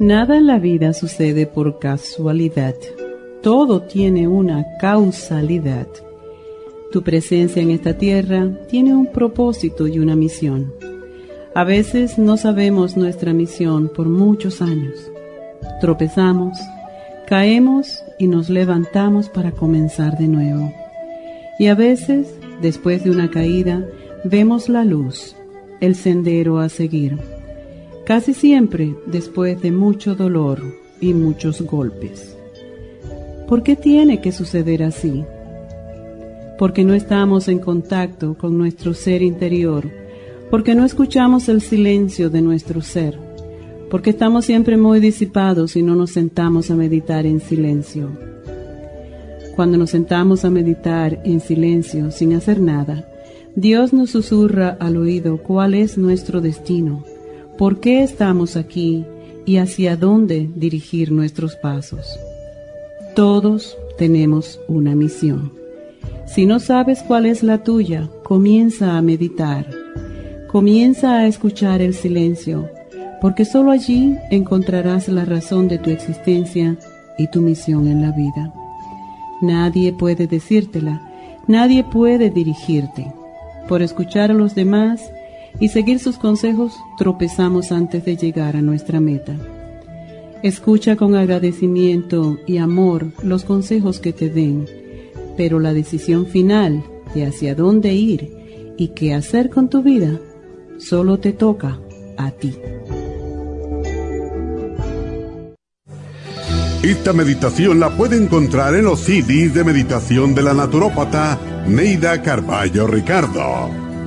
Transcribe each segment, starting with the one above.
Nada en la vida sucede por casualidad. Todo tiene una causalidad. Tu presencia en esta tierra tiene un propósito y una misión. A veces no sabemos nuestra misión por muchos años. Tropezamos, caemos y nos levantamos para comenzar de nuevo. Y a veces, después de una caída, vemos la luz, el sendero a seguir casi siempre después de mucho dolor y muchos golpes. ¿Por qué tiene que suceder así? Porque no estamos en contacto con nuestro ser interior, porque no escuchamos el silencio de nuestro ser, porque estamos siempre muy disipados y no nos sentamos a meditar en silencio. Cuando nos sentamos a meditar en silencio sin hacer nada, Dios nos susurra al oído cuál es nuestro destino por qué estamos aquí y hacia dónde dirigir nuestros pasos. Todos tenemos una misión. Si no sabes cuál es la tuya, comienza a meditar. Comienza a escuchar el silencio, porque sólo allí encontrarás la razón de tu existencia y tu misión en la vida. Nadie puede decírtela, nadie puede dirigirte. Por escuchar a los demás, y seguir sus consejos, tropezamos antes de llegar a nuestra meta. Escucha con agradecimiento y amor los consejos que te den, pero la decisión final de hacia dónde ir y qué hacer con tu vida solo te toca a ti. Esta meditación la puede encontrar en los CDs de meditación de la naturópata Neida Carballo Ricardo.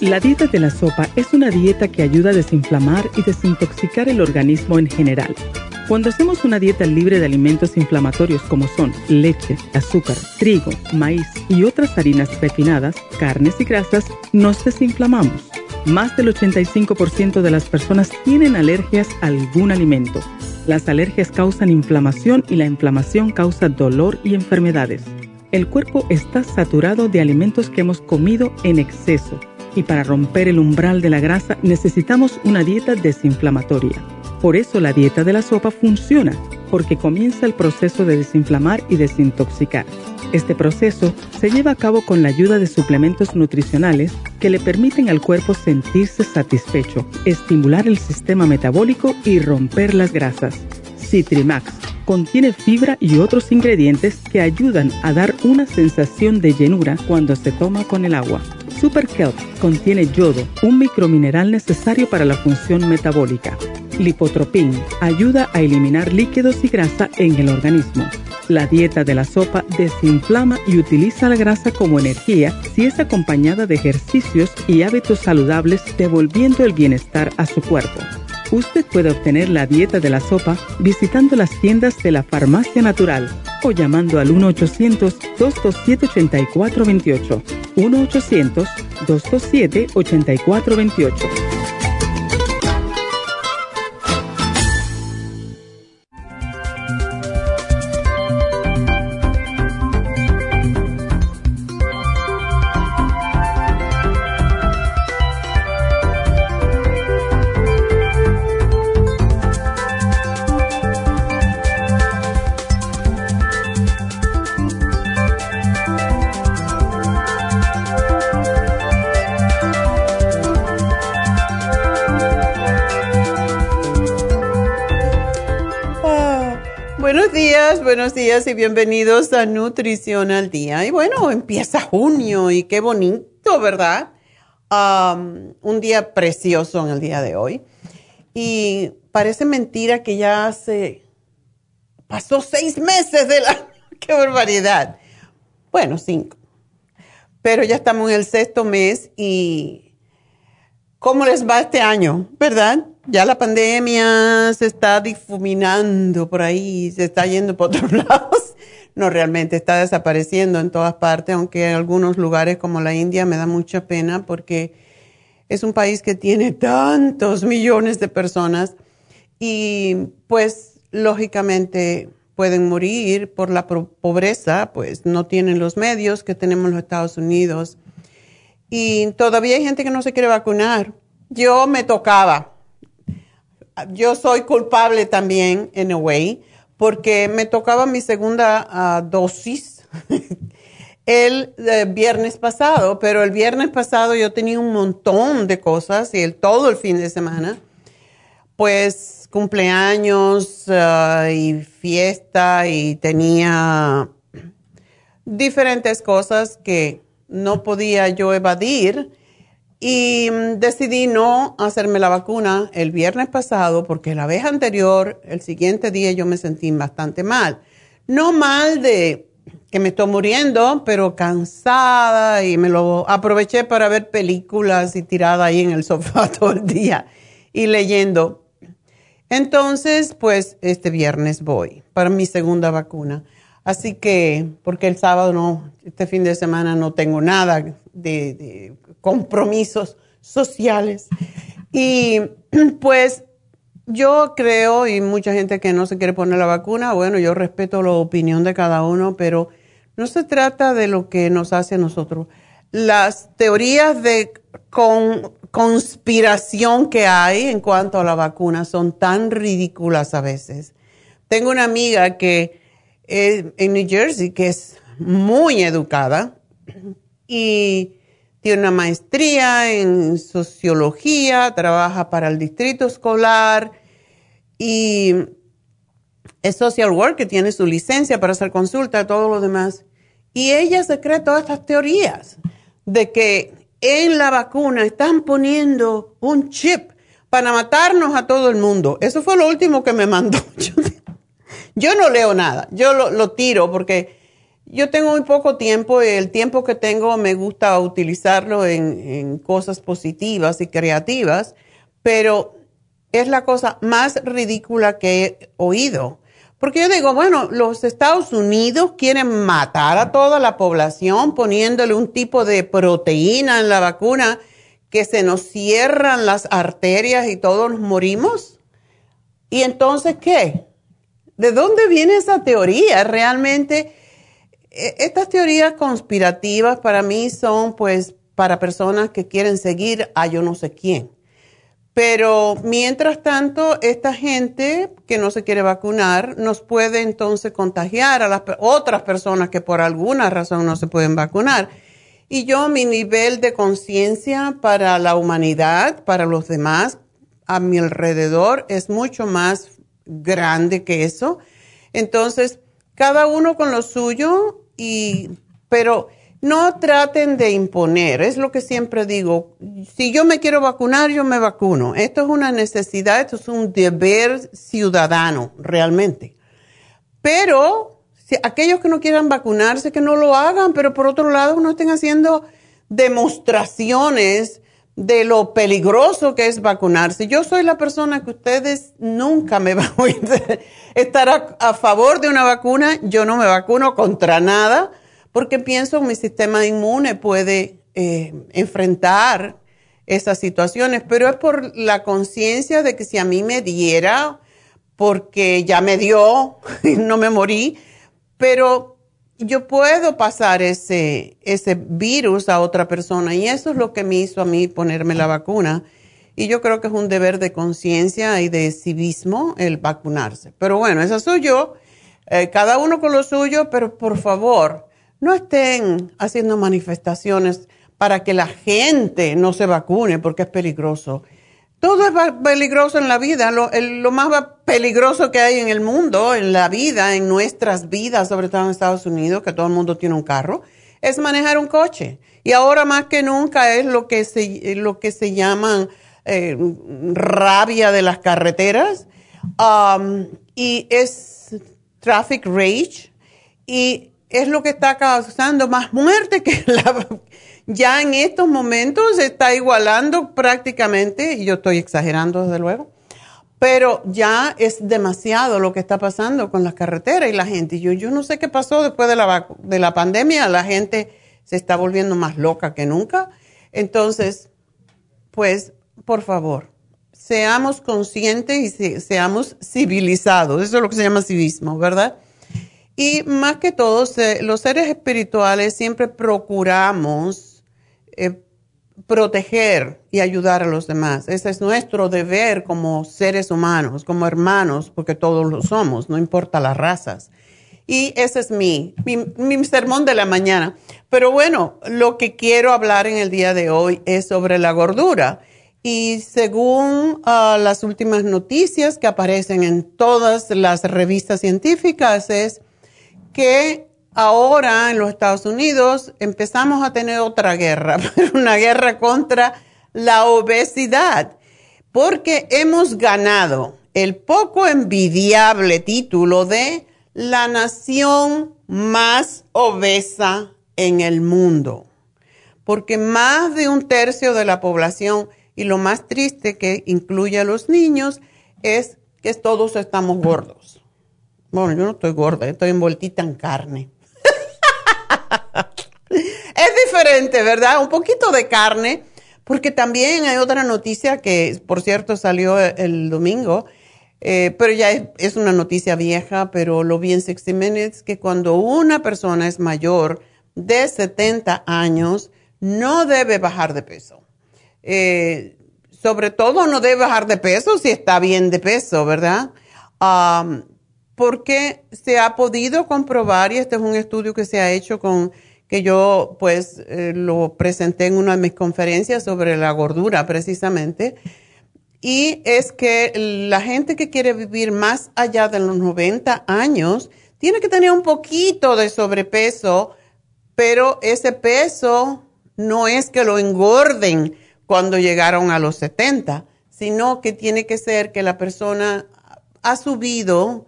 La dieta de la sopa es una dieta que ayuda a desinflamar y desintoxicar el organismo en general cuando hacemos una dieta libre de alimentos inflamatorios como son leche, azúcar, trigo, maíz y otras harinas refinadas, carnes y grasas, nos desinflamamos. Más del 85% de las personas tienen alergias a algún alimento. Las alergias causan inflamación y la inflamación causa dolor y enfermedades. El cuerpo está saturado de alimentos que hemos comido en exceso y para romper el umbral de la grasa necesitamos una dieta desinflamatoria. Por eso la dieta de la sopa funciona, porque comienza el proceso de desinflamar y desintoxicar. Este proceso se lleva a cabo con la ayuda de suplementos nutricionales que le permiten al cuerpo sentirse satisfecho, estimular el sistema metabólico y romper las grasas. Citrimax contiene fibra y otros ingredientes que ayudan a dar una sensación de llenura cuando se toma con el agua. Super Kelp contiene yodo, un micromineral necesario para la función metabólica. Lipotropin ayuda a eliminar líquidos y grasa en el organismo. La dieta de la sopa desinflama y utiliza la grasa como energía si es acompañada de ejercicios y hábitos saludables devolviendo el bienestar a su cuerpo. Usted puede obtener la dieta de la sopa visitando las tiendas de la Farmacia Natural o llamando al 1-800-227-8428. 1-800-227-8428. Y bienvenidos a Nutrición al Día. Y bueno, empieza junio y qué bonito, ¿verdad? un día precioso en el día de hoy. Y parece mentira que ya hace, pasó seis meses de la, qué barbaridad. Bueno, cinco. Pero ya estamos en el sexto mes y ¿cómo les va este año? ¿Verdad? Ya la pandemia se está difuminando por ahí, se está yendo por otros lados. No, realmente está desapareciendo en todas partes, aunque en algunos lugares como la India me da mucha pena porque es un país que tiene tantos millones de personas y pues lógicamente pueden morir por la pobreza, pues no tienen los medios que tenemos los Estados Unidos. Y todavía hay gente que no se quiere vacunar. Yo me tocaba. Yo soy culpable también, en a way, porque me tocaba mi segunda ah, dosis el eh, viernes pasado, pero el viernes pasado yo tenía un montón de cosas y el, todo el fin de semana, pues cumpleaños ah, y fiesta y tenía diferentes cosas que no podía yo evadir y mm, decidí no hacerme la vacuna el viernes pasado porque la vez anterior, el siguiente día yo me sentí bastante mal. No mal de que me estoy muriendo, pero cansada y me lo aproveché para ver películas y tirada ahí en el sofá todo el día y leyendo. Entonces, pues este viernes voy para mi segunda vacuna. Así que, porque el sábado no, este fin de semana no tengo nada de, compromisos sociales. Y pues yo creo, y mucha gente que no se quiere poner la vacuna, bueno, yo respeto la opinión de cada uno, pero no se trata de lo que nos hace a nosotros. Las teorías de conspiración que hay en cuanto a la vacuna son tan ridículas a veces. Tengo una amiga que en New Jersey que es muy educada y tiene una maestría en sociología, trabaja para el distrito escolar y es social worker, tiene su licencia para hacer consulta, todo lo demás. Y ella se cree todas estas teorías de que en la vacuna están poniendo un chip para matarnos a todo el mundo. Eso fue lo último que me mandó. Yo, no leo nada, yo lo, tiro porque yo tengo muy poco tiempo y el tiempo que tengo me gusta utilizarlo en, cosas positivas y creativas, pero es la cosa más ridícula que he oído. Porque yo digo, bueno, los Estados Unidos quieren matar a toda la población poniéndole un tipo de proteína en la vacuna que se nos cierran las arterias y todos nos morimos. ¿Y entonces qué? ¿De dónde viene esa teoría? Realmente e, estas teorías conspirativas para mí son pues para personas que quieren seguir a yo no sé quién. Pero mientras tanto, esta gente que no se quiere vacunar nos puede entonces contagiar a las otras personas que por alguna razón no se pueden vacunar. Y yo, mi nivel de conciencia para la humanidad, para los demás, a mi alrededor, es mucho más grande que eso. Entonces, cada uno con lo suyo, y, pero no traten de imponer, es lo que siempre digo. Si yo me quiero vacunar, yo me vacuno. Esto es una necesidad, esto es un deber ciudadano, realmente. Pero si aquellos que no quieran vacunarse, que no lo hagan, pero por otro lado no estén haciendo demostraciones de lo peligroso que es vacunarse. Yo soy la persona que ustedes nunca me van a estar a, favor de una vacuna. Yo no me vacuno contra nada porque pienso que mi sistema inmune puede eh, enfrentar esas situaciones, pero es por la conciencia de que si a mí me diera, porque ya me dio, no me morí, pero yo puedo pasar ese, ese virus a otra persona y eso es lo que me hizo a mí ponerme la vacuna. Y yo creo que es un deber de conciencia y de civismo el vacunarse. Pero bueno, eso soy yo, eh, cada uno con lo suyo, pero por favor, no estén haciendo manifestaciones para que la gente no se vacune porque es peligroso. Todo es peligroso en la vida. Lo, más peligroso que hay en el mundo, en la vida, en nuestras vidas, sobre todo en Estados Unidos, que todo el mundo tiene un carro, es manejar un coche. Y ahora más que nunca es lo que se, lo que se llaman eh, rabia de las carreteras um, y es traffic rage y es lo que está causando más muerte que la, ya en estos momentos se está igualando prácticamente, y yo estoy exagerando desde luego, pero ya es demasiado lo que está pasando con las carreteras y la gente. Yo, yo no sé qué pasó después de la, de la pandemia, la gente se está volviendo más loca que nunca. Entonces, pues, por favor, seamos conscientes y seamos civilizados. Eso es lo que se llama civismo, ¿verdad? Y más que todo, los seres espirituales siempre procuramos eh, proteger y ayudar a los demás. Ese es nuestro deber como seres humanos, como hermanos, porque todos lo somos, no importa las razas. Y ese es mi, mi, sermón de la mañana. Pero bueno, lo que quiero hablar en el día de hoy es sobre la gordura. Y según ah, las últimas noticias que aparecen en todas las revistas científicas, es que ahora en los Estados Unidos empezamos a tener otra guerra, una guerra contra la obesidad, porque hemos ganado el poco envidiable título de la nación más obesa en el mundo, porque más de un tercio de la población, y lo más triste que incluye a los niños, es que todos estamos gordos. Bueno, yo no estoy gorda, estoy envoltita en carne. es diferente, ¿verdad? Un poquito de carne, porque también hay otra noticia que, por cierto, salió el domingo, eh, pero ya es, una noticia vieja, pero lo vi en Sixty Minutes, que cuando una persona es mayor de 70 años, no debe bajar de peso. Eh, sobre todo no debe bajar de peso si está bien de peso, ¿verdad? Porque se ha podido comprobar, y este es un estudio que se ha hecho con, que yo pues eh, lo presenté en una de mis conferencias sobre la gordura precisamente, y es que la gente que quiere vivir más allá de los 90 años tiene que tener un poquito de sobrepeso, pero ese peso no es que lo engorden cuando llegaron a los 70, sino que tiene que ser que la persona ha subido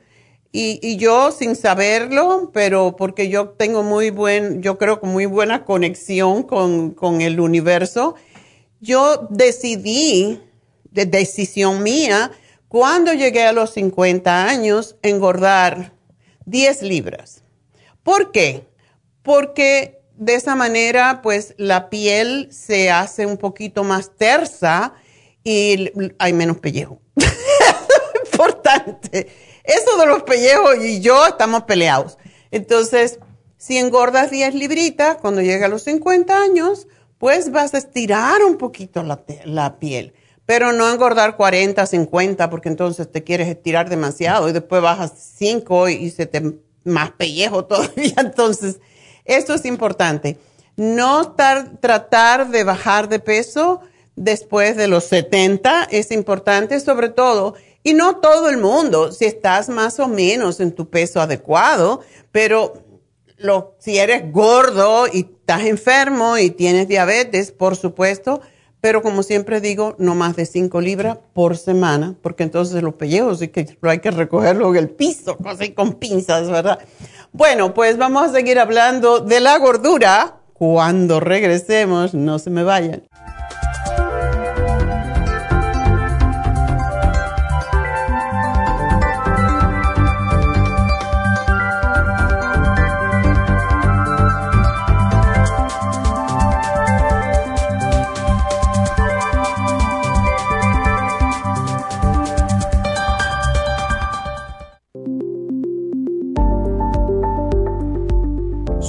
y, yo sin saberlo, pero porque yo tengo muy buen, yo creo que muy buena conexión con, con el universo, yo decidí de decisión mía, cuando llegué a los 50 años, engordar 10 libras. ¿Por qué? Porque de esa manera, pues la piel se hace un poquito más tersa y hay menos pellejo. Importante. Eso de los pellejos y yo estamos peleados. Entonces, si engordas 10 libritas, cuando llega a los 50 años, pues vas a estirar un poquito la, la piel pero no engordar 40, 50, porque entonces te quieres estirar demasiado y después bajas 5 y se te más pellejo todavía. Entonces, esto es importante. No tratar de bajar de peso después de los 70 es importante, sobre todo, y no todo el mundo, si estás más o menos en tu peso adecuado, pero si eres gordo y estás enfermo y tienes diabetes, por supuesto, pero como siempre digo, no más de 5 libras por semana, porque entonces los pellejos sí que hay que recogerlo en el piso, así con pinzas, ¿verdad? Bueno, pues vamos a seguir hablando de la gordura cuando regresemos, no se me vayan.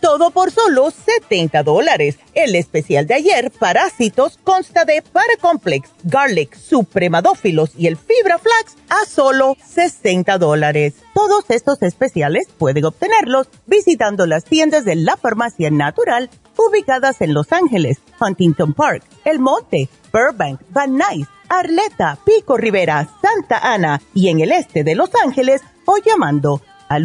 todo por solo 70 dólares. El especial de ayer, Parásitos, consta de Paracomplex, Garlic, Supremadófilos y el Fibra Flax a solo 60 dólares. Todos estos especiales pueden obtenerlos visitando las tiendas de la Farmacia Natural ubicadas en Los Ángeles, Huntington Park, El Monte, Burbank, Van Nuys, Arleta, Pico Rivera, Santa Ana y en el este de Los Ángeles o llamando al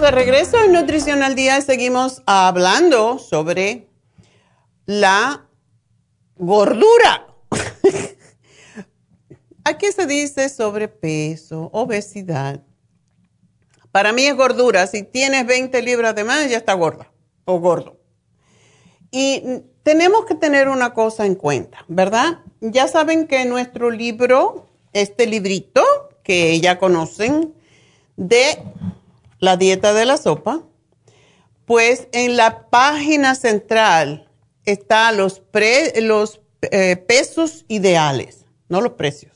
De regreso en Nutrición al Día seguimos hablando sobre la gordura. Aquí se dice sobrepeso, obesidad. Para mí es gordura. Si tienes 20 libras de más, ya está gorda o gordo. Y tenemos que tener una cosa en cuenta, ¿verdad? Ya saben que nuestro libro, este librito que ya conocen, de la dieta de la sopa, pues en la página central están los, los eh, pesos ideales, no los precios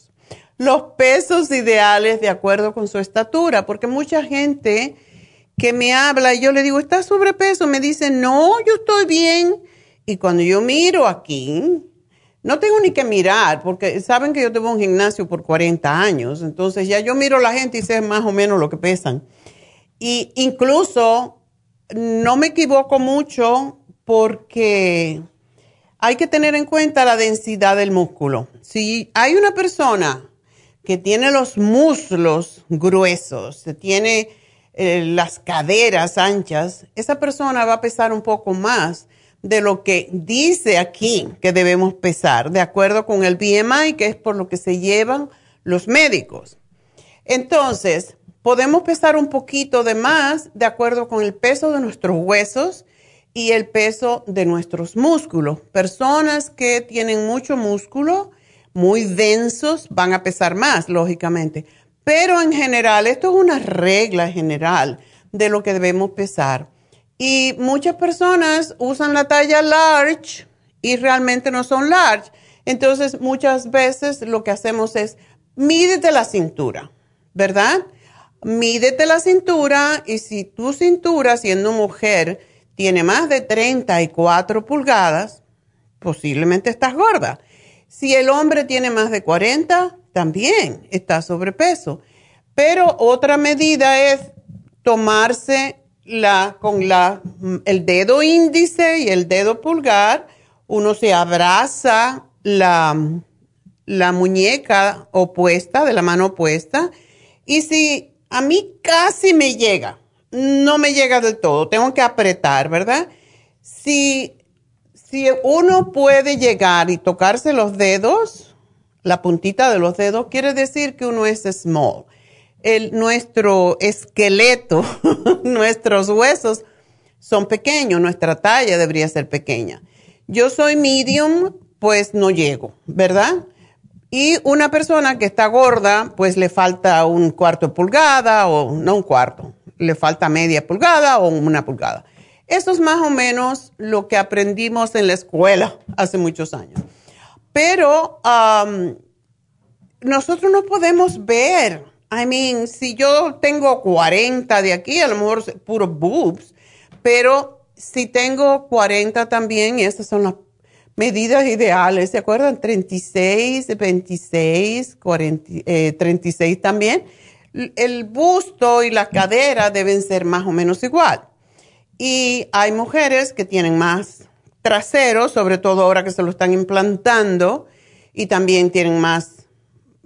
los pesos ideales de acuerdo con su estatura, porque mucha gente que me habla y yo le digo, ¿estás sobrepeso? Me dice, no, yo estoy bien. Y cuando yo miro aquí, no tengo ni que mirar, porque saben que yo tengo un gimnasio por 40 años, entonces ya yo miro a la gente y sé más o menos lo que pesan. Y incluso no me equivoco mucho porque hay que tener en cuenta la densidad del músculo. Si hay una persona que tiene los muslos gruesos, tiene eh, las caderas anchas, esa persona va a pesar un poco más de lo que dice aquí que debemos pesar, de acuerdo con el BMI, que es por lo que se llevan los médicos. Entonces, podemos pesar un poquito de más de acuerdo con el peso de nuestros huesos y el peso de nuestros músculos. Personas que tienen mucho músculo, muy densos van a pesar más, lógicamente. Pero en general, esto es una regla general de lo que debemos pesar. Y muchas personas usan la talla large y realmente no son large. Entonces, muchas veces lo que hacemos es, mídete la cintura, ¿verdad? Mídete la cintura y si tu cintura, siendo mujer, tiene más de 34 pulgadas, posiblemente estás gorda. Si el hombre tiene más de 40, también está sobrepeso. Pero otra medida es tomarse la, con la, el dedo índice y el dedo pulgar, uno se abraza la, la muñeca opuesta, de la mano opuesta, y si a mí casi me llega, no me llega del todo, tengo que apretar, ¿verdad? Si, si uno puede llegar y tocarse los dedos, la puntita de los dedos, quiere decir que uno es small el, nuestro esqueleto, nuestros huesos son pequeños, nuestra talla debería ser pequeña. Yo soy medium, pues no llego, ¿verdad? Y una persona que está gorda, pues le falta un cuarto de pulgada o no un cuarto, le falta media pulgada o una pulgada. Eso es más o menos lo que aprendimos en la escuela hace muchos años. Pero nosotros no podemos ver I mean, si yo tengo 40 de aquí, a lo mejor puro boobs, pero si tengo 40 también, esas son las medidas ideales, ¿se acuerdan? 36, 26, 40, 36 también. El busto y la cadera deben ser más o menos igual. Y hay mujeres que tienen más trasero, sobre todo ahora que se lo están implantando, y también tienen más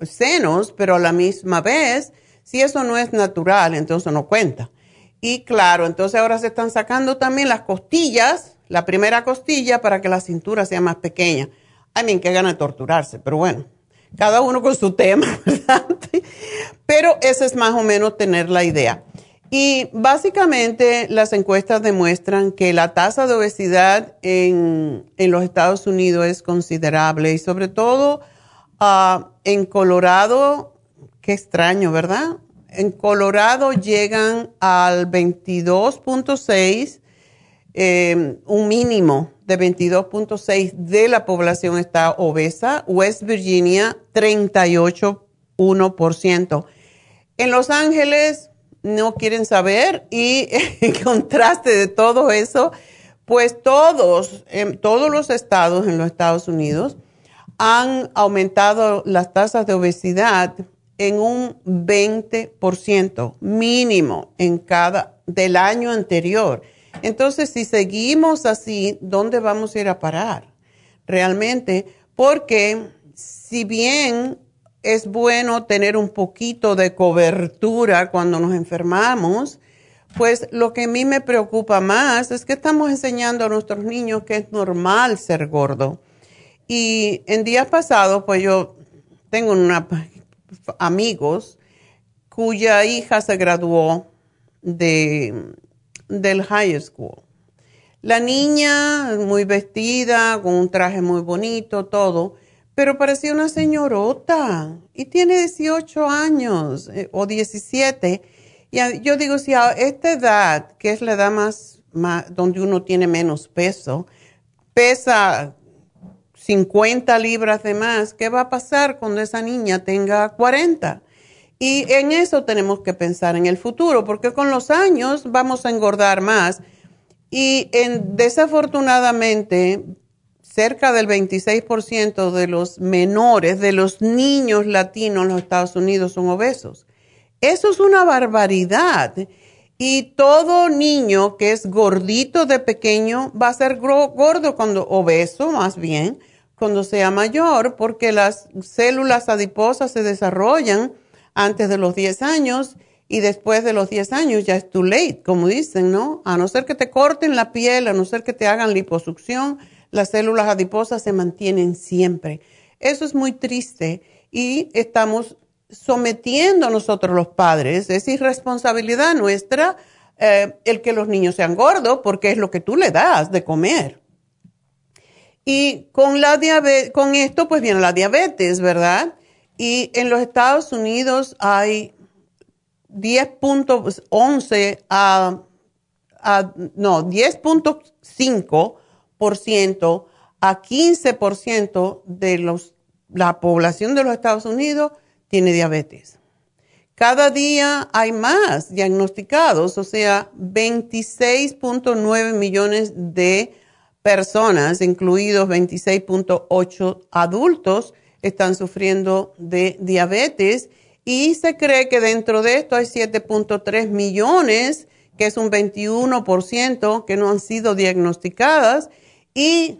senos, pero a la misma vez, si eso no es natural, entonces no cuenta. Y claro, entonces ahora se están sacando también las costillas, la primera costilla para que la cintura sea más pequeña. I mean, que gana de torturarse, pero bueno, cada uno con su tema, ¿verdad? Pero ese es más o menos tener la idea. Y básicamente las encuestas demuestran que la tasa de obesidad en, en los Estados Unidos es considerable y sobre todo Ah, en Colorado, qué extraño, ¿verdad? En Colorado llegan al 22.6, eh, un mínimo de 22.6 de la población está obesa. West Virginia, 38.1%. En Los Ángeles no quieren saber y en contraste de todo eso, pues todos, en todos los estados en los Estados Unidos, han aumentado las tasas de obesidad en un 20% mínimo en cada del año anterior. Entonces, si seguimos así, ¿dónde vamos a ir a parar? Realmente, porque si bien es bueno tener un poquito de cobertura cuando nos enfermamos, pues lo que a mí me preocupa más es que estamos enseñando a nuestros niños que es normal ser gordo y en días pasados, pues yo tengo una, amigos cuya hija se graduó de, del high school. La niña muy vestida, con un traje muy bonito, todo, pero parecía una señorota y tiene 18 años eh, o 17. Y yo digo, si a esta edad, que es la edad más, más donde uno tiene menos peso, pesa 50 libras de más, ¿qué va a pasar cuando esa niña tenga 40? Y en eso tenemos que pensar en el futuro, porque con los años vamos a engordar más. Y en, desafortunadamente, cerca del 26% de los menores, de los niños latinos en los Estados Unidos son obesos. Eso es una barbaridad. Y todo niño que es gordito de pequeño va a ser gordo cuando obeso, más bien, cuando sea mayor, porque las células adiposas se desarrollan antes de los 10 años y después de los 10 años ya es too late, como dicen, ¿no? A no ser que te corten la piel, a no ser que te hagan liposucción, las células adiposas se mantienen siempre. Eso es muy triste y estamos sometiendo a nosotros los padres, es irresponsabilidad nuestra eh, el que los niños sean gordos porque es lo que tú le das de comer. Y con, la con esto pues viene la diabetes, ¿verdad? Y en los Estados Unidos hay 10.11 a, a, no, 10.5% a 15% de los, la población de los Estados Unidos tiene diabetes. cada día hay más diagnosticados, o sea, 26.9 millones de personas, incluidos 26.8 adultos, están sufriendo de diabetes y se cree que dentro de esto hay 7.3 millones, que es un 21% que no han sido diagnosticadas y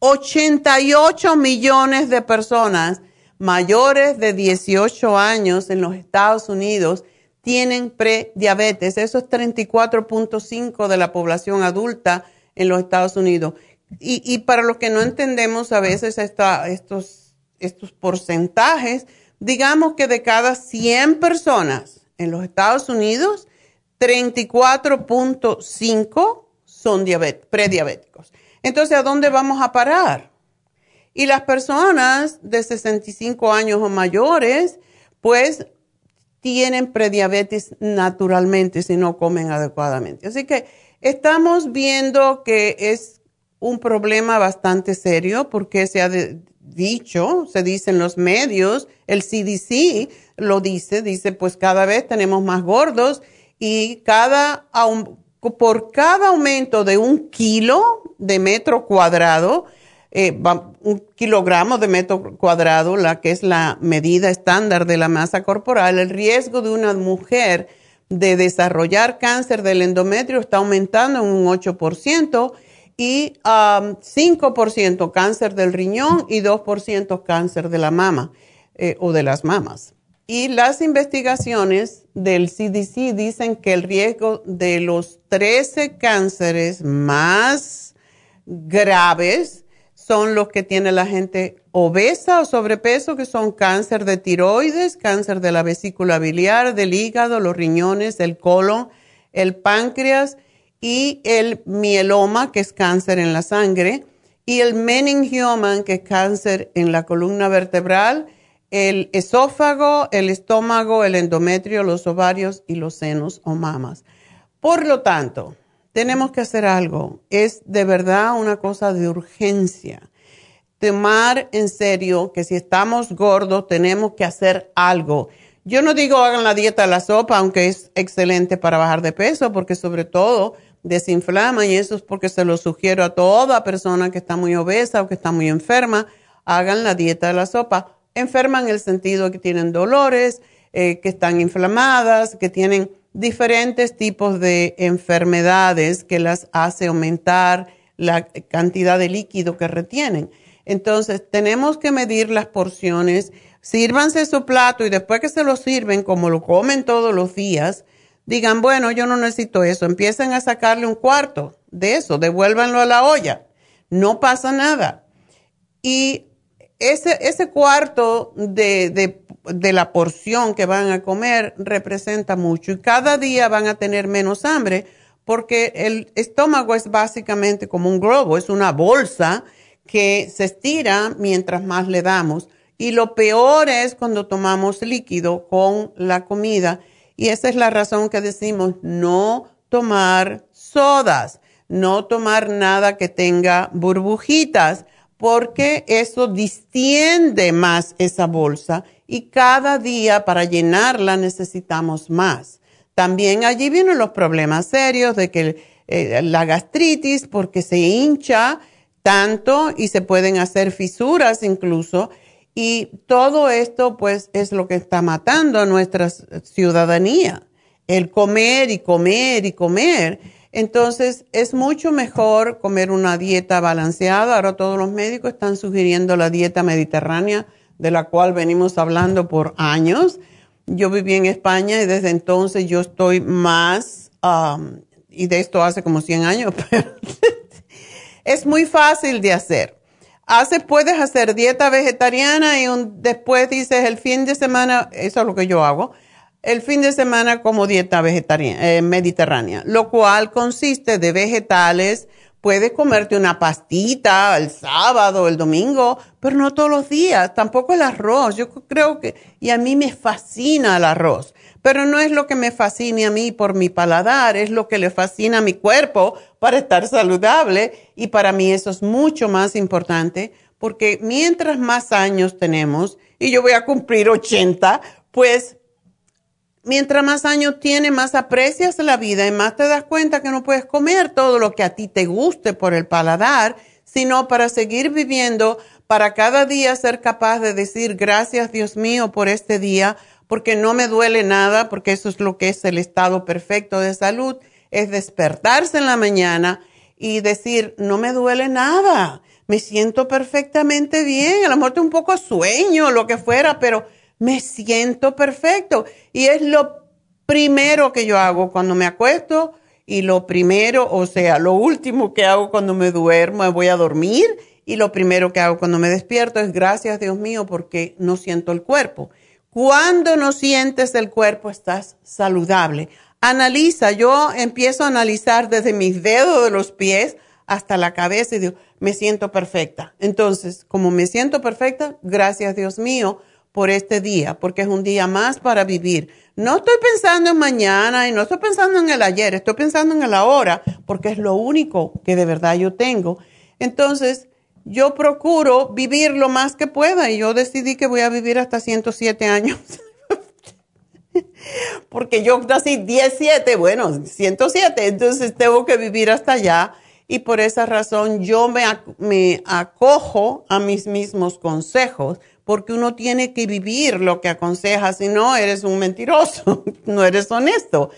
88 millones de personas mayores de 18 años en los Estados Unidos tienen prediabetes. Eso es 34.5 de la población adulta en los Estados Unidos. Y, para los que no entendemos a veces estos, estos porcentajes, digamos que de cada 100 personas en los Estados Unidos, 34.5 son prediabéticos. Entonces, ¿a dónde vamos a parar? Y las personas de 65 años o mayores, pues tienen prediabetes naturalmente si no comen adecuadamente. Así que estamos viendo que es un problema bastante serio porque se ha dicho, se dice en los medios, el CDC lo dice, dice pues cada vez tenemos más gordos y cada, por cada aumento de un kilo de metro cuadrado, eh, un kilogramo de metro cuadrado, la que es la medida estándar de la masa corporal, el riesgo de una mujer de desarrollar cáncer del endometrio está aumentando en un 8% y 5% um, cáncer del riñón y 2% cáncer de la mama eh, o de las mamas. Y las investigaciones del CDC dicen que el riesgo de los 13 cánceres más graves son los que tiene la gente obesa o sobrepeso, que son cáncer de tiroides, cáncer de la vesícula biliar, del hígado, los riñones, el colon, el páncreas y el mieloma, que es cáncer en la sangre, y el meningioma, que es cáncer en la columna vertebral, el esófago, el estómago, el endometrio, los ovarios y los senos o mamas. Por lo tanto, tenemos que hacer algo. Es de verdad una cosa de urgencia. Tomar en serio que si estamos gordos tenemos que hacer algo. Yo no digo hagan la dieta la sopa, aunque es excelente para bajar de peso, porque sobre todo desinflama y eso es porque se lo sugiero a toda persona que está muy obesa o que está muy enferma, hagan la dieta de la sopa. Enferma en el sentido que tienen dolores, eh, que están inflamadas, que tienen diferentes tipos de enfermedades que las hace aumentar la cantidad de líquido que retienen. Entonces, tenemos que medir las porciones, sírvanse su plato y después que se lo sirven, como lo comen todos los días, digan, bueno, yo no necesito eso, empiecen a sacarle un cuarto de eso, devuélvanlo a la olla, no pasa nada. Y ese, ese cuarto de, de, de, la porción que van a comer representa mucho y cada día van a tener menos hambre porque el estómago es básicamente como un globo, es una bolsa que se estira mientras más le damos. Y lo peor es cuando tomamos líquido con la comida. Y esa es la razón que decimos no tomar sodas, no tomar nada que tenga burbujitas porque eso distiende más esa bolsa y cada día para llenarla necesitamos más. También allí vienen los problemas serios de que eh, la gastritis, porque se hincha tanto y se pueden hacer fisuras incluso. Y todo esto pues es lo que está matando a nuestra ciudadanía. El comer y comer y comer entonces, es mucho mejor comer una dieta balanceada. Ahora todos los médicos están sugiriendo la dieta mediterránea, de la cual venimos hablando por años. Yo viví en España y desde entonces yo estoy más, um, y de esto hace como 100 años, pero es muy fácil de hacer. Hace, puedes hacer dieta vegetariana y después dices el fin de semana, eso es lo que yo hago, el fin de semana como dieta vegetariana, eh, mediterránea, lo cual consiste de vegetales. Puedes comerte una pastita el sábado, el domingo, pero no todos los días. Tampoco el arroz. Yo creo que, y a mí me fascina el arroz, pero no es lo que me fascina a mí por mi paladar, es lo que le fascina a mi cuerpo para estar saludable. Y para mí eso es mucho más importante porque mientras más años tenemos, y yo voy a cumplir 80, pues mientras más años tienes, más aprecias la vida y más te das cuenta que no puedes comer todo lo que a ti te guste por el paladar, sino para seguir viviendo, para cada día ser capaz de decir gracias Dios mío por este día, porque no me duele nada, porque eso es lo que es el estado perfecto de salud, es despertarse en la mañana y decir, no me duele nada, me siento perfectamente bien, a lo mejor tengo un poco sueño, lo que fuera, pero me siento perfecto. Y es lo primero que yo hago cuando me acuesto y lo primero, o sea, lo último que hago cuando me duermo, me voy a dormir y lo primero que hago cuando me despierto es gracias Dios mío porque no siento el cuerpo. Cuando no sientes el cuerpo estás saludable. Analiza, yo empiezo a analizar desde mis dedos de los pies hasta la cabeza y digo, me siento perfecta. Entonces, como me siento perfecta, gracias Dios mío por este día, porque es un día más para vivir. No estoy pensando en mañana y no estoy pensando en el ayer, estoy pensando en el ahora, porque es lo único que de verdad yo tengo. Entonces, yo procuro vivir lo más que pueda y yo decidí que voy a vivir hasta 107 años. porque yo nací 17, bueno, 107, entonces tengo que vivir hasta allá y por esa razón yo me, me acojo a mis mismos consejos porque uno tiene que vivir lo que aconseja, si no eres un mentiroso, no eres honesto.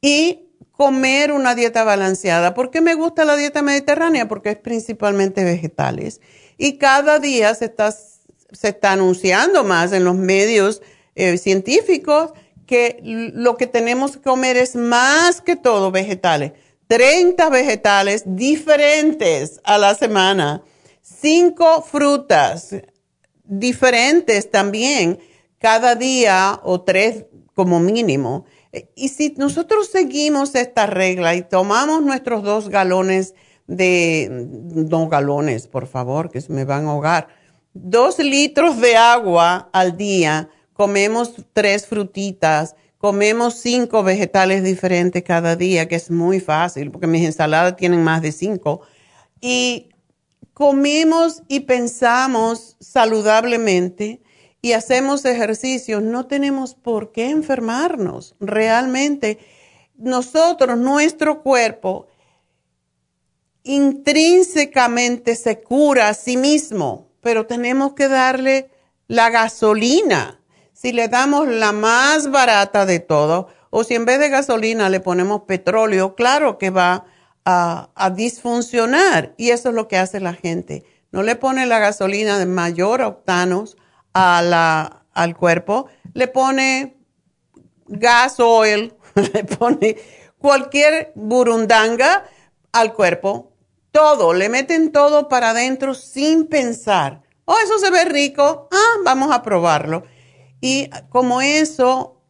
Y comer una dieta balanceada. ¿Por qué me gusta la dieta mediterránea? Porque es principalmente vegetales. Y cada día se está, se está anunciando más en los medios eh, científicos que lo que tenemos que comer es más que todo vegetales. 30 vegetales diferentes a la semana, 5 frutas, diferentes también cada día o tres como mínimo. Y si nosotros seguimos esta regla y tomamos nuestros dos galones de, dos galones, por favor, que se me van a ahogar, dos litros de agua al día, comemos tres frutitas, comemos cinco vegetales diferentes cada día, que es muy fácil, porque mis ensaladas tienen más de cinco, y comemos y pensamos saludablemente y hacemos ejercicios, no tenemos por qué enfermarnos. Realmente, nosotros, nuestro cuerpo, intrínsecamente se cura a sí mismo, pero tenemos que darle la gasolina. Si le damos la más barata de todo, o si en vez de gasolina le ponemos petróleo, claro que va a, disfuncionar. Y eso es lo que hace la gente. No le pone la gasolina de mayor octanos a la, al cuerpo, le pone gas oil, le pone cualquier burundanga al cuerpo, todo, le meten todo para adentro sin pensar. Oh, eso se ve rico, ah, vamos a probarlo. Y como eso,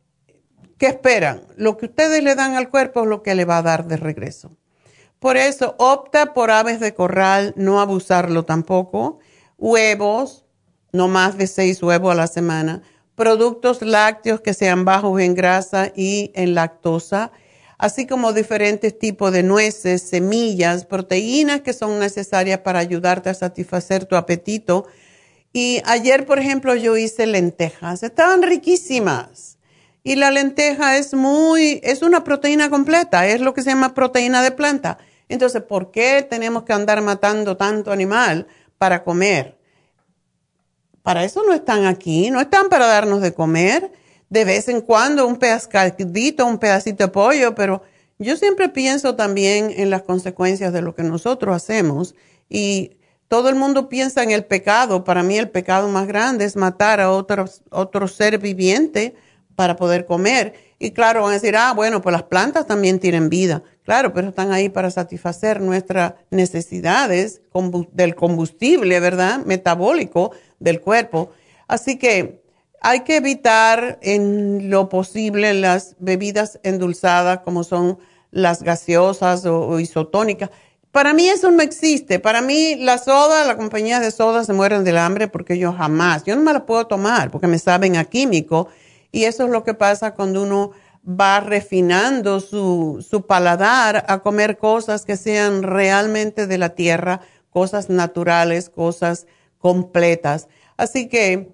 ¿qué esperan? Lo que ustedes le dan al cuerpo es lo que le va a dar de regreso. Por eso opta por aves de corral, no abusarlo tampoco. Huevos, no más de seis huevos a la semana. Productos lácteos que sean bajos en grasa y en lactosa, así como diferentes tipos de nueces, semillas, proteínas que son necesarias para ayudarte a satisfacer tu apetito. Y ayer, por ejemplo, yo hice lentejas. Estaban riquísimas. Y la lenteja es muy, es una proteína completa, es lo que se llama proteína de planta. Entonces, ¿por qué tenemos que andar matando tanto animal para comer? Para eso no están aquí, no están para darnos de comer. De vez en cuando un pescadito, un pedacito de pollo, pero yo siempre pienso también en las consecuencias de lo que nosotros hacemos y todo el mundo piensa en el pecado. Para mí el pecado más grande es matar a otro, otro ser viviente para poder comer. Y claro, van a decir, ah, bueno, pues las plantas también tienen vida. Claro, pero están ahí para satisfacer nuestras necesidades del combustible, ¿verdad? Metabólico del cuerpo. Así que hay que evitar en lo posible las bebidas endulzadas como son las gaseosas o, isotónicas. Para mí eso no existe. Para mí la soda, la compañía de soda se mueren del hambre porque yo jamás, yo no me la puedo tomar porque me saben a químico. Y eso es lo que pasa cuando uno va refinando su, su paladar a comer cosas que sean realmente de la tierra, cosas naturales, cosas completas. Así que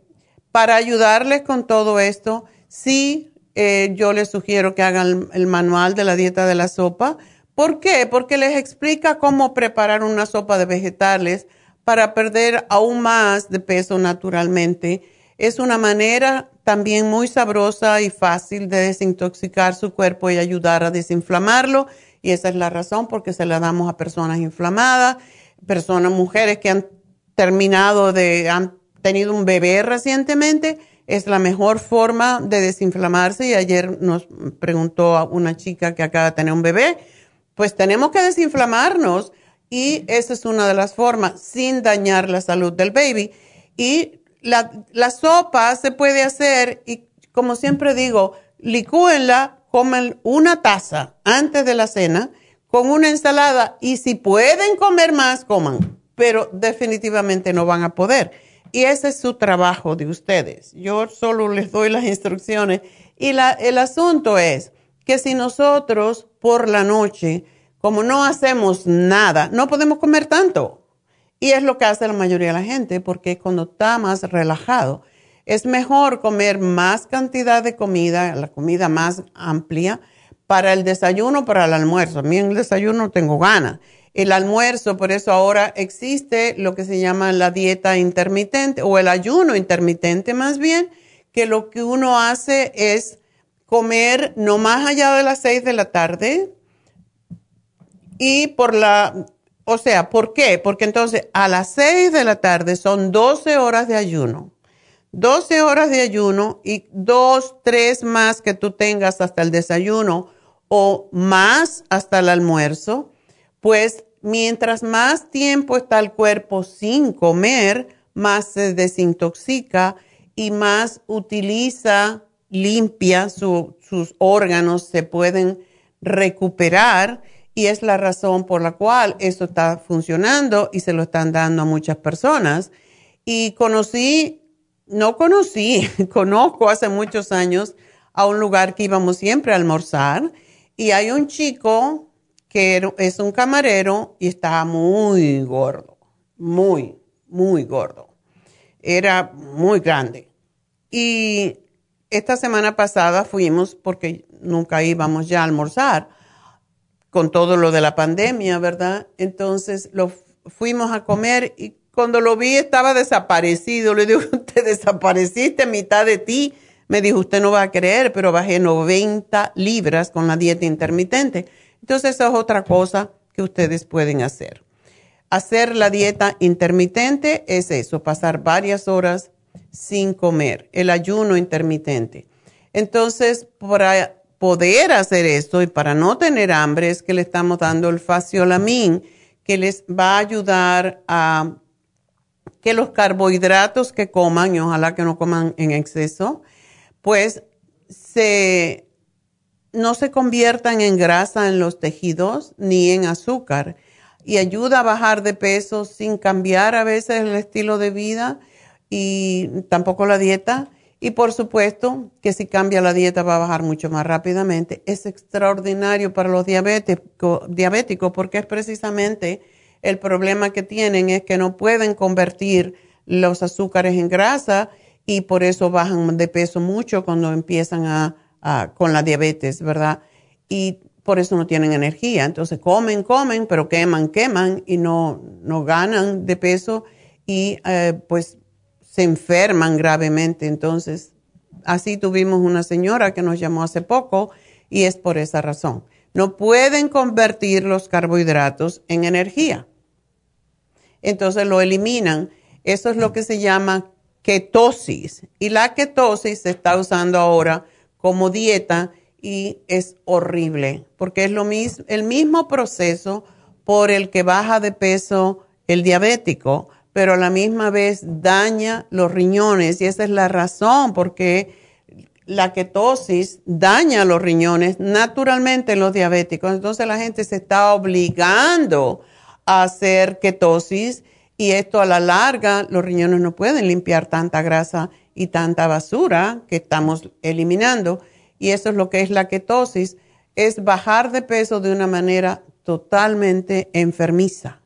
para ayudarles con todo esto, sí eh, yo les sugiero que hagan el manual de la dieta de la sopa. ¿Por qué? Porque les explica cómo preparar una sopa de vegetales para perder aún más de peso naturalmente. Es una manera también muy sabrosa y fácil de desintoxicar su cuerpo y ayudar a desinflamarlo. Y esa es la razón porque se la damos a personas inflamadas, personas, mujeres que han terminado de, han tenido un bebé recientemente es la mejor forma de desinflamarse y ayer nos preguntó una chica que acaba de tener un bebé, pues tenemos que desinflamarnos y esa es una de las formas sin dañar la salud del baby. Y la, la sopa se puede hacer y como siempre digo, licúenla, comen una taza antes de la cena con una ensalada y si pueden comer más, coman, pero definitivamente no van a poder y ese es su trabajo de ustedes. Yo solo les doy las instrucciones. Y la, el asunto es que si nosotros por la noche, como no hacemos nada, no podemos comer tanto. Y es lo que hace la mayoría de la gente, porque cuando está más relajado, es mejor comer más cantidad de comida, la comida más amplia, para el desayuno, para el almuerzo. A mí en el desayuno tengo ganas el almuerzo, por eso ahora existe lo que se llama la dieta intermitente o el ayuno intermitente más bien, que lo que uno hace es comer no más allá de las seis de la tarde y por la, o sea, ¿por qué? Porque entonces a las seis de la tarde son 12 horas de ayuno. 12 horas de ayuno y dos, tres más que tú tengas hasta el desayuno o más hasta el almuerzo pues mientras más tiempo está el cuerpo sin comer, más se desintoxica y más utiliza, limpia, sus órganos se pueden recuperar y es la razón por la cual esto está funcionando y se lo están dando a muchas personas. Y conocí, no conocí, conozco hace muchos años a un lugar que íbamos siempre a almorzar y hay un chico que es un camarero y estaba muy gordo, muy, muy gordo. Era muy grande. Y esta semana pasada fuimos, porque nunca íbamos ya a almorzar, con todo lo de la pandemia, ¿verdad? Entonces lo fuimos a comer y cuando lo vi estaba desaparecido. Le digo, te desapareciste mitad de ti. Me dijo, usted no va a creer, pero bajé 90 libras con la dieta intermitente. Entonces, esa es otra cosa que ustedes pueden hacer. Hacer la dieta intermitente es eso, pasar varias horas sin comer, el ayuno intermitente. Entonces, para poder hacer esto y para no tener hambre es que le estamos dando el faciolamin, que les va a ayudar a que los carbohidratos que coman, y ojalá que no coman en exceso, pues se no se conviertan en grasa en los tejidos ni en azúcar y ayuda a bajar de peso sin cambiar a veces el estilo de vida y tampoco la dieta. Y por supuesto que si cambia la dieta va a bajar mucho más rápidamente. Es extraordinario para los diabéticos porque es precisamente el problema que tienen es que no pueden convertir los azúcares en grasa y por eso bajan de peso mucho cuando empiezan a Ah, con la diabetes, ¿verdad? Y por eso no tienen energía. Entonces comen, comen, pero queman, queman y no, no ganan de peso y eh, pues se enferman gravemente. Entonces, así tuvimos una señora que nos llamó hace poco y es por esa razón. No pueden convertir los carbohidratos en energía. Entonces lo eliminan. Eso es lo que se llama ketosis. Y la ketosis se está usando ahora como dieta y es horrible porque es lo mismo, el mismo proceso por el que baja de peso el diabético, pero a la misma vez daña los riñones y esa es la razón porque la ketosis daña los riñones naturalmente en los diabéticos. Entonces la gente se está obligando a hacer ketosis y esto a la larga los riñones no pueden limpiar tanta grasa y tanta basura que estamos eliminando. Y eso es lo que es la ketosis, es bajar de peso de una manera totalmente enfermiza.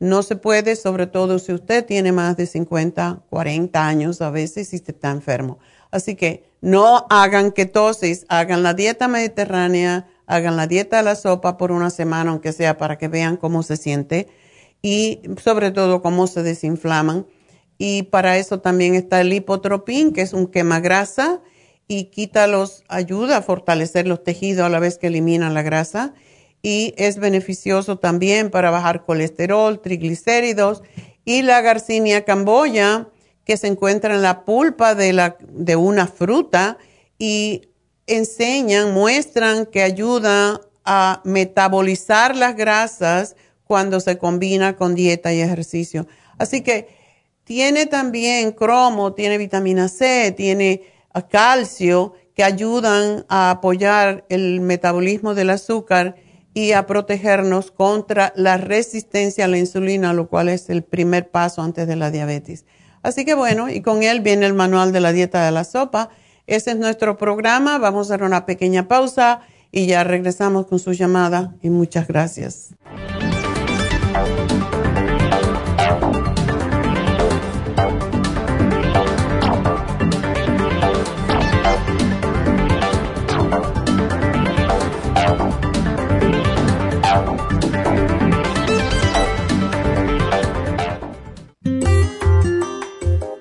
No se puede, sobre todo si usted tiene más de 50, 40 años a veces y está enfermo. Así que no hagan ketosis, hagan la dieta mediterránea, hagan la dieta de la sopa por una semana, aunque sea para que vean cómo se siente y sobre todo cómo se desinflaman. Y para eso también está el hipotropín, que es un quemagrasa y quita los, ayuda a fortalecer los tejidos a la vez que elimina la grasa. Y es beneficioso también para bajar colesterol, triglicéridos. Y la garcinia camboya, que se encuentra en la pulpa de, la, de una fruta y enseñan, muestran que ayuda a metabolizar las grasas cuando se combina con dieta y ejercicio. Así que tiene también cromo, tiene vitamina C, tiene calcio que ayudan a apoyar el metabolismo del azúcar y a protegernos contra la resistencia a la insulina, lo cual es el primer paso antes de la diabetes. Así que bueno, y con él viene el manual de la dieta de la sopa. Ese es nuestro programa. Vamos a dar una pequeña pausa y ya regresamos con su llamada. Y muchas gracias.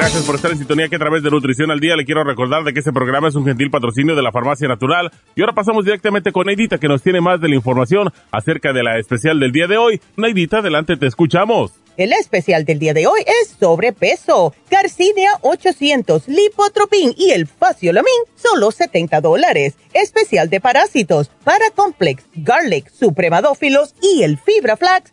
Gracias por estar en sintonía que a través de Nutrición al Día le quiero recordar de que este programa es un gentil patrocinio de la Farmacia Natural. Y ahora pasamos directamente con Neidita que nos tiene más de la información acerca de la especial del día de hoy. Neidita, adelante, te escuchamos. El especial del día de hoy es sobrepeso. Garcinia 800, Lipotropin y el Faciolamin, solo 70 dólares. Especial de parásitos, Paracomplex, Garlic, Supremadófilos y el Fibra Flax,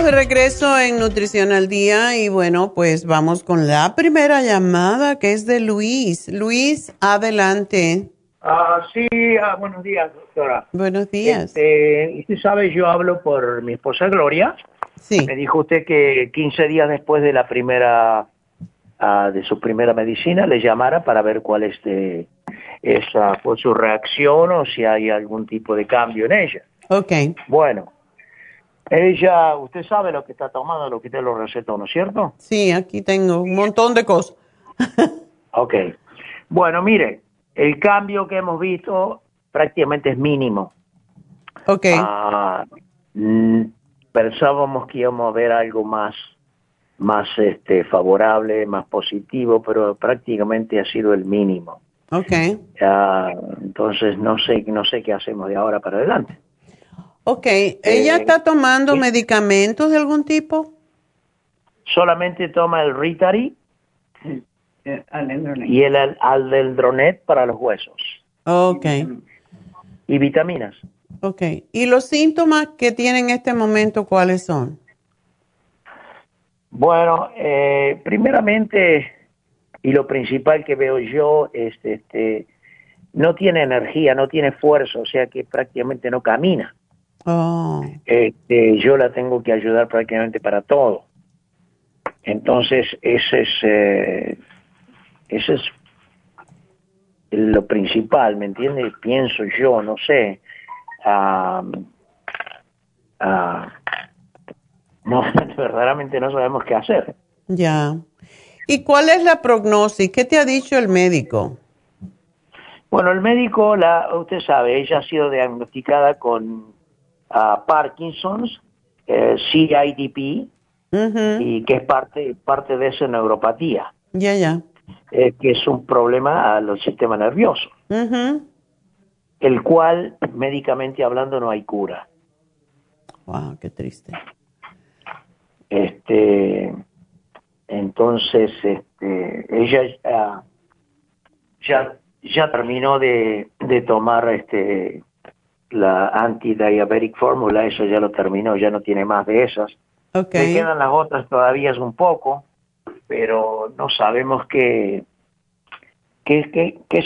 De regreso en Nutrición al Día y bueno, pues vamos con la primera llamada que es de Luis. Luis, adelante. Ah, sí, ah, buenos días, doctora. Buenos días. Este, usted sabe, yo hablo por mi esposa Gloria. Sí. Me dijo usted que 15 días después de la primera, ah, de su primera medicina, le llamara para ver cuál es de, esa fue su reacción o si hay algún tipo de cambio en ella. Ok. Bueno, ella, usted sabe lo que está tomando, lo que usted lo recetó, ¿no es cierto? Sí, aquí tengo un montón de cosas. Ok. Bueno, mire, el cambio que hemos visto prácticamente es mínimo. Ok. Ah, mm, pensábamos que íbamos a ver algo más, más este, favorable, más positivo, pero prácticamente ha sido el mínimo. ok. Ah, entonces no sé, no sé qué hacemos de ahora para adelante. Ok. ¿Ella Eh, está tomando medicamentos de algún tipo? Solamente toma el Ritari y el al- Aldendronet para los huesos Ok. y vitaminas. Ok. ¿Y los síntomas que tiene en este momento cuáles son? Bueno, eh, primeramente, y lo principal que veo yo es este, no tiene energía, no tiene fuerza, o sea que prácticamente no camina. Oh. Este, yo la tengo que ayudar prácticamente para todo. Entonces, ese es, eh, ese es lo principal, ¿me entiendes? Pienso yo, no sé. ah, ah, no, verdaderamente no sabemos qué hacer. Ya. ¿Y cuál es la prognosis? ¿Qué te ha dicho el médico? Bueno, el médico, la, usted sabe, ella ha sido diagnosticada con ah, Parkinson's, eh, CIDP, y que es parte, parte de esa neuropatía, Ya, ya. eh, que es un problema al sistema nervioso, el cual médicamente hablando no hay cura. Wow, qué triste. Este, entonces, este, ella ah, ya, ya terminó de, de tomar este, la anti-diabetic fórmula, eso ya lo terminó, ya no tiene más de esas. Ok. Le quedan las otras todavía es un poco, pero no sabemos qué, qué, qué, qué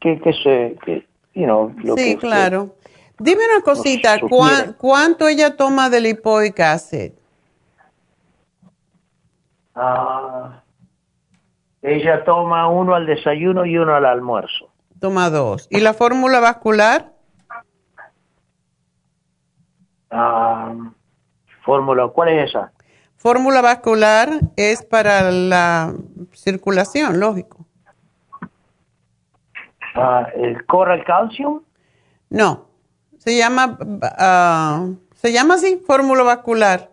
qué, qué se, qué, you know, lo que Sí, usted- claro. Dime una cosita. ¿cuán- ¿cuánto ella toma de lipoic acid? Ah, ella toma uno al desayuno y uno al almuerzo. Toma dos. ¿Y la fórmula vascular? Ah, fórmula, ¿cuál es esa? Fórmula vascular es para la circulación, lógico. Ah, el Coral Calcium. No, se llama, ah, se llama así, fórmula vascular.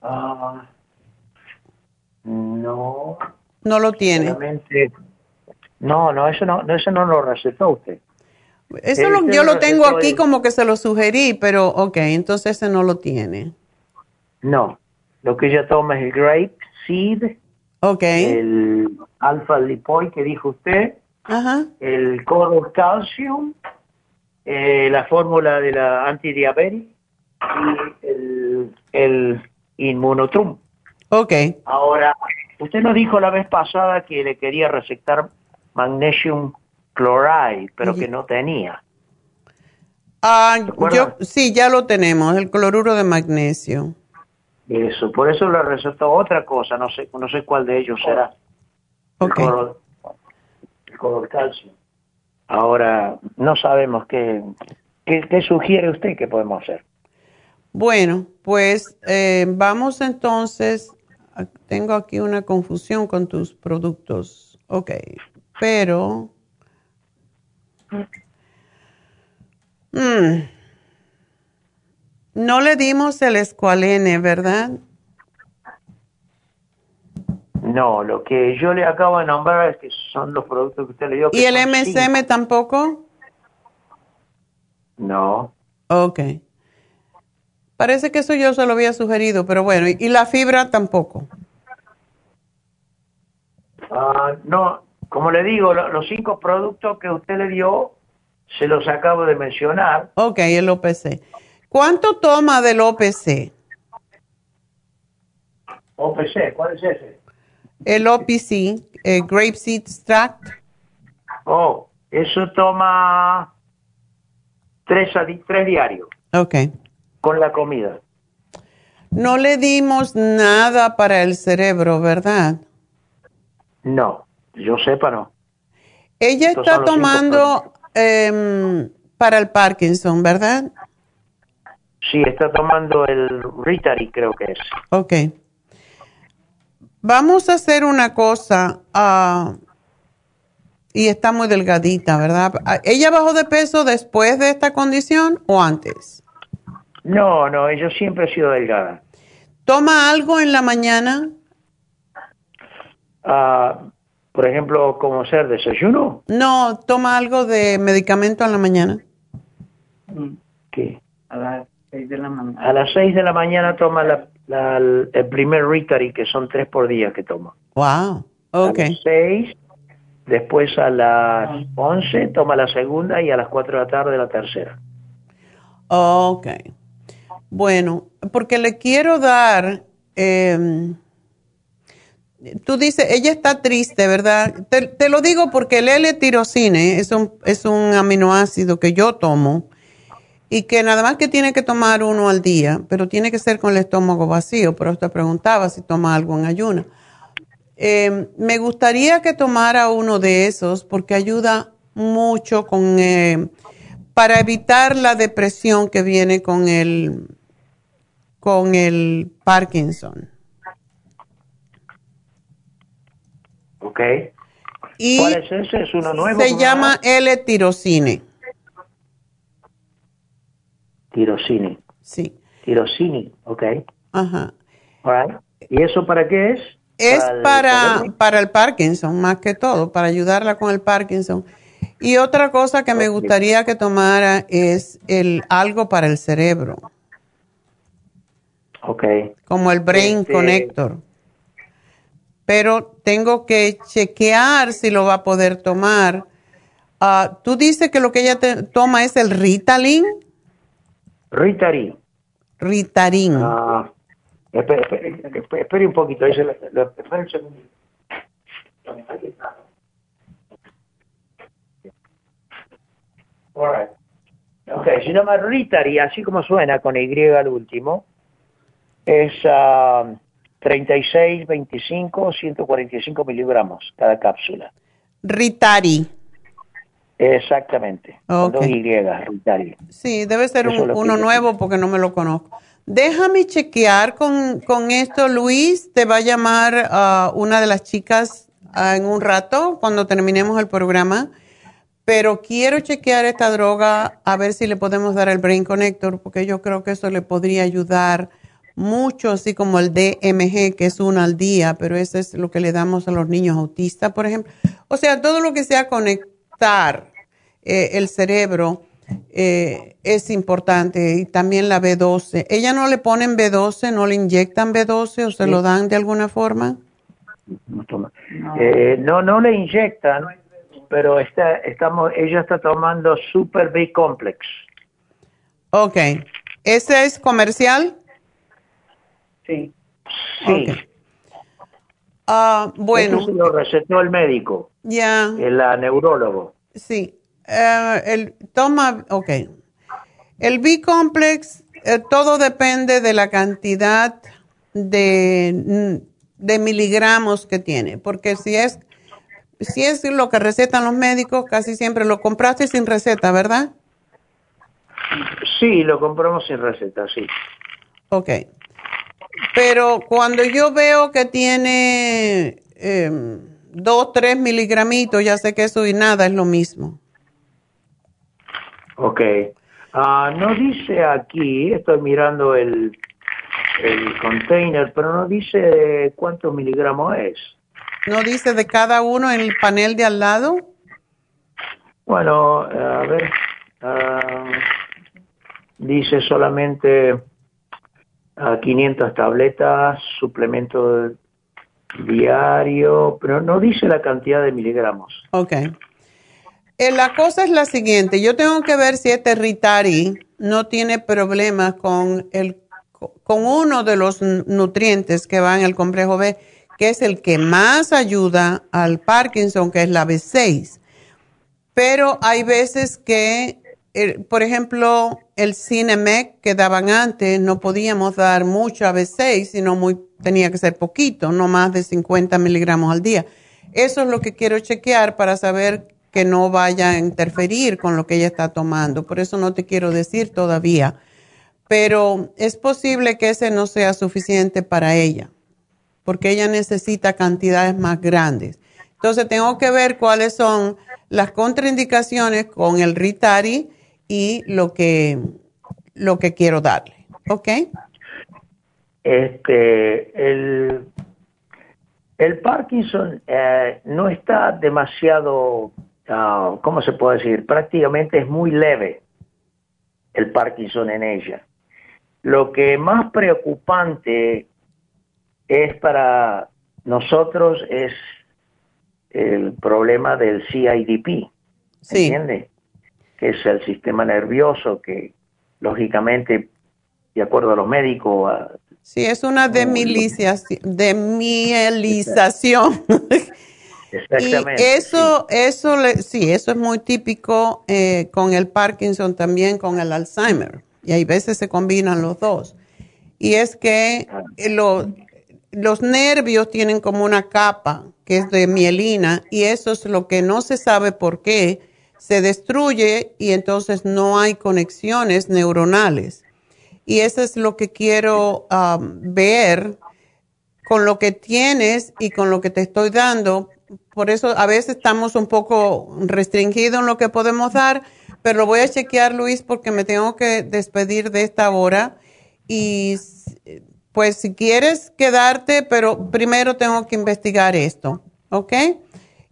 Ah, no, No lo tiene. no, no, eso no, no, eso no lo recetó usted. Eso lo- yo lo tengo aquí como que se lo sugerí, pero ok, entonces ese no lo tiene. No, lo que ella toma es el Grape Seed, Ok, el Alpha Lipoid que dijo usted, ajá, el Coral Calcium, eh, la fórmula de la antidiabetes y el, el Inmunotrum. ok. Ahora, usted nos dijo la vez pasada que le quería recetar magnesium chloride, pero que no tenía. Ah, yo, sí, ya lo tenemos, el cloruro de magnesio. Eso, por eso le recetó otra cosa, no sé, no sé cuál de ellos será. El color, el color calcio. Ahora, no sabemos qué, qué, qué sugiere usted que podemos hacer. Bueno, pues eh, vamos entonces, tengo aquí una confusión con tus productos. Ok, pero... Mm. no le dimos el escualene, ¿verdad? No, lo que yo le acabo de nombrar es que son los productos que usted le dio. ¿Y el MSM cinco. tampoco? No. Ok. Parece que eso yo se lo había sugerido, pero bueno, y, y la fibra tampoco. Ah, no, como le digo, lo- los cinco productos que usted le dio, se los acabo de mencionar. Ok, el OPC. ¿Cuánto toma del OPC? OPC, ¿cuál es ese? El OPC, eh, Grapeseed Extract. Oh, eso toma tres, tres diarios. Ok. Con la comida. No le dimos nada para el cerebro, ¿verdad? No, yo sepa no. Ella está tomando em, para el Parkinson, ¿verdad? Sí, está tomando el Ritari, creo que es. Ok. Vamos a hacer una cosa. Ah, y está muy delgadita, ¿verdad? Ah, ¿Ella bajó de peso después de esta condición o antes? No, no, ella siempre ha sido delgada. ¿Toma algo en la mañana? Ah, por ejemplo, como ser desayuno. No, toma algo de medicamento en la mañana. ¿Qué? A las seis de la mañana. A las seis de la mañana toma el primer Ritari, que son tres por día que toma. Wow, ok. A las seis, después a las once toma la segunda y a las cuatro de la tarde la tercera. Ok. Bueno, porque le quiero dar, em, tú dices, ella está triste, ¿verdad? Te, lo digo porque el L-tirocine es un, es un aminoácido que yo tomo y que nada más que tiene que tomar uno al día, pero tiene que ser con el estómago vacío. Pero te preguntaba si toma algo en ayuna. Em, me gustaría que tomara uno de esos porque ayuda mucho con eh, para evitar la depresión que viene con el con el Parkinson. Ok. ¿Cuál es uno nuevo? Se llama L-tirocine. Tirocine. Sí. Tirocine, ok. Ajá. ¿Y eso para qué es? Es para, para el Parkinson, más que todo, para ayudarla con el Parkinson. Y otra cosa que me gustaría que tomara es el algo para el cerebro. Ok. Como el Brain este, Connector. Pero tengo que chequear si lo va a poder tomar. Ah, Tú dices que lo que ella toma es el Ritalin. Ritarin. Ritarin. Ah, espere, un poquito. Ahí un segundito. All Ok, se llama Ritari, así como suena, con Y al último es 36, 25, 145 miligramos cada cápsula. Ritari. Exactamente. Okay. Y, Ritari. Sí, debe ser uno nuevo porque no me lo conozco. Déjame chequear con, con esto, Luis. Te va a llamar uh, una de las chicas uh, en un rato cuando terminemos el programa. Pero quiero chequear esta droga a ver si le podemos dar el Brain Connector porque yo creo que eso le podría ayudar mucho, así como el DMG, que es uno al día, pero eso es lo que le damos a los niños autistas, por ejemplo. O sea, todo lo que sea conectar eh, el cerebro eh, es importante y también la B12. ¿Ella no le ponen B12, no le inyectan B12 o se lo dan de alguna forma? No, eh, no, no le inyectan, pero está, estamos, ella está tomando Super B Complex. Ok. ¿Ese es comercial? Sí. Sí. Ah, bueno. Eso se lo recetó el médico. Ya. El neurólogo. Sí. Eh, el toma, ok. El B-complex, eh, todo depende de la cantidad de, de, miligramos que tiene, porque si es, si es lo que recetan los médicos, casi siempre lo compraste sin receta, ¿verdad? Sí, lo compramos sin receta, sí. Ok. Pero cuando yo veo que tiene eh, dos, tres miligramitos, ya sé que eso y nada es lo mismo. Ok. Ah, no dice aquí, estoy mirando el, el container, pero no dice cuántos miligramos es. ¿No dice de cada uno en el panel de al lado? Bueno, a ver, ah, dice solamente 500 tabletas, suplemento diario, pero no dice la cantidad de miligramos. Ok. Eh, la cosa es la siguiente, yo tengo que ver si este Ritari no tiene problemas con, el, con uno de los nutrientes que va en el complejo B, que es el que más ayuda al Parkinson, que es la B6. Pero hay veces que, eh, por ejemplo, el Cinemec que daban antes, no podíamos dar mucho a B6, sino muy, tenía que ser poquito, no más de 50 miligramos al día. Eso es lo que quiero chequear para saber que no vaya a interferir con lo que ella está tomando. Por eso no te quiero decir todavía. Pero es posible que ese no sea suficiente para ella, porque ella necesita cantidades más grandes. Entonces tengo que ver cuáles son las contraindicaciones con el Ritari y lo que, lo que quiero darle. ¿Ok? Este, el, el Parkinson eh, no está demasiado Ah, ¿cómo se puede decir? Prácticamente es muy leve el Parkinson en ella. Lo que más preocupante es para nosotros es el problema del CIDP, sí. Que es el sistema nervioso que lógicamente, de acuerdo a los médicos... Sí, es una demilización. Exactamente. Y eso, eso, sí, eso es muy típico eh, con el Parkinson, también con el Alzheimer. Y hay veces se combinan los dos. Y es que Ah. los nervios tienen como una capa que es de mielina y eso es lo que no se sabe por qué se destruye y entonces no hay conexiones neuronales. Y eso es lo que quiero um, ver con lo que tienes y con lo que te estoy dando. Por eso a veces estamos un poco restringidos en lo que podemos dar, pero lo voy a chequear, Luis, porque me tengo que despedir de esta hora. Y pues si quieres quedarte, pero primero tengo que investigar esto, ¿ok?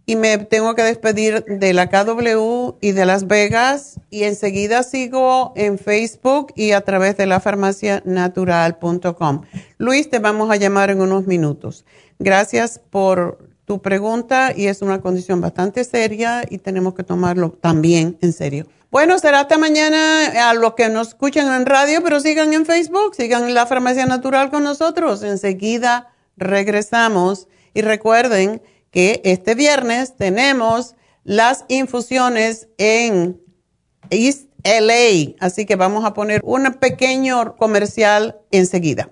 Y me tengo que despedir de la KW y de Las Vegas y enseguida sigo en Facebook y a través de la farmacianatural.com. Luis, te vamos a llamar en unos minutos. Gracias por tu pregunta y es una condición bastante seria y tenemos que tomarlo también en serio. Bueno, será hasta mañana a los que nos escuchan en radio, pero sigan en Facebook, sigan en la Farmacia Natural con nosotros. Enseguida regresamos y recuerden que este viernes tenemos las infusiones en East LA, así que vamos a poner un pequeño comercial enseguida.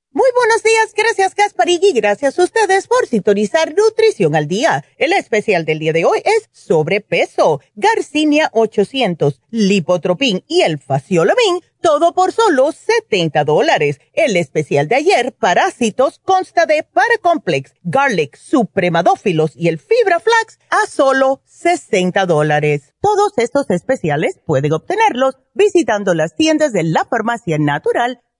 Muy buenos días, gracias Gasparigi, gracias a ustedes por sintonizar Nutrición al Día. El especial del día de hoy es sobrepeso, Garcinia 800, Lipotropin y el Faciolamin, todo por solo 70 dólares. El especial de ayer, Parásitos, consta de Paracomplex, Garlic, Supremadófilos y el Fibra Flax a solo 60 dólares. Todos estos especiales pueden obtenerlos visitando las tiendas de la Farmacia Natural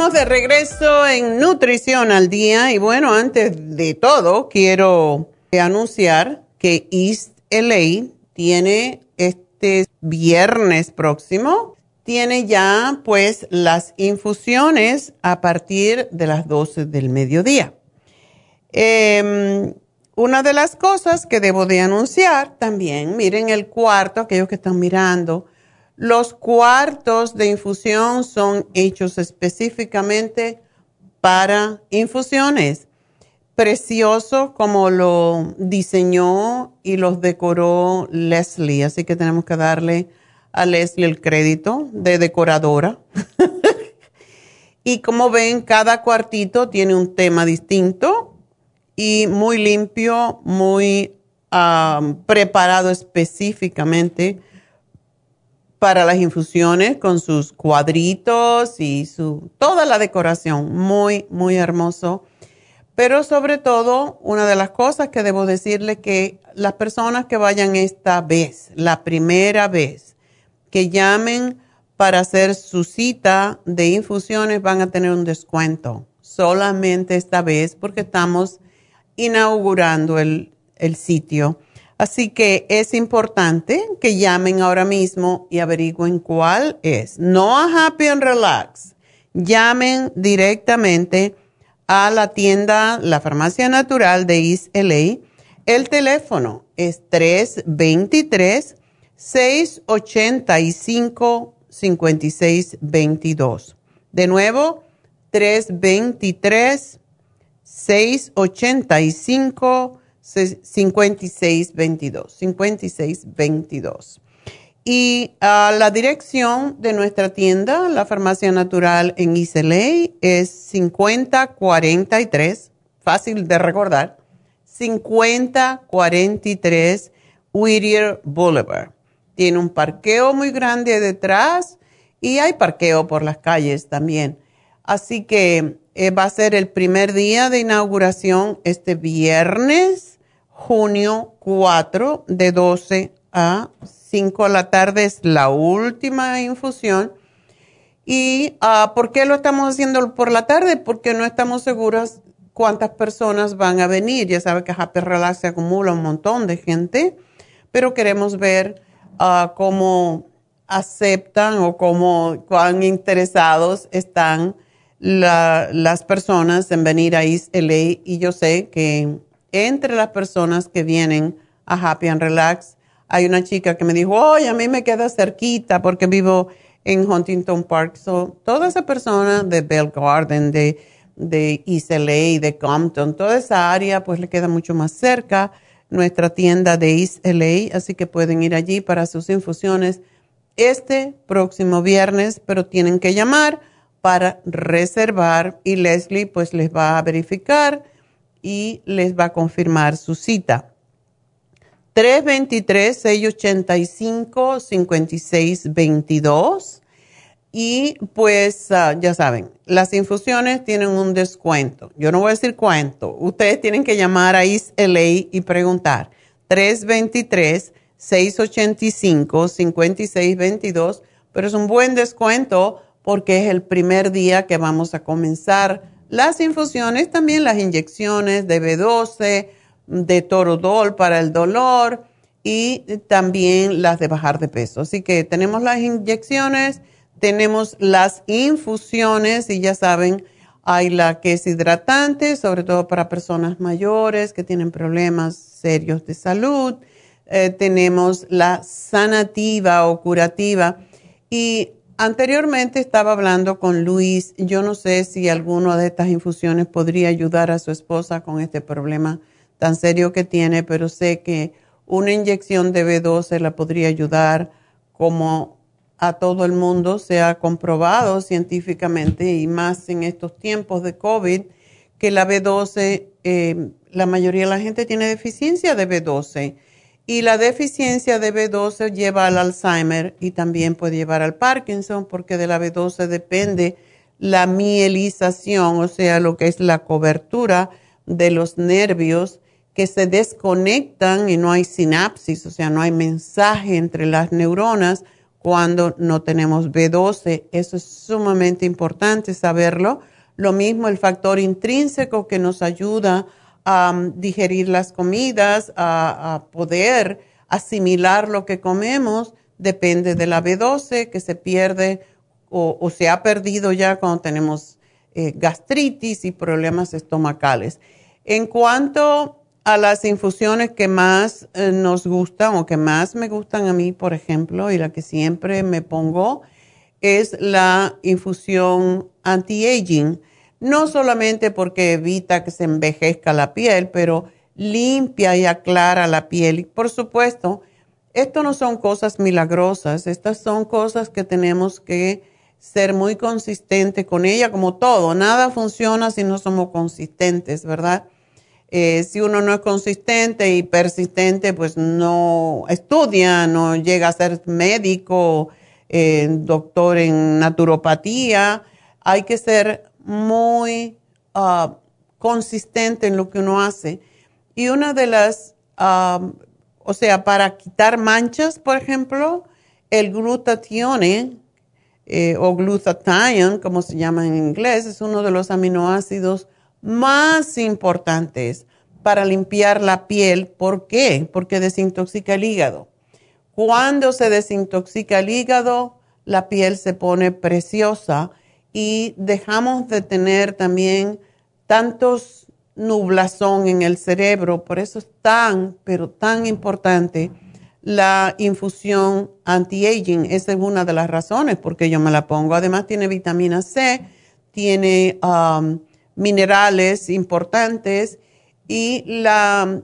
De regreso en Nutrición al Día y bueno, antes de todo quiero anunciar que East LA tiene este viernes próximo, tiene ya pues las infusiones a partir de las 12 del mediodía. Em, una de las cosas que debo de anunciar también, miren el cuarto, aquellos que están mirando, los cuartos de infusión son hechos específicamente para infusiones. Precioso como lo diseñó y los decoró Leslie, así que tenemos que darle a Leslie el crédito de decoradora. y como ven, cada cuartito tiene un tema distinto y muy limpio, muy ah, preparado específicamente para las infusiones con sus cuadritos y su toda la decoración, muy muy hermoso. Pero sobre todo, una de las cosas que debo decirle que las personas que vayan esta vez, la primera vez, que llamen para hacer su cita de infusiones van a tener un descuento. Solamente esta vez porque estamos inaugurando el, el sitio. Así que es importante que llamen ahora mismo y averigüen cuál es. No a Happy and Relax. Llamen directamente a la tienda, la farmacia natural de East LA. El teléfono es 323-685-5622. De nuevo, 323 685 5622, 5622. Y uh, la dirección de nuestra tienda, la Farmacia Natural en Iseley, es 5043, fácil de recordar, 5043 Whittier Boulevard. Tiene un parqueo muy grande detrás y hay parqueo por las calles también. Así que eh, va a ser el primer día de inauguración este viernes junio 4 de 12 a 5 de la tarde es la última infusión. ¿Y uh, por qué lo estamos haciendo por la tarde? Porque no estamos seguros cuántas personas van a venir. Ya sabe que Happy Relax se acumula un montón de gente, pero queremos ver uh, cómo aceptan o cómo, cuán interesados están las personas en venir a East. Y yo sé que entre las personas que vienen a Happy and Relax, hay una chica que me dijo, oye, a mí me queda cerquita porque vivo en Huntington Park. So, toda esa persona de Bell Garden, de, de LA, de Compton, toda esa área, pues le queda mucho más cerca nuestra tienda de East LA, así que pueden ir allí para sus infusiones este próximo viernes, pero tienen que llamar para reservar y Leslie pues les va a verificar y les va a confirmar su cita. 323-685-5622. Y pues ah, ya saben, las infusiones tienen un descuento. Yo no voy a decir cuánto. Ustedes tienen que llamar a ISLA y preguntar. 323-685-5622. Pero es un buen descuento porque es el primer día que vamos a comenzar las infusiones, también las inyecciones de B12, de Torodol para el dolor y también las de bajar de peso. Así que tenemos las inyecciones, tenemos las infusiones y ya saben, hay la que es hidratante, sobre todo para personas mayores que tienen problemas serios de salud. Eh, tenemos la sanativa o curativa y Anteriormente estaba hablando con Luis. Yo no sé si alguna de estas infusiones podría ayudar a su esposa con este problema tan serio que tiene, pero sé que una inyección de B12 la podría ayudar como a todo el mundo se ha comprobado científicamente y más en estos tiempos de COVID que la B12, eh, la mayoría de la gente tiene deficiencia de B12 y la deficiencia de B12 lleva al Alzheimer y también puede llevar al Parkinson porque de la B12 depende la mielización, o sea, lo que es la cobertura de los nervios que se desconectan y no hay sinapsis, o sea, no hay mensaje entre las neuronas cuando no tenemos B12. Eso es sumamente importante saberlo. Lo mismo el factor intrínseco que nos ayuda a digerir las comidas, a, poder asimilar lo que comemos, depende de la B12 que se pierde o, se ha perdido ya cuando tenemos eh, gastritis y problemas estomacales. En cuanto a las infusiones que más eh, nos gustan o que más me gustan a mí, por ejemplo, y la que siempre me pongo, es la infusión anti-aging no solamente porque evita que se envejezca la piel, pero limpia y aclara la piel. Y por supuesto, esto no son cosas milagrosas, estas son cosas que tenemos que ser muy consistentes con ella, como todo. Nada funciona si no somos consistentes, ¿verdad? Eh, si uno no es consistente y persistente, pues no estudia, no llega a ser médico, eh, doctor en naturopatía. Hay que ser muy ah, consistente en lo que uno hace. Y una de las, o sea, para quitar manchas, por ejemplo, el glutatione eh, o glutathione, como se llama en inglés, es uno de los aminoácidos más importantes para limpiar la piel. ¿Por qué? Porque desintoxica el hígado. Cuando se desintoxica el hígado, la piel se pone preciosa y dejamos de tener también tantos nublazón en el cerebro. Por eso es tan, pero tan importante la infusión anti-aging. Esa es una de las razones porque yo me la pongo. Además tiene vitamina C, tiene um, minerales importantes y la,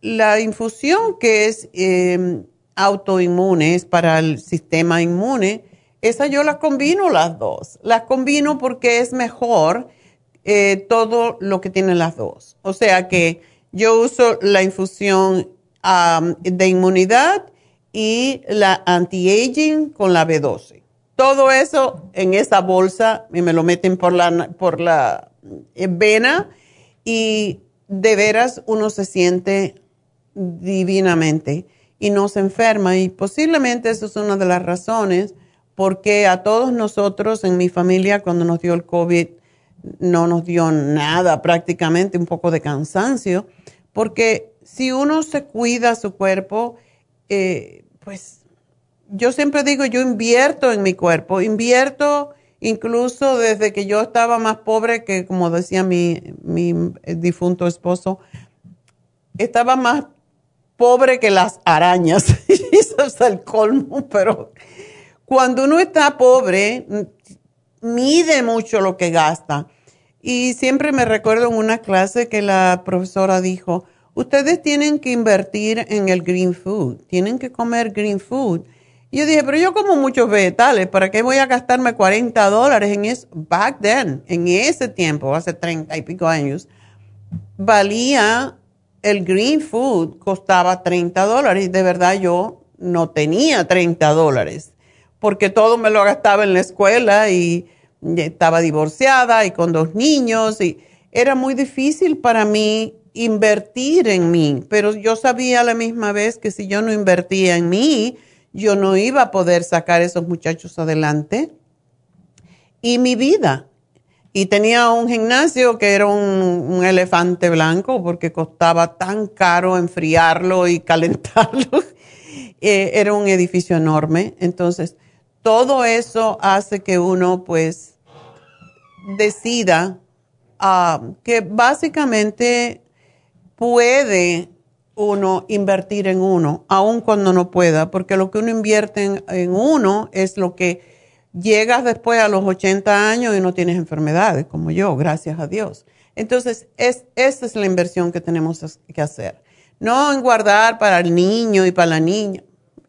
la infusión que es eh, autoinmune, es para el sistema inmune, esa yo las combino las dos. Las combino porque es mejor eh, todo lo que tienen las dos. O sea que yo uso la infusión de inmunidad y la anti-aging con la B12. Todo eso en esa bolsa y me lo meten por la, por la eh, vena y de veras uno se siente divinamente y no se enferma y posiblemente eso es una de las razones porque a todos nosotros en mi familia cuando nos dio el COVID no nos dio nada, prácticamente un poco de cansancio, porque si uno se cuida su cuerpo, eh, pues yo siempre digo, yo invierto en mi cuerpo, invierto incluso desde que yo estaba más pobre, que como decía mi, mi difunto esposo, estaba más pobre que las arañas. Eso es el colmo, pero cuando uno está pobre, mide mucho lo que gasta. Y siempre me recuerdo en una clase que la profesora dijo, ustedes tienen que invertir en el green food, tienen que comer green food. Y yo dije, pero yo como muchos vegetales, ¿para qué voy a gastarme 40 dólares en eso? Back then, en ese tiempo, hace 30 y pico años, valía el green food, costaba 30 dólares. De verdad yo no tenía 30 dólares porque todo me lo gastaba en la escuela y estaba divorciada y con dos niños y era muy difícil para mí invertir en mí, pero yo sabía a la misma vez que si yo no invertía en mí, yo no iba a poder sacar esos muchachos adelante. Y mi vida. Y tenía un gimnasio que era un, elefante blanco porque costaba tan caro enfriarlo y calentarlo. Eh, era un edificio enorme. Entonces, todo eso hace que uno pues decida ah, que básicamente puede uno invertir en uno, aun cuando no pueda, porque lo que uno invierte en, uno es lo que llegas después a los 80 años y no tienes enfermedades, como yo, gracias a Dios. Entonces, es, esa es la inversión que tenemos que hacer. No en guardar para el niño y para la niña.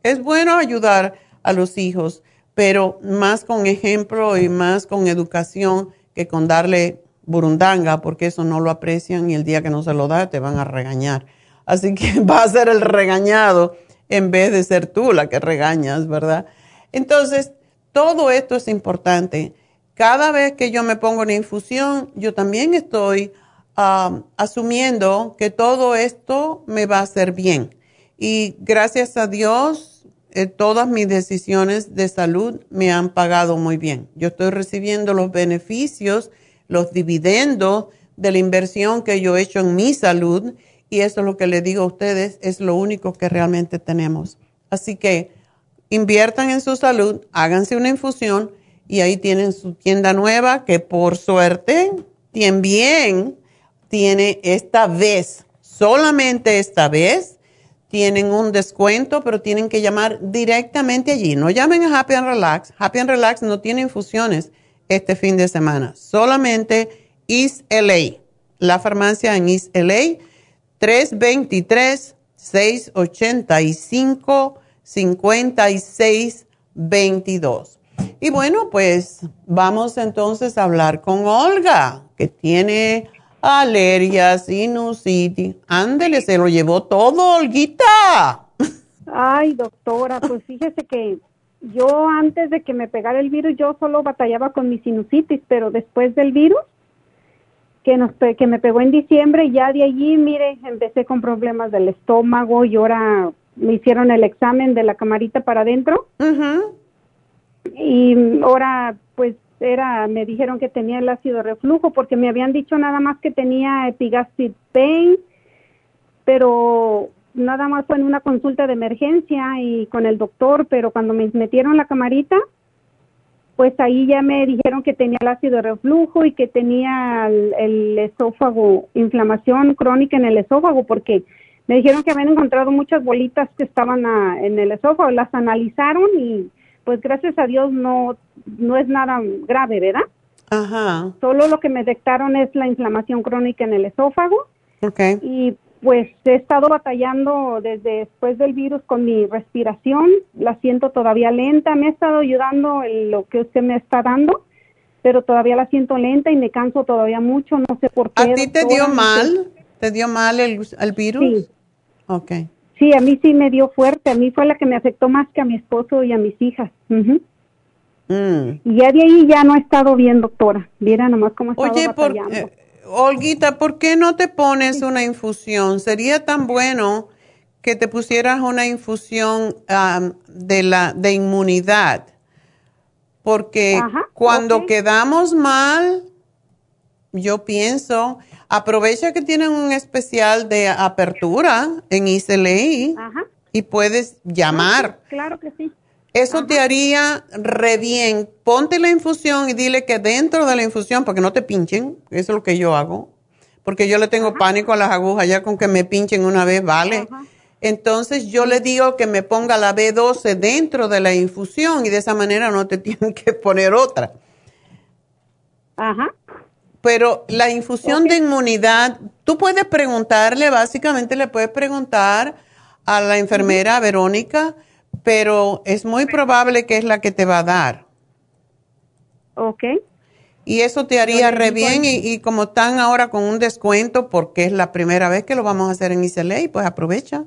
Es bueno ayudar a los hijos, pero más con ejemplo y más con educación que con darle burundanga, porque eso no lo aprecian y el día que no se lo da te van a regañar. Así que va a ser el regañado en vez de ser tú la que regañas, ¿verdad? Entonces, todo esto es importante. Cada vez que yo me pongo una infusión, yo también estoy um, asumiendo que todo esto me va a hacer bien. Y gracias a Dios, eh, todas mis decisiones de salud me han pagado muy bien. Yo estoy recibiendo los beneficios, los dividendos de la inversión que yo he hecho en mi salud y eso es lo que le digo a ustedes, es lo único que realmente tenemos. Así que inviertan en su salud, háganse una infusión y ahí tienen su tienda nueva que por suerte también tiene esta vez, solamente esta vez, tienen un descuento, pero tienen que llamar directamente allí. No llamen a Happy and Relax. Happy and Relax no tiene infusiones este fin de semana. Solamente East LA, la farmacia en East LA 323-685-5622. Y bueno, pues vamos entonces a hablar con Olga, que tiene alergias, sinusitis. Ándele, se lo llevó todo, Olguita. Ay, doctora, pues fíjese que yo antes de que me pegara el virus, yo solo batallaba con mi sinusitis, pero después del virus, que, nos, que me pegó en diciembre ya de allí, mire, empecé con problemas del estómago y ahora me hicieron el examen de la camarita para adentro. Y ahora, pues, era, me dijeron que tenía el ácido reflujo porque me habían dicho nada más que tenía epigastric pain, pero nada más fue en una consulta de emergencia y con el doctor, pero cuando me metieron la camarita, pues ahí ya me dijeron que tenía el ácido reflujo y que tenía el, esófago, inflamación crónica en el esófago, porque me dijeron que habían encontrado muchas bolitas que estaban en el esófago, las analizaron y pues gracias a Dios no, no es nada grave, ¿verdad? Ajá. Solo lo que me detectaron es la inflamación crónica en el esófago. Okay. Y pues he estado batallando desde después del virus con mi respiración, la siento todavía lenta, me ha estado ayudando en lo que usted me está dando, pero todavía la siento lenta y me canso todavía mucho, no sé por qué. ¿A ti te dio mal? ¿Te dio mal el, virus? Sí. Ok. Sí, a mí sí me dio fuerte, a mí fue la que me afectó más que a mi esposo y a mis hijas. Mm. Y ya de ahí ya no he estado bien, doctora. Viera nomás cómo he estado Oye. Por, eh, Olguita, ¿por qué no te pones una infusión? Sería tan bueno que te pusieras una infusión de, la, de inmunidad. Porque cuando quedamos mal, yo pienso, aprovecha que tienen un especial de apertura en ICLI y puedes llamar. claro que sí. Eso te haría re bien. Ponte la infusión y dile que dentro de la infusión, para que no te pinchen, eso es lo que yo hago, porque yo le tengo pánico a las agujas, ya con que me pinchen una vez, vale. Entonces yo le digo que me ponga la B12 dentro de la infusión y de esa manera no te tienen que poner otra. Ajá. Pero la infusión de inmunidad, tú puedes preguntarle, básicamente le puedes preguntar a la enfermera Verónica, pero es muy probable que es la que te va a dar. Ok. Y eso te haría re bien y, como están ahora con un descuento porque es la primera vez que lo vamos a hacer en ICLA, pues aprovecha.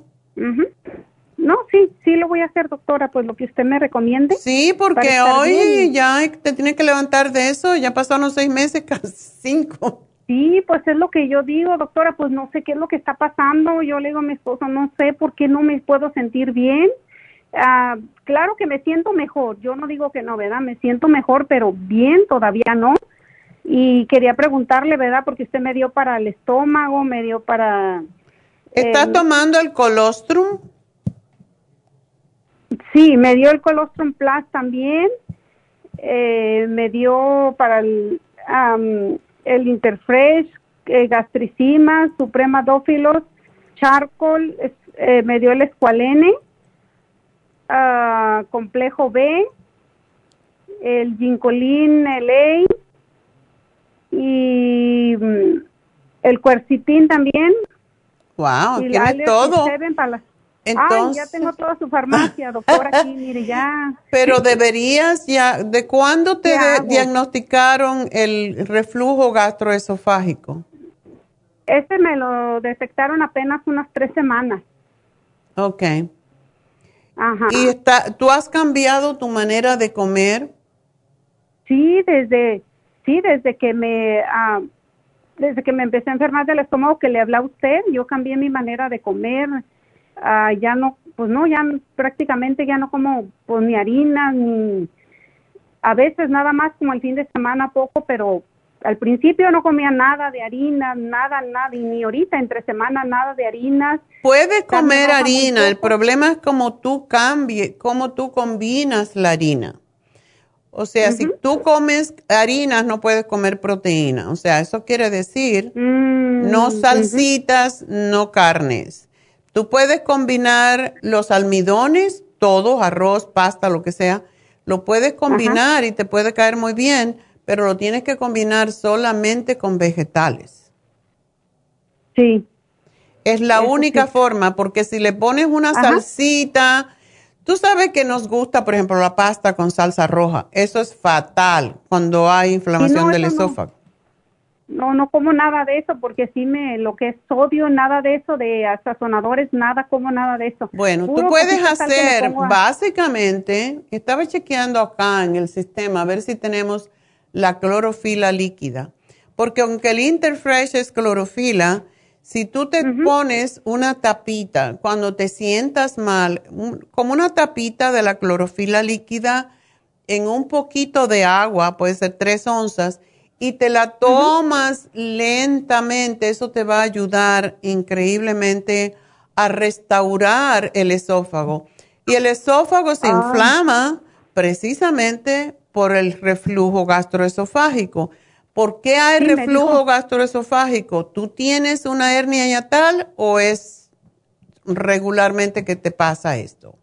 No, sí, sí lo voy a hacer, doctora, pues lo que usted me recomiende. Sí, porque hoy ya te tiene que levantar de eso, ya pasaron seis meses, casi cinco. Sí, pues es lo que yo digo, doctora, pues no sé qué es lo que está pasando. Yo le digo a mi esposo, no sé por qué no me puedo sentir bien. Ah, claro que me siento mejor, yo no digo que no, ¿verdad? Me siento mejor, pero bien todavía no. Y quería preguntarle, ¿verdad? Porque usted me dio para el estómago, me dio para... ¿Está tomando el colostrum? Sí, me dio el colostrum plus también. Eh, me dio para el, el Interfresh, eh, gastricima, suprema dófilos, charcoal, eh, me dio el escualene, uh, complejo B, el ginkolin LA y mm, el cuercitín también. Wow, tiene todo. Entonces, Ay, ya tengo toda su farmacia, doctora, aquí, mire, ya. Pero deberías ya, ¿de cuándo te diagnosticaron el reflujo gastroesofágico? Este me lo detectaron apenas unas tres semanas. Ok. Ajá. ¿Y está, tú has cambiado tu manera de comer? Sí, desde, sí, desde que me, ah, desde que me empecé a enfermar del estómago que le habla a usted, yo cambié mi manera de comer Ah, ya no, pues no, ya prácticamente ya no como pues ni harina, ni a veces nada más como el fin de semana poco, pero al principio no comía nada de harina, nada, nada, y ni ahorita entre semana nada de harinas. Puedes comer harina, el problema es como tú cambies, cómo tú combinas la harina. O sea, si tú comes harinas, no puedes comer proteína. O sea, eso quiere decir mm, no salsitas, no carnes. Tú puedes combinar los almidones, todos, arroz, pasta, lo que sea, lo puedes combinar y te puede caer muy bien, pero lo tienes que combinar solamente con vegetales. Sí. Es la única forma, porque si le pones una salsita, tú sabes que nos gusta, por ejemplo, la pasta con salsa roja. Eso es fatal cuando hay inflamación del esófago no, no como nada de eso porque sí me, lo que es sodio, nada de eso, de sazonadores, nada como nada de eso. Bueno, tú puedes hacer, básicamente, estaba chequeando acá en el sistema a ver si tenemos la clorofila líquida, porque aunque el Interfresh es clorofila, si tú te pones una tapita cuando te sientas mal, como una tapita de la clorofila líquida en un poquito de agua, puede ser tres onzas, y te la tomas lentamente, eso te va a ayudar increíblemente a restaurar el esófago. Y el esófago se ah. inflama precisamente por el reflujo gastroesofágico. ¿Por qué hay reflujo gastroesofágico? ¿Tú tienes una hernia yatal o es regularmente que te pasa esto?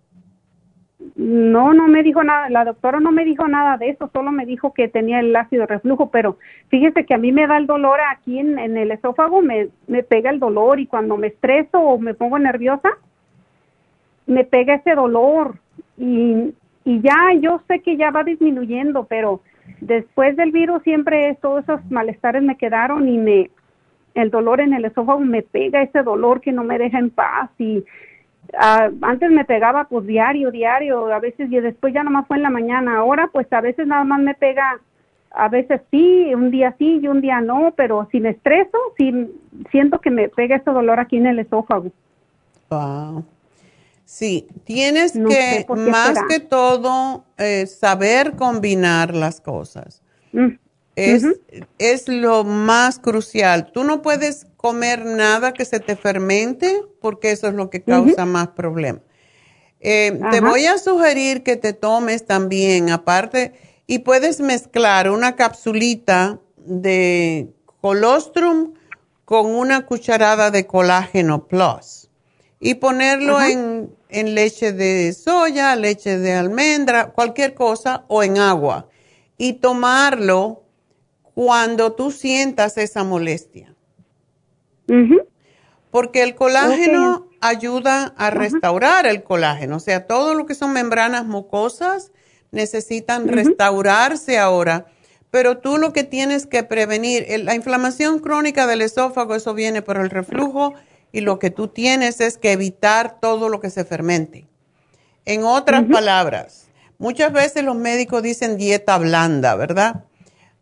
No, no me dijo nada, la doctora no me dijo nada de eso, solo me dijo que tenía el ácido reflujo, pero fíjese que a mí me da el dolor aquí en, el esófago, me, me pega el dolor y cuando me estreso o me pongo nerviosa, me pega ese dolor. Y, y ya yo sé que ya va disminuyendo, pero después del virus siempre todos esos malestares me quedaron y me el dolor en el esófago me pega ese dolor que no me deja en paz y Ah, antes me pegaba pues diario, diario, a veces y después ya nomás fue en la mañana. Ahora pues a veces nada más me pega, a veces sí, un día sí y un día no, pero si me estreso, sí siento que me pega ese dolor aquí en el esófago. Wow. Sí, tienes que más que todo eh, saber combinar las cosas. Mm. Es, es lo más crucial. Tú no puedes comer nada que se te fermente porque eso es lo que causa más problemas. Eh, te voy a sugerir que te tomes también, aparte, y puedes mezclar una capsulita de colostrum con una cucharada de colágeno plus y ponerlo en, en leche de soya, leche de almendra, cualquier cosa o en agua y tomarlo cuando tú sientas esa molestia. Porque el colágeno ayuda a restaurar el colágeno. O sea, todo lo que son membranas mucosas necesitan restaurarse ahora. Pero tú lo que tienes que prevenir, la inflamación crónica del esófago, eso viene por el reflujo y lo que tú tienes es que evitar todo lo que se fermente. En otras palabras, muchas veces los médicos dicen dieta blanda, ¿verdad?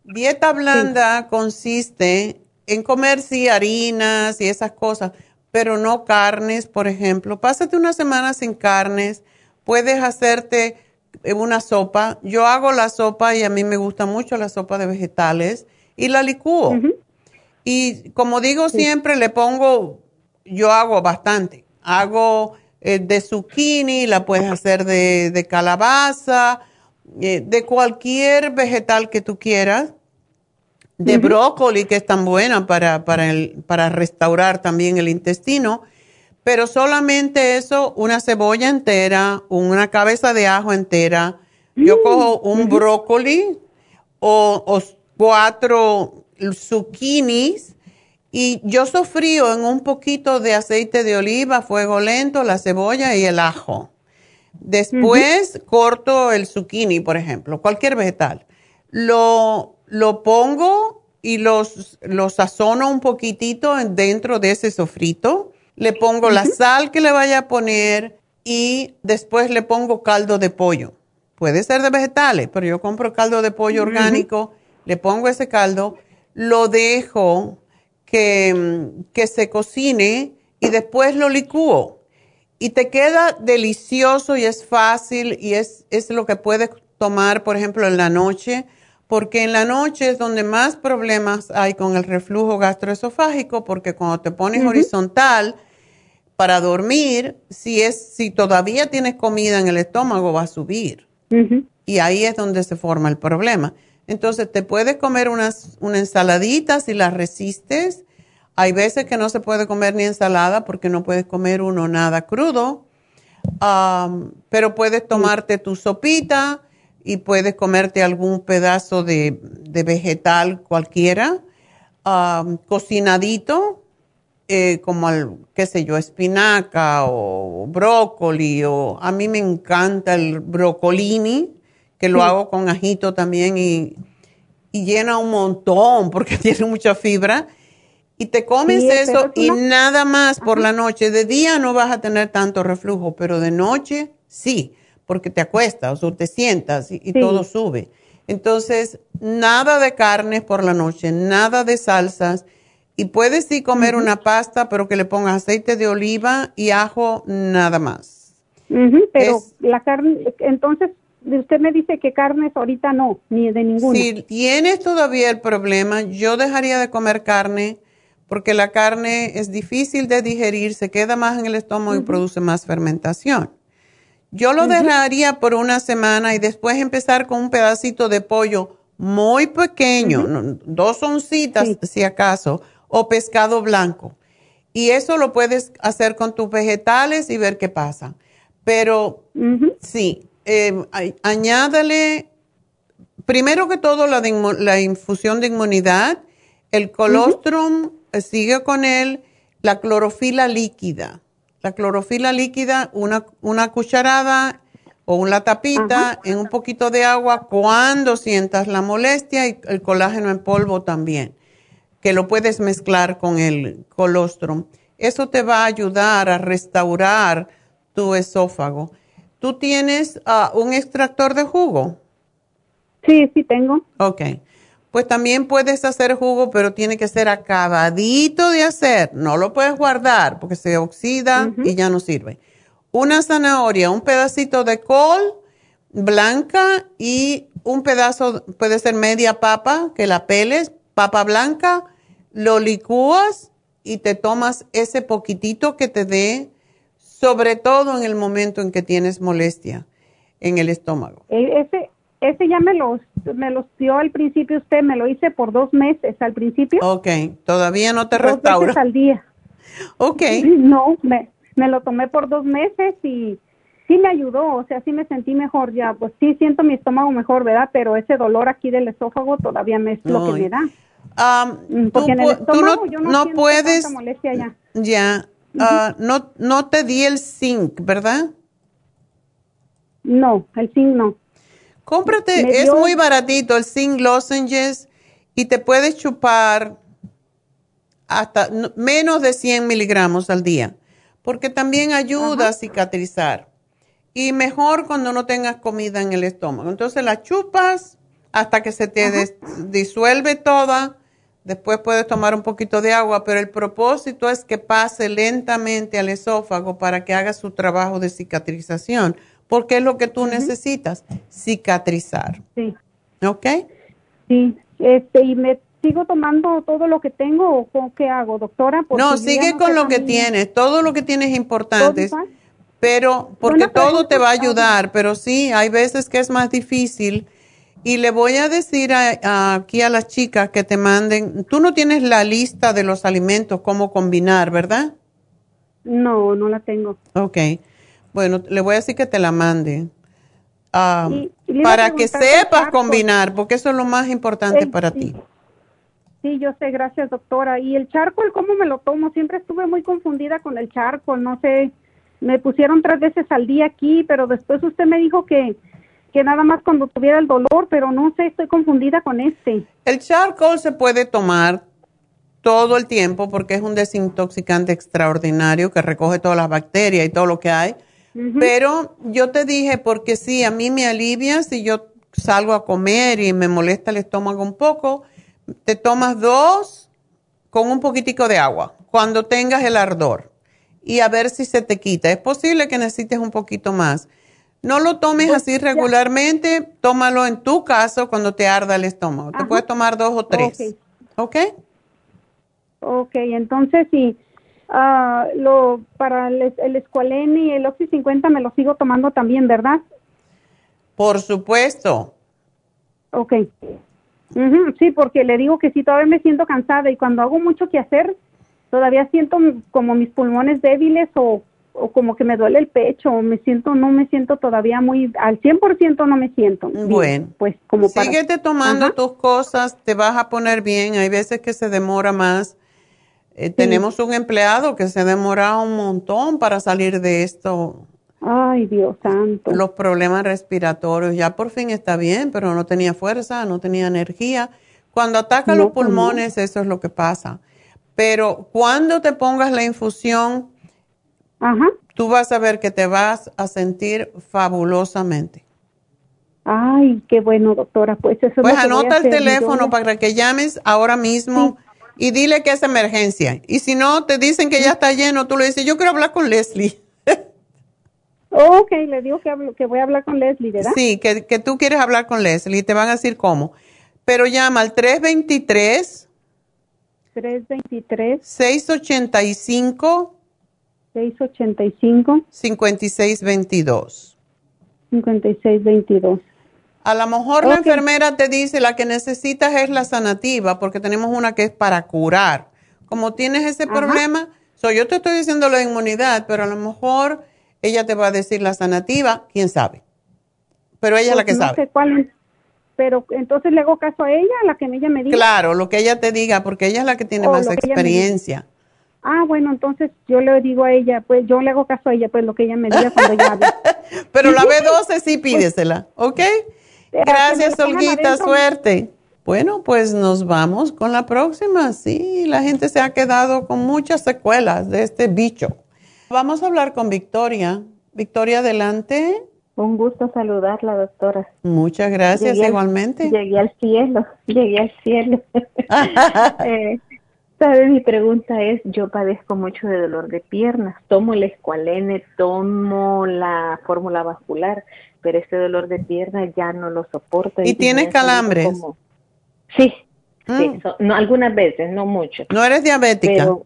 Dieta blanda consiste en comer sí harinas y esas cosas, pero no carnes, por ejemplo. Pásate una semana sin carnes, puedes hacerte una sopa. Yo hago la sopa y a mí me gusta mucho la sopa de vegetales y la licúo. Y como digo siempre, le pongo, yo hago bastante. Hago eh, de zucchini, la puedes hacer de, calabaza, eh, de cualquier vegetal que tú quieras. De brócoli, que es tan buena para, para, el, para restaurar también el intestino. Pero solamente eso, una cebolla entera, una cabeza de ajo entera. Yo mm, cojo un brócoli o, o cuatro zucchinis y yo sofrío en un poquito de aceite de oliva, fuego lento, la cebolla y el ajo. Después corto el zucchini, por ejemplo, cualquier vegetal. Lo, lo pongo y los, lo sazono un poquitito dentro de ese sofrito. Le pongo la sal que le vaya a poner y después le pongo caldo de pollo. Puede ser de vegetales, pero yo compro caldo de pollo orgánico le pongo ese caldo, lo dejo que, que se cocine y después lo licúo. Y te queda delicioso y es fácil y es, es lo que puedes tomar, por ejemplo, en la noche, porque en la noche es donde más problemas hay con el reflujo gastroesofágico, porque cuando te pones horizontal para dormir, si, es, si todavía tienes comida en el estómago, va a subir. Y ahí es donde se forma el problema. Entonces, te puedes comer unas, una ensaladita si la resistes. Hay veces que no se puede comer ni ensalada porque no puedes comer uno nada crudo. pero puedes tomarte tu sopita y puedes comerte algún pedazo de, vegetal cualquiera, cocinadito, eh, como, el, qué sé yo, espinaca o brócoli, o a mí me encanta el brocolini que lo hago con ajito también y, llena un montón porque tiene mucha fibra. Y te comes eso y nada más por la noche. De día no vas a tener tanto reflujo, pero de noche sí, porque te acuestas o te sientas y, todo sube. Entonces, nada de carnes por la noche, nada de salsas. Y puedes sí comer una pasta, pero que le pongas aceite de oliva y ajo, nada más. pero la carne, entonces usted me dice que carnes ahorita no, ni de ninguna. Si tienes todavía el problema, yo dejaría de comer carne porque la carne es difícil de digerir, se queda más en el estómago y produce más fermentación. Yo lo dejaría por una semana y después empezar con un pedacito de pollo muy pequeño, dos oncitas si acaso, o pescado blanco. Y eso lo puedes hacer con tus vegetales y ver qué pasa. Pero sí, eh, añádale, primero que todo, la, la infusión de inmunidad, el colostrum, sigue con él, la clorofila líquida. La clorofila líquida, una, una cucharada o una tapita en un poquito de agua cuando sientas la molestia y el colágeno en polvo también, que lo puedes mezclar con el colostrum. Eso te va a ayudar a restaurar tu esófago. ¿Tú tienes ah, un extractor de jugo? Sí, sí tengo. Ok. Pues también puedes hacer jugo, pero tiene que ser acabadito de hacer. No lo puedes guardar porque se oxida y ya no sirve. Una zanahoria, un pedacito de col blanca y un pedazo, puede ser media papa, que la peles, papa blanca, lo licúas y te tomas ese poquitito que te dé sobre todo en el momento en que tienes molestia en el estómago. E, ese, ese ya me lo, me lo dio al principio usted, me lo hice por dos meses al principio. Ok, todavía no te dos restaura. Veces al día. Ok. No, me, me lo tomé por dos meses y sí me ayudó, o sea, sí me sentí mejor ya, pues sí siento mi estómago mejor, ¿verdad? Pero ese dolor aquí del esófago todavía me es lo que me da. Mm, Porque en el estómago yo no, puedes, molestia ya. Ya, Ah, no, no te di el zinc, ¿verdad? No, el zinc no. Cómprate, es muy baratito el zinc lozenges y te puedes chupar hasta menos de 100 miligramos al día, porque también ayuda a cicatrizar. Y mejor cuando no tengas comida en el estómago. Entonces la chupas hasta que se te disuelve toda. Después puedes tomar un poquito de agua, pero el propósito es que pase lentamente al esófago para que haga su trabajo de cicatrización, porque es lo que tú necesitas, cicatrizar. Sí. ¿Ok? Sí, este, y me sigo tomando todo lo que tengo o qué hago, doctora? no, sigue con lo que tienes, todo lo que tienes es importante, pero porque todo te va a ayudar, pero sí, hay veces que es más difícil. Y le voy a decir aquí a las chicas que te manden, tú no tienes la lista de los alimentos, cómo combinar, ¿verdad? No, no la tengo. Ok, bueno, le voy a decir que te la mande. Ah, para que sepas combinar, porque eso es lo más importante para ti. Sí, yo sé, gracias doctora. ¿Y el charcoal cómo me lo tomo? Siempre estuve muy confundida con el charcoal, no sé, me pusieron tres veces al día aquí, pero después usted me dijo que, que nada más cuando tuviera el dolor, pero no sé, estoy confundida con este. El charcoal se puede tomar todo el tiempo porque es un desintoxicante extraordinario que recoge todas las bacterias y todo lo que hay. Pero yo te dije, porque sí, a mí me alivia si yo salgo a comer y me molesta el estómago un poco te tomas dos con un poquitico de agua cuando tengas el ardor y a ver si se te quita. Es posible que necesites un poquito más. No lo tomes pues así regularmente, tómalo en tu caso cuando te arda el estómago. Te puedes tomar dos o tres. ¿Ok? Ok, entonces sí. Ah, lo, para el, el escualene y el Oxy 50 me lo sigo tomando también, ¿verdad? Por supuesto. Ok sí, porque le digo que sí, todavía me siento cansada y cuando hago mucho que hacer, todavía siento como mis pulmones débiles o, o como que me duele el pecho, o me siento, no me siento todavía muy, al 100% no me siento. Bueno, pues como para... Síguete tomando tus cosas, te vas a poner bien, hay veces que se demora más. Eh, tenemos un empleado que se demora un montón para salir de esto Ay, Dios santo. Los problemas respiratorios, ya por fin está bien, pero no tenía fuerza, no tenía energía. Cuando ataca los pues pulmones, eso es lo que pasa. Pero cuando te pongas la infusión, tú vas a ver que te vas a sentir fabulosamente. Ay, qué bueno, doctora. Pues eso Pues anota el teléfono para que llames ahora mismo y dile que es emergencia. Y si no, te dicen que ya está lleno, tú le dices, yo quiero hablar con Leslie. Ok, le digo que, hablo, que voy a hablar con Leslie, ¿verdad? Sí, que, que tú quieres hablar con Leslie y te van a decir cómo. Pero llama al 323. 323. 685. 685. 5622. 5622. A lo mejor la enfermera te dice la que necesitas es la sanativa porque tenemos una que es para curar. Como tienes ese problema, yo te estoy diciendo la inmunidad, pero a lo mejor ella te va a decir la sanativa, quién sabe. Pero ella es la que no sabe. Sé cuál pero entonces le hago caso a ella, a la que ella me diga. Claro, lo que ella te diga, porque ella es la que tiene más experiencia. Ah, bueno, entonces yo le digo a ella, pues yo le hago caso a ella, pues lo que ella me diga cuando ella hable. pero la B12 sí pídesela, ¿ok? Gracias, Olguita, suerte. Bueno, pues nos vamos con la próxima. Sí, la gente se ha quedado con muchas secuelas de este bicho. Vamos a hablar con Victoria. Victoria, adelante. Un gusto saludarla, doctora. Muchas gracias, igualmente. llegué al cielo, llegué al cielo. eh, ¿Sabe? Mi pregunta es, yo padezco mucho de dolor de piernas. Tomo el escualene, tomo la fórmula vascular, pero este dolor de piernas ya no lo soporto. ¿Y, tienes calambres? Sí, sí mm. no, algunas veces, no mucho. ¿No eres diabética? no,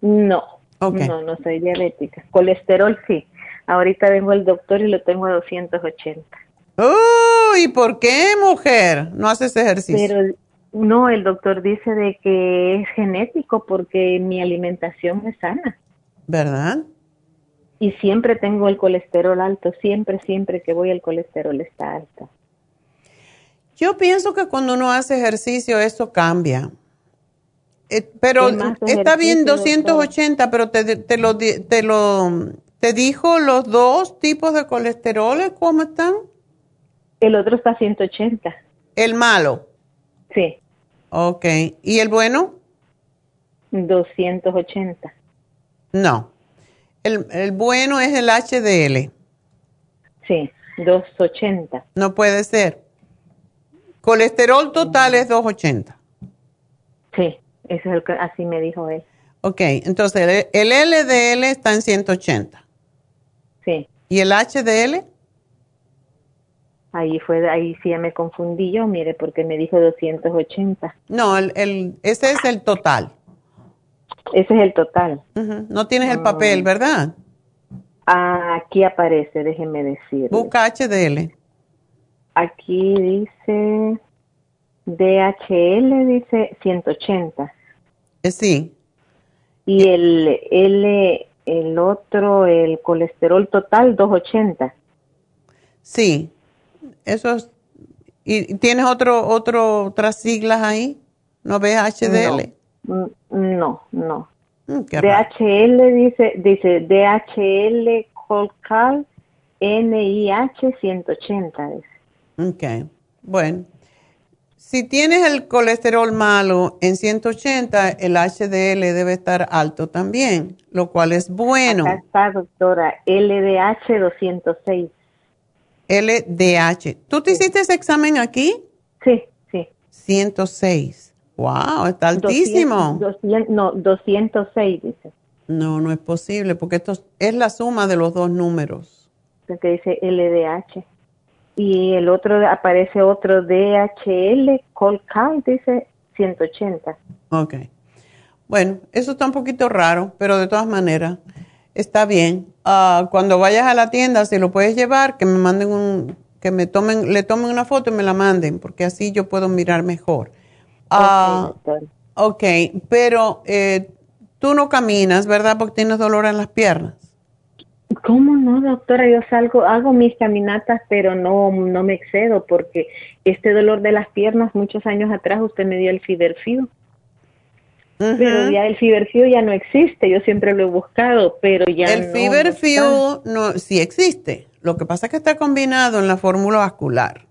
no, no soy diabética. Colesterol sí. Ahorita vengo al doctor y lo tengo a 280. Uy, ¿por qué, mujer? ¿No haces ejercicio? Pero no, el doctor dice de que es genético porque mi alimentación es sana. ¿Verdad? Y siempre tengo el colesterol alto, siempre, siempre que voy el colesterol está alto. Yo pienso que cuando uno hace ejercicio eso cambia. Eh, pero está bien 280, pero te, te, lo, te lo te dijo los dos tipos de colesterol, ¿cómo están? El otro está 180. ¿El malo? Sí. Ok. ¿Y el bueno? 280. No. El, el bueno es el HDL. Sí, 280. No puede ser. Colesterol total es 280. Sí, eso es el que así me dijo él. Ok, entonces el, el LDL está en 180. Sí. ¿Y el HDL? Ahí fue, ahí sí ya me confundí yo, mire, porque me dijo 280. No, el, el, ese es el total. Ese es el total. No tienes el papel, ¿verdad? Ah, Aquí aparece, déjeme decir. Busca HDL. Aquí dice DHL, dice 180. Eh, sí. Y el L, el otro, el colesterol total, 280. Sí. Eso es. ¿Y tienes otro, otro, otras siglas ahí? ¿No ves HDL? No, no. no. Mm. DHL dice, dice DHL Colcal NIH 180. Dice. Ok. Bueno. Si tienes el colesterol malo en 180, el HDL debe estar alto también, lo cual es bueno. Acá está, doctora, LDH 206. LDH. ¿Tú te hiciste ese examen aquí? Sí, sí. 106. Wow, está altísimo. 200, 200, no, 206 dice. No, no es posible, porque esto es la suma de los dos números. Que dice LDH. Y el otro, aparece otro DHL Colcal, dice 180. Ok. Bueno, eso está un poquito raro, pero de todas maneras, está bien. Ah, cuando vayas a la tienda, si lo puedes llevar, que me manden un, que me tomen, le tomen una foto y me la manden, porque así yo puedo mirar mejor. Ah, doctora. ok, pero eh, tú no caminas, ¿verdad? Porque tienes dolor en las piernas. ¿Cómo no, doctora? Yo salgo, hago mis caminatas, pero no, no me excedo porque este dolor de las piernas, muchos años atrás usted me dio el Fiberfew. Pero ya el Fiberfew ya no existe, yo siempre lo he buscado, pero ya El no, está. no, sí existe. Lo que pasa es que está combinado en la fórmula vascular.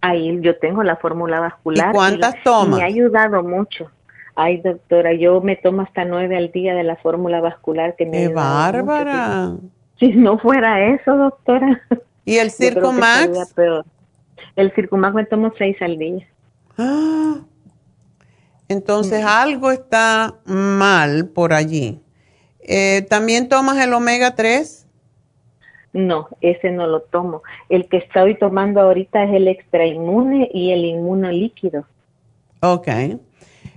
Ahí yo tengo la fórmula vascular. ¿Y cuántas la- tomas? Me ha ayudado mucho. Ay, doctora, yo me tomo hasta nueve al día de la fórmula vascular que me ha ¡Qué mucho. bárbara! Si no fuera eso, doctora. ¿Y el Circumax? El Circumax me tomo seis al día. Ah, Entonces algo está mal por allí. Eh, ¿También tomas el omega 3? No, ese no lo tomo. El que estoy tomando ahorita es el extra inmune y el inmuno líquido. Ok.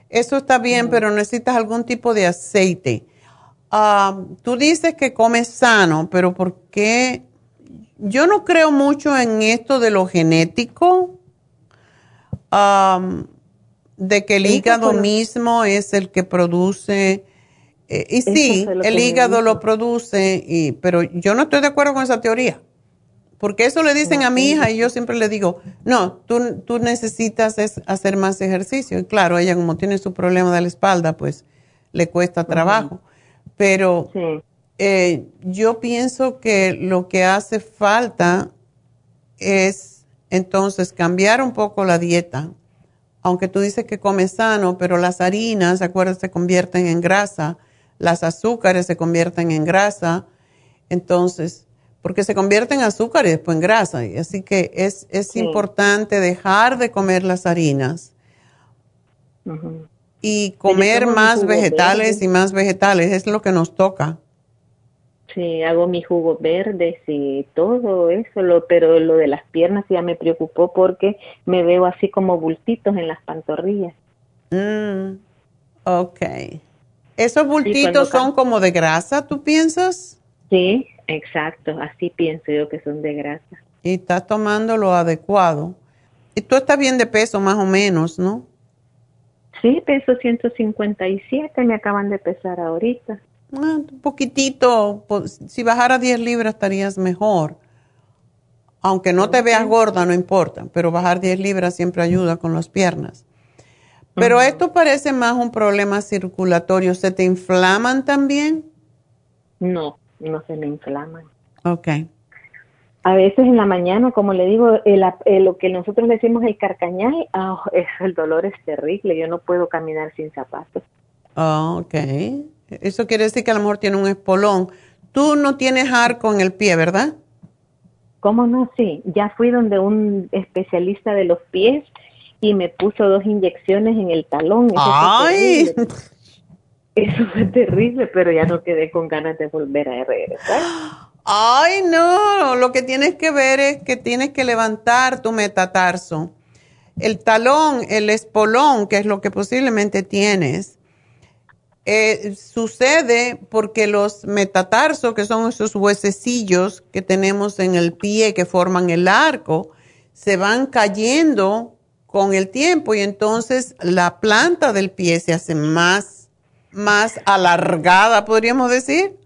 Eso está bien, pero necesitas algún tipo de aceite. Ah, tú dices que comes sano, pero ¿por qué? Yo no creo mucho en esto de lo genético, am, de que el hígado mismo es el que produce. Eh, y Eso sí, el hígado lo produce, y, pero yo no estoy de acuerdo con esa teoría. Porque eso le dicen a mi hija y yo siempre le digo, no, tú, tú necesitas es hacer más ejercicio. Y claro, ella como tiene su problema de la espalda, pues le cuesta trabajo. Pero Sí. eh, yo pienso que lo que hace falta es entonces cambiar un poco la dieta. Aunque tú dices que comes sano, pero las harinas, acuerdas, se convierten en grasa, las azúcares se convierten en grasa, entonces, porque se convierten en azúcar y después en grasa. Y así que es, es Sí. importante dejar de comer las harinas y comer más vegetales verde. y más vegetales, es lo que nos toca. Sí, hago mis jugos verdes y todo eso, lo, pero lo de las piernas ya me preocupó porque me veo así como bultitos en las pantorrillas. Mm, ok. ¿Esos bultitos son como de grasa, tú piensas? Sí, exacto, así pienso yo que son de grasa. Y estás tomando lo adecuado. Y tú estás bien de peso, más o menos, ¿no? Sí, peso 157, me acaban de pesar ahorita. Ah, un poquitito, pues, si bajara 10 libras estarías mejor. Aunque no te veas gorda, no importa, pero bajar 10 libras siempre ayuda con las piernas. Pero esto parece más un problema circulatorio. ¿Se te inflaman también? No, no se me inflaman. Ok. A veces en la mañana, como le digo, el, el- lo que nosotros decimos el carcañal, ah, es- el dolor es terrible, yo no puedo caminar sin zapatos. Ah, ok. Eso quiere decir que a lo mejor tiene un espolón. Tú no tienes arco en el pie, ¿verdad? ¿Cómo no? Sí, ya fui donde un especialista de los pies y me puso dos inyecciones en el talón. ¡Ay! Eso fue terrible, pero ya no quedé con ganas de volver a regresar. Ay, no, lo que tienes que ver es que tienes que levantar tu metatarso. El talón, el espolón, que es lo que posiblemente tienes, eh, sucede porque los metatarsos, que son esos huesecillos que tenemos en el pie que forman el arco, se van cayendo con el tiempo y entonces la planta del pie se hace más, más alargada, podríamos decir.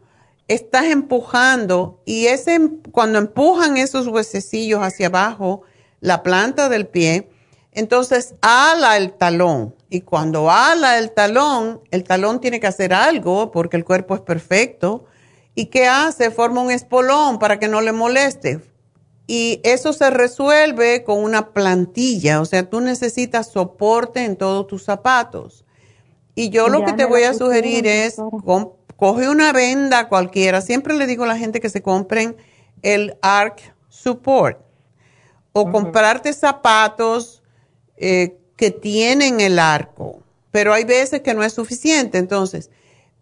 Estás empujando y ese, cuando empujan esos huesecillos hacia abajo, la planta del pie, entonces ala el talón. Y cuando ala el talón, el talón tiene que hacer algo porque el cuerpo es perfecto. ¿Y qué hace? Forma un espolón para que no le moleste y eso se resuelve con una plantilla, o sea, tú necesitas soporte en todos tus zapatos. Y yo lo que te voy a sugerir es, coge una venda cualquiera, siempre le digo a la gente que se compren el ARC Support o comprarte zapatos eh, que tienen el arco, pero hay veces que no es suficiente, entonces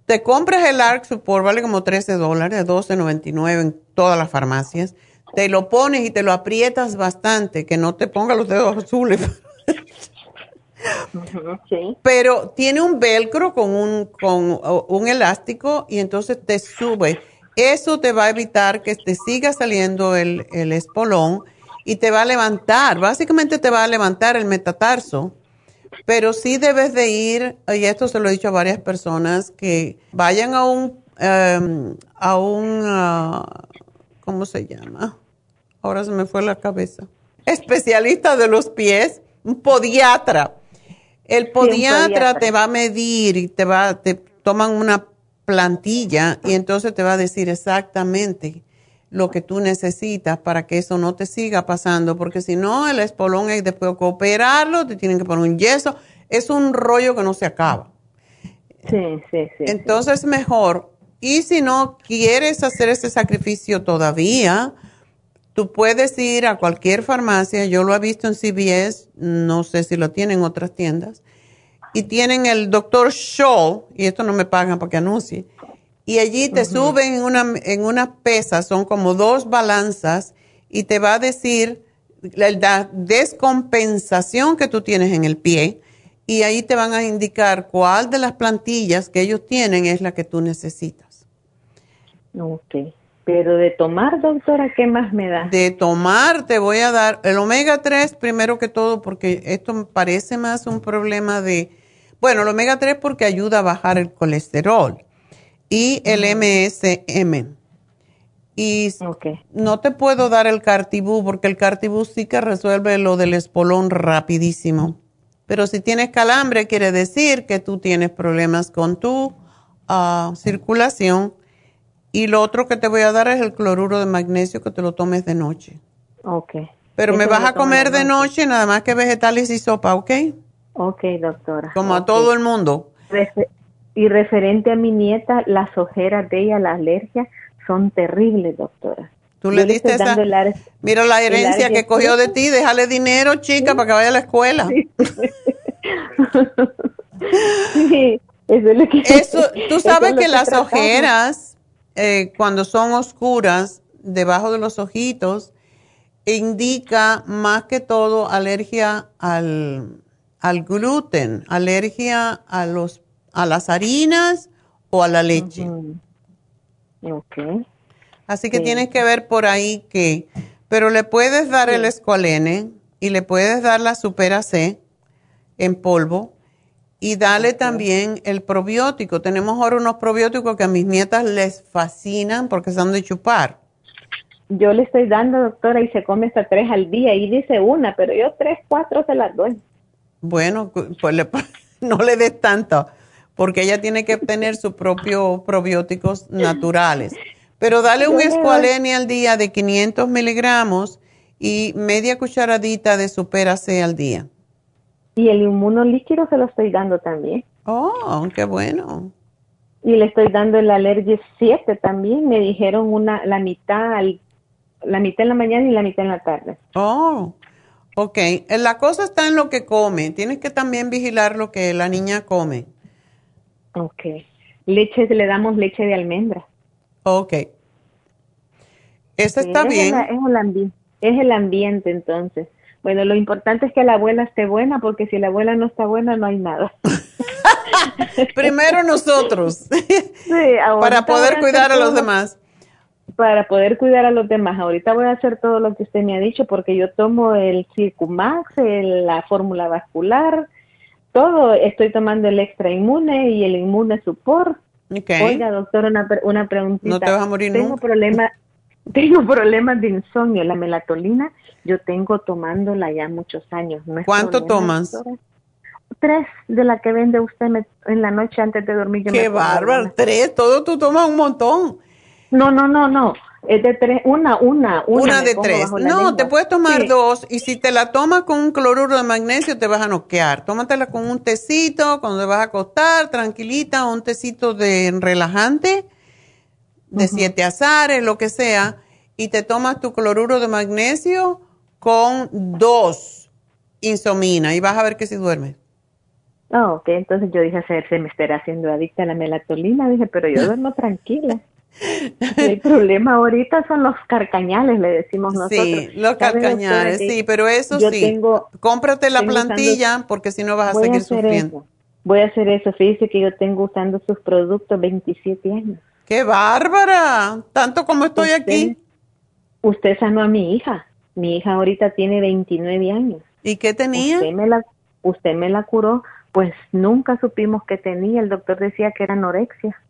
te compras el ARC Support, vale como 13 dólares, 12.99 en todas las farmacias te lo pones y te lo aprietas bastante, que no te ponga los dedos azules. Pero tiene un velcro con un, con un elástico y entonces te sube. Eso te va a evitar que te siga saliendo el, el espolón y te va a levantar. Básicamente te va a levantar el metatarso. Pero sí debes de ir, y esto se lo he dicho a varias personas, que vayan a un, em, a un, ah, ¿cómo se llama? Ahora se me fue la cabeza, especialista de los pies, un podiatra. El podiatra, te va a medir y te va, te toman una plantilla y entonces te va a decir exactamente lo que tú necesitas para que eso no te siga pasando, porque si no, el espolón hay después de operarlo, te tienen que poner un yeso, es un rollo que no se acaba. Sí, sí, sí. Entonces, mejor. Y si no quieres hacer ese sacrificio todavía, Tú puedes ir a cualquier farmacia, yo lo he visto en CVS, no sé si lo tienen en otras tiendas, y tienen el doctor Shaw, y esto no me pagan para que anuncie, y allí te suben en una, en una pesa, son como dos balanzas, y te va a decir la descompensación que tú tienes en el pie, y ahí te van a indicar cuál de las plantillas que ellos tienen es la que tú necesitas. Ok. Pero de tomar, doctora, ¿qué más me da? De tomar te voy a dar el omega 3 primero que todo porque esto me parece más un problema de, bueno, el omega 3 porque ayuda a bajar el colesterol y el MSM. Y no te puedo dar el cartibú porque el cartibú sí que resuelve lo del espolón rapidísimo. Pero si tienes calambre quiere decir que tú tienes problemas con tu ah, circulación y lo otro que te voy a dar es el cloruro de magnesio que te lo tomes de noche. Ok. Pero me vas a comer de noche nada más que vegetales y sopa, ¿ok? Ok, doctora. Como a todo el mundo. y referente a mi nieta, las ojeras de ella, la alergia, son terribles, doctora. Tú le diste esa... Mira la herencia que cogió de ti, déjale dinero, chica, para que vaya a la escuela. Sí. eso es lo que... Eso, tú sabes que, las ojeras eh, cuando son oscuras debajo de los ojitos, indica más que todo alergia al, gluten, alergia a, los, a las harinas o a la leche. Así que tienes que ver por ahí que, pero le puedes dar el escualene y le puedes dar la supera C en polvo y dale también el probiótico. Tenemos ahora unos probióticos que a mis nietas les fascinan porque son de chupar. Yo le estoy dando, doctora, y se come hasta tres al día. Y dice una, pero yo tres, cuatro se las doy. Bueno, pues no le des tanto, porque ella tiene que obtener sus propios probióticos naturales. Pero dale un escualene al día de 500 miligramos y media cucharadita de supera C al día. Y el inmunolíquido se lo estoy dando también. Oh, qué bueno. Y le estoy dando el Allergy 7 también. Me dijeron una la mitad la mitad en la mañana y la mitad en la tarde. Oh, ok. La cosa está en lo que come. Tienes que también vigilar lo que la niña come. Ok. Leche, le damos leche de almendra. Ok. Eso está bien. es el ambiente entonces. Bueno, lo importante es que la abuela esté buena, porque si la abuela no está buena, no hay nada. Primero nosotros, para poder cuidar a los demás. Para poder cuidar a los demás. Ahorita voy a hacer todo lo que usted me ha dicho, porque yo tomo el Circumax, la fórmula vascular, todo. Estoy tomando el extra inmune y el inmune support. Oiga, doctor, una, una preguntita. No te vas a morir Tengo problemas tengo problemas de insomnio. La melatonina yo tengo tomándola ya muchos años. ¿Cuánto tomas? Tres de la que vende usted en la noche antes de dormir. Qué bárbaro, tres, todo tú tomas un montón. No, no, no, no. Es de tres, una, una, una. Una de tres. No, te puedes tomar dos y si te la tomas con un cloruro de magnesio te vas a noquear. Tómatela con un tecito cuando te vas a acostar, tranquilita, un tecito de relajante de siete azares, lo que sea, y te tomas tu cloruro de magnesio con dos insomina y vas a ver que si duermes. Ah, ok, entonces yo dije, se, se me estará haciendo adicta a la melatonina, dije, pero yo duermo tranquila. El problema ahorita son los carcañales, le decimos nosotros. Sí, los carcañales, sí, pero eso sí. Tengo, cómprate la plantilla porque si no vas a seguir sufriendo. Voy a hacer eso. Fíjese que yo tengo usando sus productos 27 años. ¡Qué bárbara! Tanto como estoy aquí. Usted sanó a mi hija. Mi hija ahorita tiene 29 años. ¿Y qué tenía? Usted me la, usted me la curó. Pues nunca supimos que tenía. El doctor decía que era anorexia.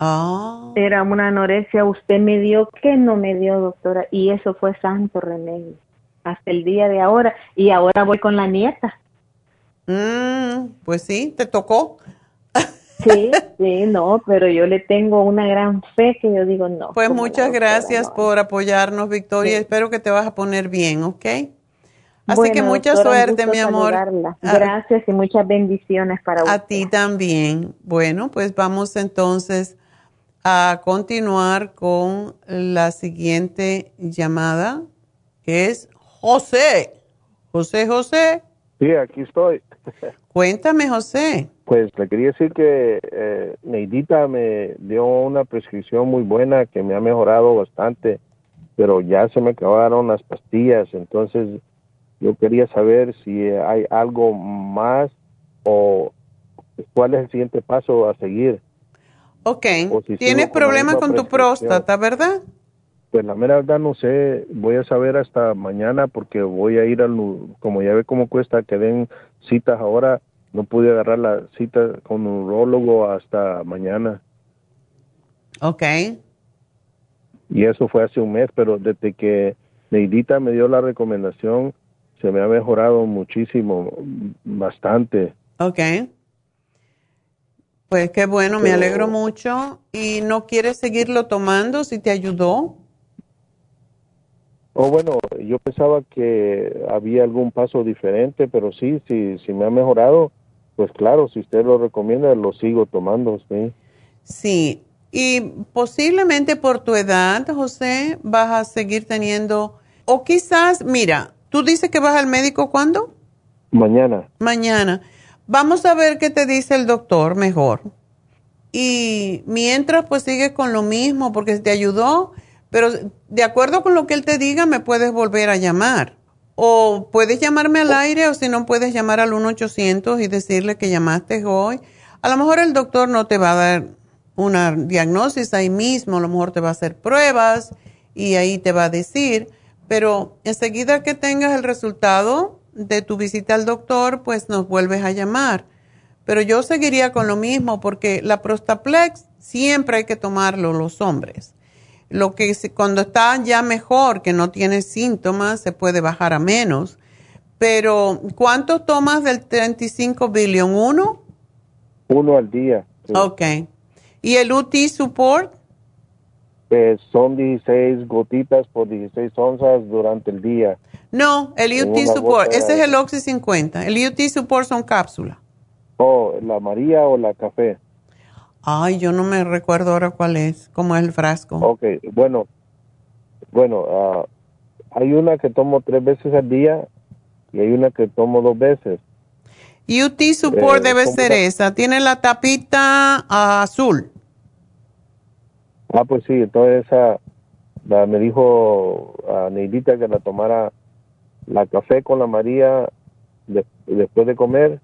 Ah. Era una anorexia. Usted me dio, ¿qué no me dio, doctora? Y eso fue santo remedio. Hasta el día de ahora. Y ahora voy con la nieta. Mm, pues sí, te tocó. Sí, sí, no, pero yo le tengo una gran fe que yo digo no. Pues muchas gracias por apoyarnos, Victoria. Espero que te vas a poner bien, ¿ok? Así que mucha suerte, mi amor. Ah. Gracias y muchas bendiciones para usted. A ti también. Bueno, pues vamos entonces a continuar con la siguiente llamada, que es José. José, José. Sí, aquí estoy. Cuéntame, José. Pues le quería decir que eh, Neidita me dio una prescripción muy buena que me ha mejorado bastante, pero ya se me acabaron las pastillas, entonces yo quería saber si hay algo más o cuál es el siguiente paso a seguir. Ok, tienes problemas con tu próstata, ¿verdad? Pues la mera verdad no sé, voy a saber hasta mañana porque voy a ir al, como ya ve cómo cuesta que den citas ahora, no pude agarrar la cita con un urologo hasta mañana. Ok. Y eso fue hace un mes, pero desde que Neidita me dio la recomendación, se me ha mejorado muchísimo, bastante. Ok. Pues qué bueno, me alegro mucho. ¿Y no quieres seguirlo tomando si te ayudó? Oh, bueno, yo pensaba que había algún paso diferente, pero sí, sí, sí me ha mejorado pues claro, si usted lo recomienda, lo sigo tomando, sí. Sí, y posiblemente por tu edad, José, vas a seguir teniendo, o quizás, mira, tú dices que vas al médico cuándo? Mañana. Mañana. Vamos a ver qué te dice el doctor mejor. Y mientras, pues sigue con lo mismo, porque te ayudó, pero de acuerdo con lo que él te diga, me puedes volver a llamar. O puedes llamarme al aire o si no puedes llamar al 1-800 y decirle que llamaste hoy. A lo mejor el doctor no te va a dar una diagnosis ahí mismo, a lo mejor te va a hacer pruebas y ahí te va a decir, pero enseguida que tengas el resultado de tu visita al doctor, pues nos vuelves a llamar. Pero yo seguiría con lo mismo porque la Prostaplex siempre hay que tomarlo los hombres. Lo que cuando está ya mejor, que no tiene síntomas, se puede bajar a menos. Pero, ¿cuánto tomas del 35 billion? ¿Uno? Uno al día. Ok. ¿Y el UT Support? Eh, son 16 gotitas por 16 onzas durante el día. No, el UT Support, ese es el Oxy 50. El UT Support son cápsulas. Oh, la María o la café. Ay, yo no me recuerdo ahora cuál es, cómo es el frasco. Ok, bueno, bueno, ah, hay una que tomo tres veces al día y hay una que tomo dos veces. UT Support Eh, debe ¿cómo ser se- esa. Tiene la tapita ah, azul. Ah, pues sí, entonces esa, la- me dijo a Neidita que la tomara la café con la María de- después de comer,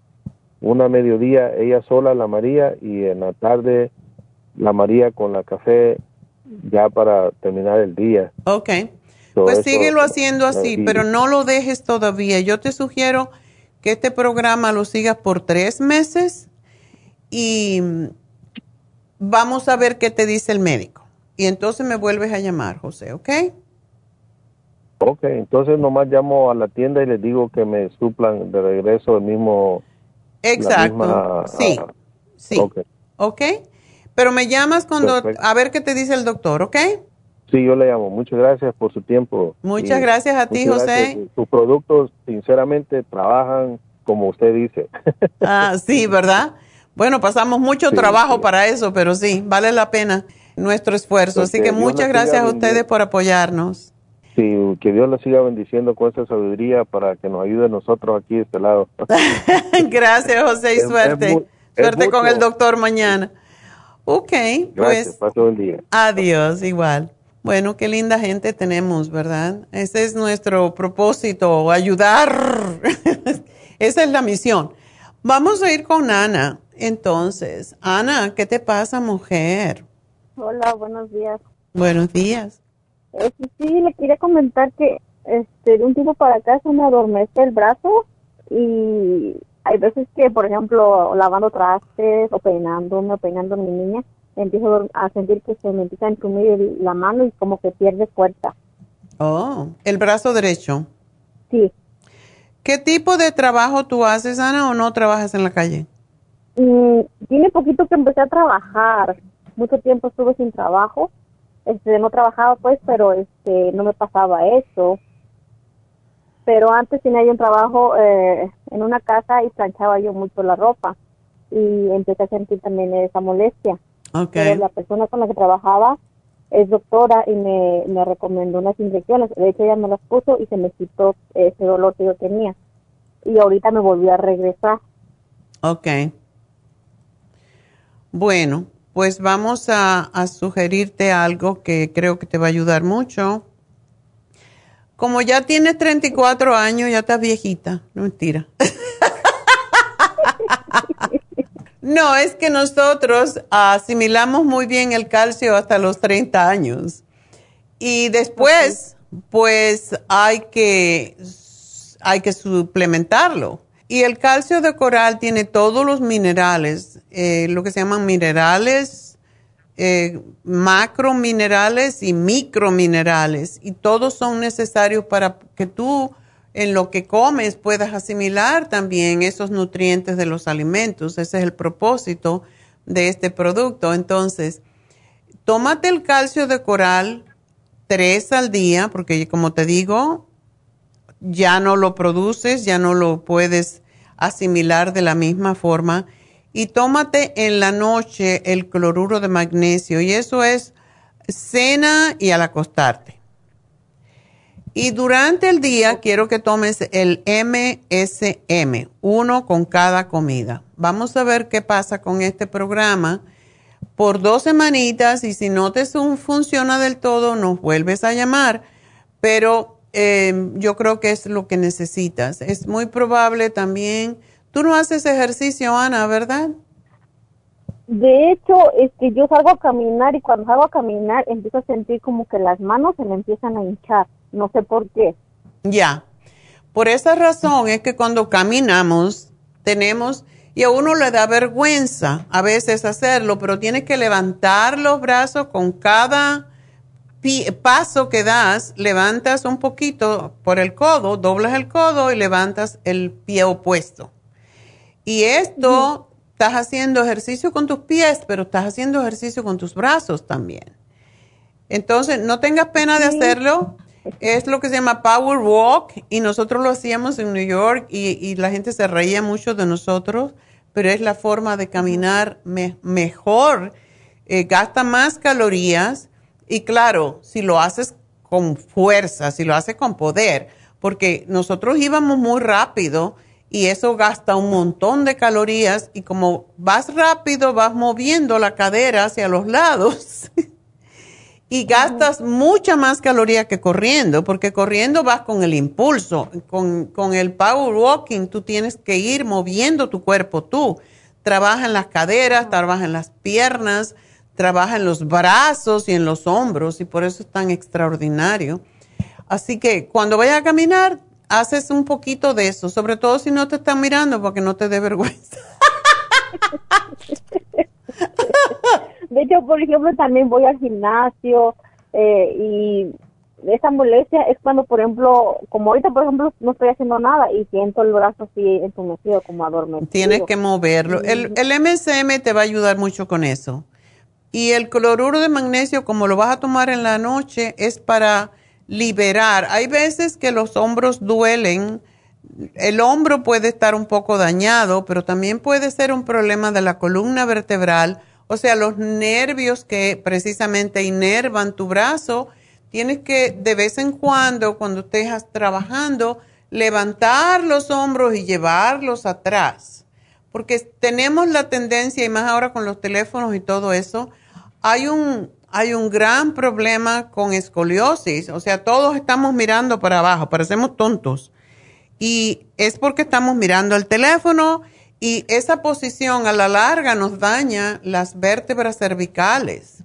una a mediodía ella sola la María y en la tarde la María con la café ya para terminar el día. Ok. Pues síguelo haciendo así, y- pero no lo dejes todavía. Yo te sugiero que este programa lo sigas por tres meses y vamos a ver qué te dice el médico. Y entonces me vuelves a llamar, José, ¿ok? Ok, entonces nomás llamo a la tienda y les digo que me suplan de regreso el mismo... Exacto. misma, sí, ah, sí. ok. ¿Ok? Pero me llamas cuando, Perfecto. a ver qué te dice el doctor, ¿ok? Sí, yo le llamo. Muchas gracias por su tiempo. Muchas Y gracias a ti, José. Sus productos, sinceramente, trabajan como usted dice. Ah, sí, ¿verdad? Bueno, pasamos mucho Sí, trabajo sí. para eso, pero sí, vale la pena nuestro esfuerzo. Así que muchas gracias a ustedes por apoyarnos. Sí, que Dios la siga bendiciendo con esta sabiduría para que nos ayude a nosotros aquí de este lado. gracias, José, y Es- es suerte. es suerte con el doctor mañana. Ok, Gracias, pues paso el día. adiós, igual. Bueno, qué linda gente tenemos, ¿verdad? Ese es nuestro propósito, ayudar. Esa es la misión. Vamos a ir con Ana. Entonces, Ana, ¿qué te pasa, mujer? Hola, buenos días. Buenos días. Eh, sí, le quería comentar que este, de un tiempo para acá se me adormece el brazo y hay veces que, por ejemplo, lavando trastes o peinándome o peinando a mi niña, empiezo a sentir que se me empieza a entumir la mano y como que pierde fuerza. Oh, el brazo derecho. Sí. ¿Qué tipo de trabajo tú haces, Ana, o no trabajas en la calle? Mm, tiene poquito que empecé a trabajar. Mucho tiempo estuve sin trabajo. Este, no trabajaba pues, pero este, no me pasaba eso. Pero antes tenía yo un trabajo eh, en una casa y planchaba yo mucho la ropa. Y empecé a sentir también esa molestia. Ok. Pero la persona con la que trabajaba es doctora y me, me recomendó unas inyecciones. De hecho, ella me las puso y se me quitó ese dolor que yo tenía. Y ahorita me volvió a regresar. Ok. Bueno, pues vamos a, a sugerirte algo que creo que te va a ayudar mucho. Como ya tienes 34 años, ya estás viejita. No, mentira. no, es que nosotros asimilamos muy bien el calcio hasta los 30 años. Y después, pues hay que, hay que suplementarlo. Y el calcio de coral tiene todos los minerales, eh, lo que se llaman minerales, eh, macrominerales y microminerales. Y todos son necesarios para que tú en lo que comes puedas asimilar también esos nutrientes de los alimentos. Ese es el propósito de este producto. Entonces, tómate el calcio de coral tres al día, porque como te digo, ya no lo produces, ya no lo puedes asimilar de la misma forma. Y tómate en la noche el cloruro de magnesio, y eso es cena y al acostarte. Y durante el día quiero que tomes el MSM, uno con cada comida. Vamos a ver qué pasa con este programa por dos semanitas y si no te funciona del todo, nos vuelves a llamar. Pero eh, yo creo que es lo que necesitas. Es muy probable también. Tú no haces ejercicio, Ana, ¿verdad? De hecho, es que yo salgo a caminar y cuando salgo a caminar empiezo a sentir como que las manos se me empiezan a hinchar. No sé por qué. Ya. Por esa razón es que cuando caminamos tenemos, y a uno le da vergüenza a veces hacerlo, pero tienes que levantar los brazos con cada paso que das, levantas un poquito por el codo, doblas el codo y levantas el pie opuesto. Y esto, estás haciendo ejercicio con tus pies, pero estás haciendo ejercicio con tus brazos también. Entonces, no tengas pena de hacerlo. Es lo que se llama Power Walk y nosotros lo hacíamos en New York y, y la gente se reía mucho de nosotros, pero es la forma de caminar mejor, eh, gasta más calorías y claro, si lo haces con fuerza, si lo haces con poder, porque nosotros íbamos muy rápido y eso gasta un montón de calorías y como vas rápido vas moviendo la cadera hacia los lados y gastas mucha más caloría que corriendo, porque corriendo vas con el impulso, con, con, el power walking tú tienes que ir moviendo tu cuerpo tú. Trabaja en las caderas, trabaja en las piernas, trabaja en los brazos y en los hombros y por eso es tan extraordinario. Así que cuando vayas a caminar, haces un poquito de eso, sobre todo si no te están mirando porque no te dé vergüenza. De hecho, por ejemplo, también voy al gimnasio eh, y esa molestia es cuando, por ejemplo, como ahorita, por ejemplo, no estoy haciendo nada y siento el brazo así entumecido, como adormecido. Tienes que moverlo. El, el MSM te va a ayudar mucho con eso. Y el cloruro de magnesio, como lo vas a tomar en la noche, es para liberar. Hay veces que los hombros duelen. El hombro puede estar un poco dañado, pero también puede ser un problema de la columna vertebral o sea, los nervios que precisamente inervan tu brazo, tienes que de vez en cuando, cuando estés trabajando, levantar los hombros y llevarlos atrás. Porque tenemos la tendencia, y más ahora con los teléfonos y todo eso, hay un, hay un gran problema con escoliosis. O sea, todos estamos mirando para abajo, parecemos tontos. Y es porque estamos mirando el teléfono y esa posición a la larga nos daña las vértebras cervicales.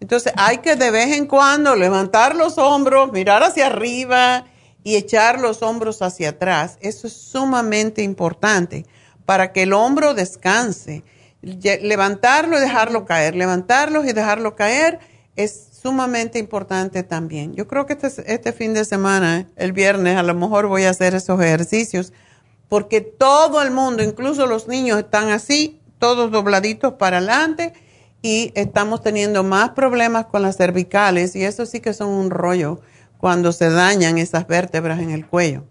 Entonces hay que de vez en cuando levantar los hombros, mirar hacia arriba y echar los hombros hacia atrás. Eso es sumamente importante para que el hombro descanse. Levantarlo y dejarlo caer, levantarlo y dejarlo caer es sumamente importante también. Yo creo que este, este fin de semana, el viernes, a lo mejor voy a hacer esos ejercicios porque todo el mundo, incluso los niños, están así, todos dobladitos para adelante y estamos teniendo más problemas con las cervicales y eso sí que son un rollo cuando se dañan esas vértebras en el cuello.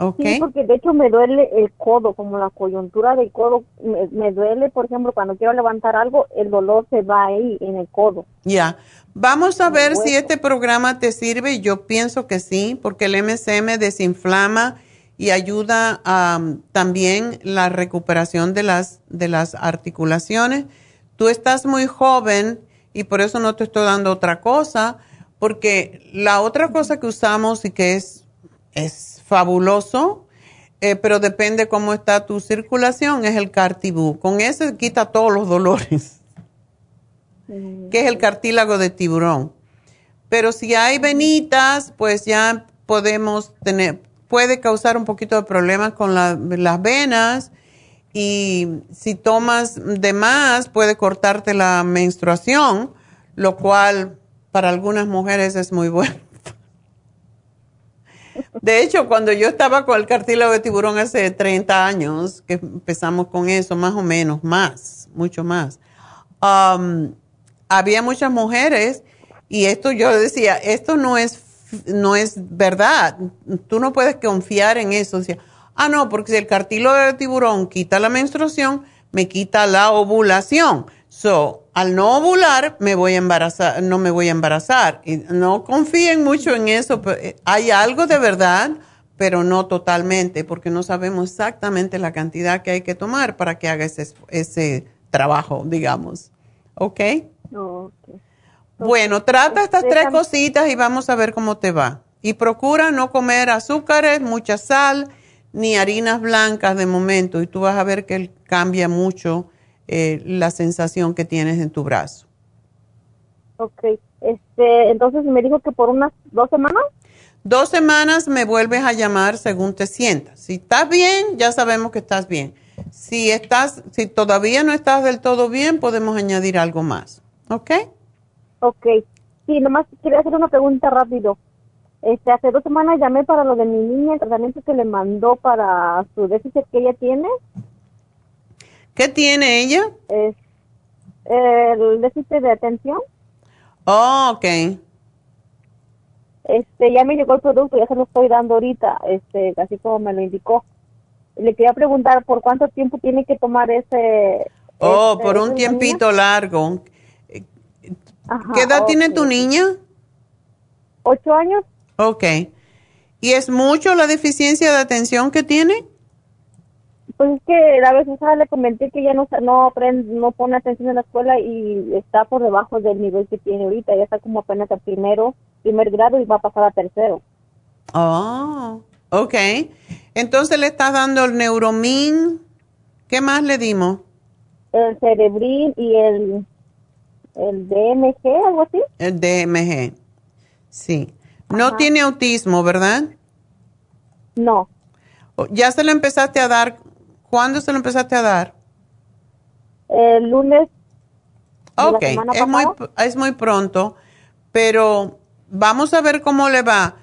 Okay. Sí, porque de hecho me duele el codo, como la coyuntura del codo, me, duele, por ejemplo, cuando quiero levantar algo, el dolor se va ahí en el codo. Ya, vamos a ver si este programa te sirve, yo pienso que sí, porque el MSM desinflama y ayuda a también la recuperación de las, de las articulaciones. Tú estás muy joven y por eso no te estoy dando otra cosa, porque la otra cosa que usamos y que es, es fabuloso, eh, pero depende cómo está tu circulación, es el cartibú. Con ese quita todos los dolores, que es el cartílago de tiburón. Pero si hay venitas, pues ya podemos tener, puede causar un poquito de problemas con las venas y si tomas de más puede cortarte la menstruación, lo cual para algunas mujeres es muy bueno. De hecho, cuando yo estaba con el cartílago de tiburón hace 30 años, que empezamos con eso, más o menos, más, mucho más, um, había muchas mujeres y esto yo decía, esto no es, no es verdad, tú no puedes confiar en eso. Decía, ah, no, porque si el cartílago de tiburón quita la menstruación, me quita la ovulación. So, al no ovular, me voy a embarazar, no me voy a embarazar. Y no confíen mucho en eso. Eh, hay algo de verdad, pero no totalmente, porque no sabemos exactamente la cantidad que hay que tomar para que haga ese, ese trabajo, digamos. ¿Ok? Bueno, trata estas tres cositas y vamos a ver cómo te va. Y procura no comer azúcares, mucha sal, ni harinas blancas de momento, y tú vas a ver que cambia mucho eh, la sensación que tienes en tu brazo. Ok, este, entonces me dijo que por unas dos semanas. Dos semanas me vuelves a llamar según te sientas. Si estás bien, ya sabemos que estás bien. Si estás, si todavía no estás del todo bien, podemos añadir algo más. ¿Ok? Ok. Sí, nomás quería hacer una pregunta rápido. Este, hace dos semanas llamé para lo de mi niña, el tratamiento que le mandó para su déficit que ella tiene. ¿Qué tiene ella? Es el déficit de atención. Oh, ok. Este, ya me llegó el producto, ya se lo estoy dando ahorita, este, así como me lo indicó. le quería preguntar por cuánto tiempo tiene que tomar ese... Oh, este- por un tiempito largo. Ajá, ¿Qué edad tiene tu niña? ¿Ocho años? Ok. ¿Y es mucho la deficiencia de atención que tiene? Pues es que la vez pasada le comenté que ya no no aprende, no pone atención en la escuela y está por debajo del nivel que tiene ahorita. Ya está como apenas al primero, primer grado y va a pasar a tercero. Oh, ok. Entonces le estás dando el Neuromin. ¿Qué más le dimos? El cerebrín y el, el DMG, algo así. El DMG. Sí. No tiene autismo, ¿verdad? No. O- ¿Ya se lo empezaste a dar? ¿Cuándo se lo empezaste a dar? El lunes. de la Ok, es muy, es muy pronto, pero vamos a ver cómo le va.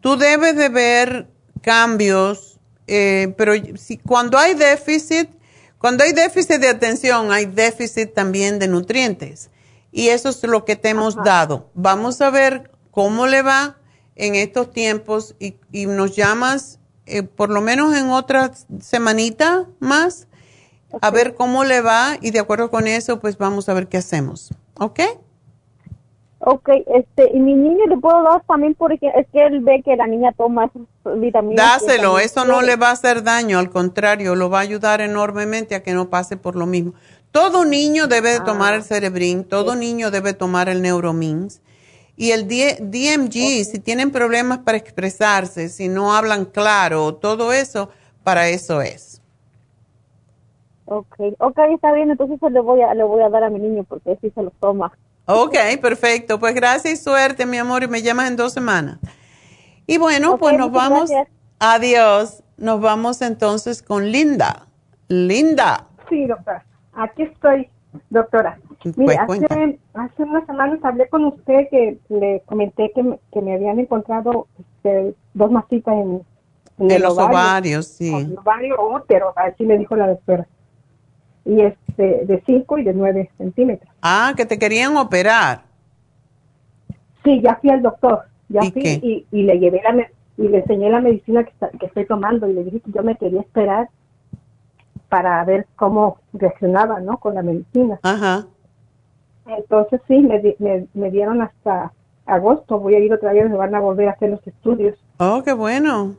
Tú debes de ver cambios, eh, pero si, cuando hay déficit, cuando hay déficit de atención, hay déficit también de nutrientes. Y eso es lo que te hemos dado. Vamos a ver cómo le va en estos tiempos y, y nos llamas eh, por lo menos en otra semanita más a ver cómo le va y de acuerdo con eso pues vamos a ver qué hacemos. ¿Ok? Ok, este, y mi niño le puedo dar también porque es que él ve que la niña toma vitaminas. Dáselo, eso no le va a hacer daño, al contrario, lo va a ayudar enormemente a que no pase por lo mismo. Todo niño debe de tomar el cerebrín, todo niño debe tomar el neuromins. Y el D- DMG, si tienen problemas para expresarse, si no hablan claro, todo eso, para eso es. Ok, ok, está bien, entonces se le voy a, le voy a dar a mi niño porque sí se lo toma. Ok, perfecto. Pues gracias y suerte, mi amor, y me llamas en dos semanas. Y bueno, pues nos vamos. gracias. Adiós. Nos vamos entonces con Linda. Linda. Sí, doctora. Aquí estoy, doctora. Pues, Mire, cuenta. hace, hace unas semanas hablé con usted que le comenté que me, que me habían encontrado este, dos masitas en, en De el los ovario. ovarios, sí. El ovario útero, así me dijo la doctora. Y este, de 5 y de 9 centímetros. Ah, que te querían operar. Sí, ya fui al doctor. Ya ¿Y fui y, y le llevé la y le enseñé la medicina que, está- que estoy tomando y le dije que yo me quería esperar para ver cómo reaccionaba, ¿no? Con la medicina. Ajá. Entonces sí, me, me, me dieron hasta agosto. Voy a ir otra vez, me van a volver a hacer los estudios Oh, qué bueno.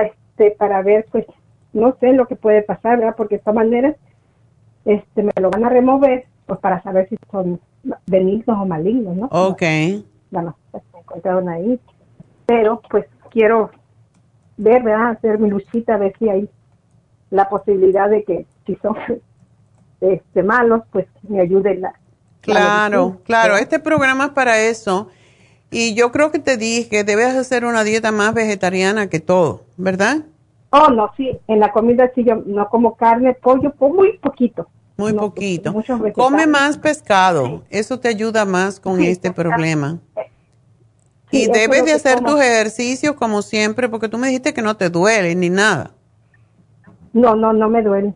este, para ver, pues, no sé lo que puede pasar, ¿verdad? Porque de esta manera este, me lo van a remover, pues para saber si son benignos o malignos, ¿no? Ok. Bueno, pues, me encontraron ahí. Pero, pues, quiero ver, ¿verdad? Hacer mi luchita, a ver si hay la posibilidad de que si son este, malos, pues me ayude la Claro, claro. Este programa es para eso. Y yo creo que te dije, debes hacer una dieta más vegetariana que todo, ¿verdad? Oh, no, sí, en la comida sí yo no como carne, pollo, po- muy poquito. Muy No, poquito. Come más pescado. Eso te ayuda más con Sí, este pescado. problema. Sí, y debes de que hacer como. tus ejercicios como siempre, porque tú me dijiste que no te duele ni nada. No, no, no me duele.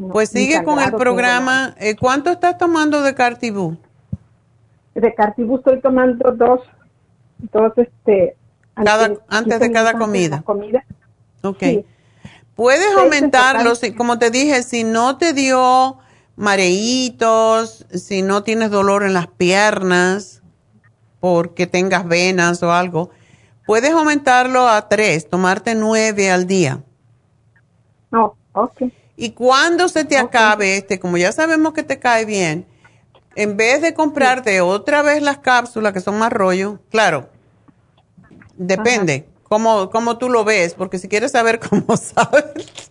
No, Pues sigue con el programa. Eh, ¿Cuánto estás tomando de Cartibú? De Cartibú estoy tomando dos, dos, este... Cada- antes- antes 15 de cada la comida. Ok. Sí. Puedes aumentarlo, en si- como te dije, si no te dio mareitos, si no tienes dolor en las piernas, porque tengas venas o algo, puedes aumentarlo a tres, tomarte nueve al día. No, ok. Y cuando se te acabe este, como ya sabemos que te cae bien, en vez de comprarte otra vez las cápsulas que son más rollo, claro, depende cómo, cómo tú lo ves, porque si quieres saber cómo sabes,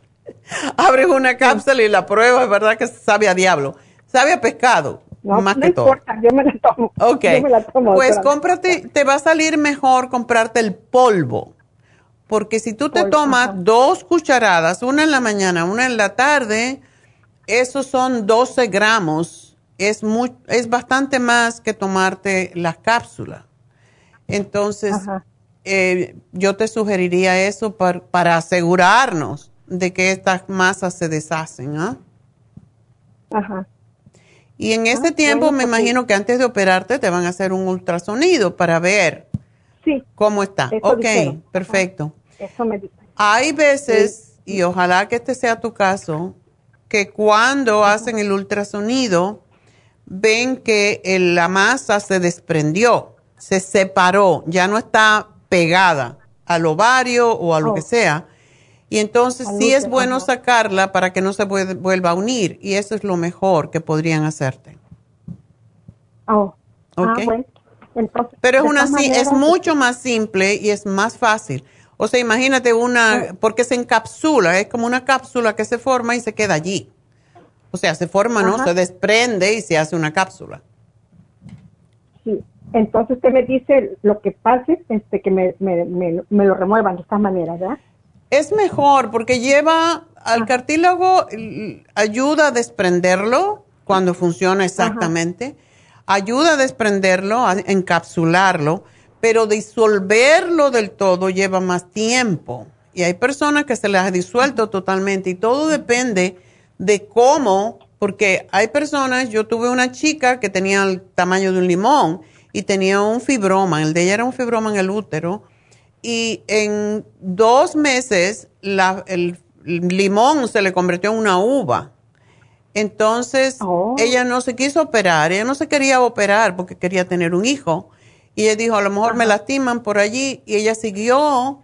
abres una cápsula y la pruebas, es verdad que sabe a diablo, sabe a pescado, No, más no que todo. importa, yo me la tomo. Ok, Yo me la tomo, pues cómprate, te va a salir mejor comprarte el polvo, porque si tú te tomas dos cucharadas, una en la mañana, una en la tarde, esos son 12 gramos, es, muy, es bastante más que tomarte las cápsulas. Entonces, eh, yo te sugeriría eso par- para asegurarnos de que estas masas se deshacen, ¿ah? Ajá. Y en ese tiempo bueno, me sí. imagino que antes de operarte te van a hacer un ultrasonido para ver Sí, cómo está. Eso ok, dijeron. Perfecto. Eso me dice. Hay veces, y ojalá que este sea tu caso, que cuando hacen el ultrasonido ven que la masa se desprendió, se separó, ya no está pegada al ovario o a lo que oh. sea. Y entonces sí es bueno sacarla para que no se vuelva a unir y eso es lo mejor que podrían hacerte. Oh. Ah, Pero es una es mucho más simple y es más fácil. O sea, imagínate una, porque se encapsula, es como una cápsula que se forma y se queda allí. O sea, se forma, ¿no? Se desprende y se hace una cápsula. Sí. Entonces usted me dice lo que pase, este, que me, lo remuevan de esta manera, ¿verdad? Es mejor porque lleva al cartílago, ayuda a desprenderlo cuando funciona exactamente, ayuda a desprenderlo, a encapsularlo pero disolverlo del todo lleva más tiempo. Y hay personas que se les ha disuelto totalmente y todo depende de cómo, porque hay personas, yo tuve una chica que tenía el tamaño de un limón y tenía un fibroma, el de ella era un fibroma en el útero, y en dos meses el limón se le convirtió en una uva. Entonces, oh. ella no se quiso operar, ella no se quería operar porque quería tener un hijo y ella dijo, a lo mejor me lastiman por allí. Y ella siguió